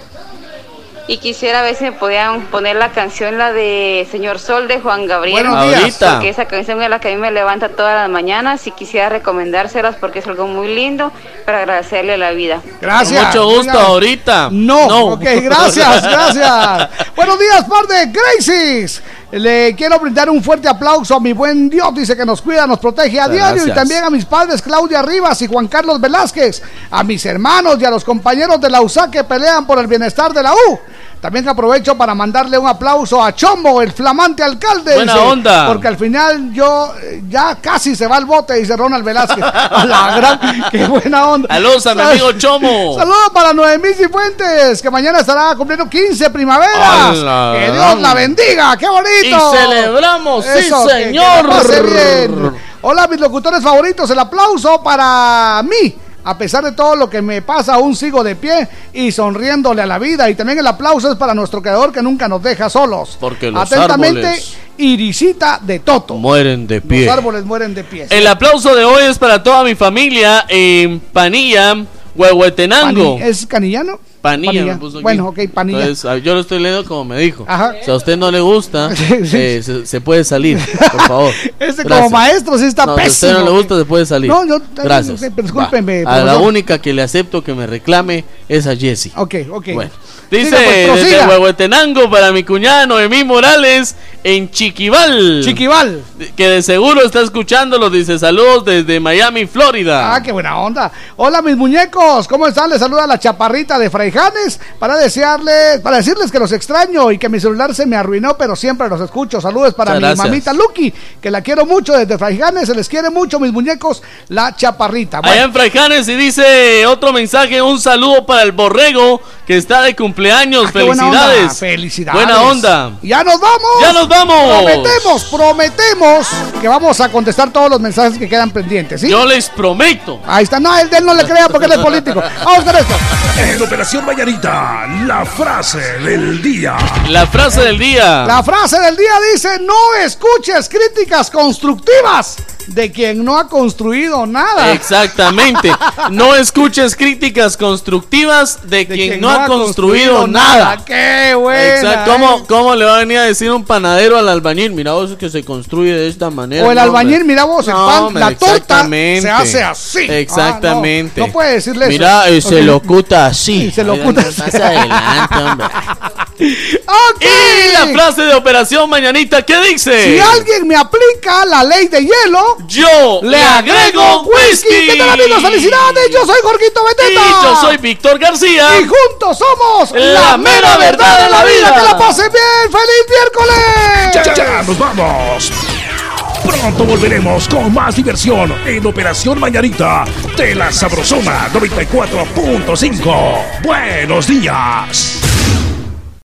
Y quisiera ver si me podían poner la canción, la de Señor Sol de Juan Gabriel. Buenos días. Ahorita. Porque esa canción es la que a mí me levanta todas las mañanas y quisiera recomendárselas porque es algo muy lindo para agradecerle la vida. Gracias. Con mucho gusto, ahorita. No, No. ok, gracias, gracias. [laughs] Buenos días, par de Gracies. Le quiero brindar un fuerte aplauso a mi buen Dios, dice que nos cuida, nos protege a diario y también a mis padres Claudia Rivas y Juan Carlos Velázquez, a mis hermanos y a los compañeros de la USA que pelean por el bienestar de la U. También aprovecho para mandarle un aplauso a Chombo, el flamante alcalde. Buena dice, onda. Porque al final yo eh, ya casi se va al bote, dice Ronald Velázquez. [laughs] A la gran, qué buena onda. Saludos a mi amigo Chomo. Saludos para Noemí Cifuentes, que mañana estará cumpliendo 15 primaveras. ¡Hala! Que Dios la bendiga, qué bonito. Y celebramos, sí, Eso, que- que señor. bien. Hola, mis locutores favoritos, el aplauso para mí. A pesar de todo lo que me pasa, aún sigo de pie y sonriéndole a la vida. Y también el aplauso es para nuestro creador que nunca nos deja solos. Porque los Atentamente, árboles Irisita de Toto. mueren de pie. Los árboles mueren de pie. El aplauso de hoy es para toda mi familia en Panilla, Huehuetenango. Pani- ¿Es canillano? Panilla, Panilla. me puso aquí. Bueno, ok, panilla. Entonces, yo lo estoy leyendo como me dijo. Ajá. Si a usted no le gusta, [laughs] eh, se, se puede salir, por favor. [laughs] Ese Gracias. como maestro sí está no, Si a usted pésimo. no le gusta, se puede salir. No, yo- Gracias. discúlpeme. A la única que le acepto que me reclame es a Jessie. Ok, ok. Bueno. Dice pues, desde. Huehuetenango para mi cuñado Emí Morales en Chiquival. Chiquival. Que de seguro está escuchándolo. Dice saludos desde Miami, Florida. Ah, qué buena onda. Hola, mis muñecos. ¿Cómo están? Les saluda la chaparrita de Fraijanes para desearles, para decirles que los extraño y que mi celular se me arruinó, pero siempre los escucho. Saludos para Muchas mi gracias. mamita Lucky, que la quiero mucho desde Fraijanes. Se les quiere mucho, mis muñecos, la chaparrita. Bueno, Allá en Fraijanes y dice otro mensaje, un saludo para el borrego que está de cumpleaños. Ah, qué buena. Felicidades. Felicidades. Buena onda. Ya nos vamos. Ya nos vamos. Prometemos, prometemos que vamos a contestar todos los mensajes que quedan pendientes, ¿sí? Yo les prometo. Ahí está. No, el de él no le crea porque él es político. [laughs] Vamos con esto. En Operación Mañanita, la frase del día. La frase del día. La frase del día dice, no escuches críticas constructivas de quien no ha construido nada. Exactamente. [laughs] No escuches críticas constructivas de, quien, no ha construido, nada. Qué buena. Exacto. ¿eh? ¿Cómo, cómo le va a venir a decir un panadero al albañil? Mira vos que se construye de esta manera. O el No, albañil, hombre. mira vos, el No, pan, hombre, la torta exactamente. se hace así. Exactamente. Ah, no, no puede decirle eso. Mira, eh, se Ok. lo ocuta así. Sí, se lo Oiga, ocuta no, así. Más adelante, hombre. [laughs] Y la frase de Operación Mañanita, ¿qué dice? Si alguien me aplica la ley de hielo, Yo le agrego whisky. ¿Qué tal amigos? Felicidades. Yo soy Jorgito Beteta. Y yo soy Víctor García. Y juntos somos La mera verdad de la vida. Que la pasen bien. ¡Feliz miércoles! Ya, ya, nos vamos. Pronto volveremos con más diversión en Operación Mañanita de la Sabrosona 94.5. Buenos días.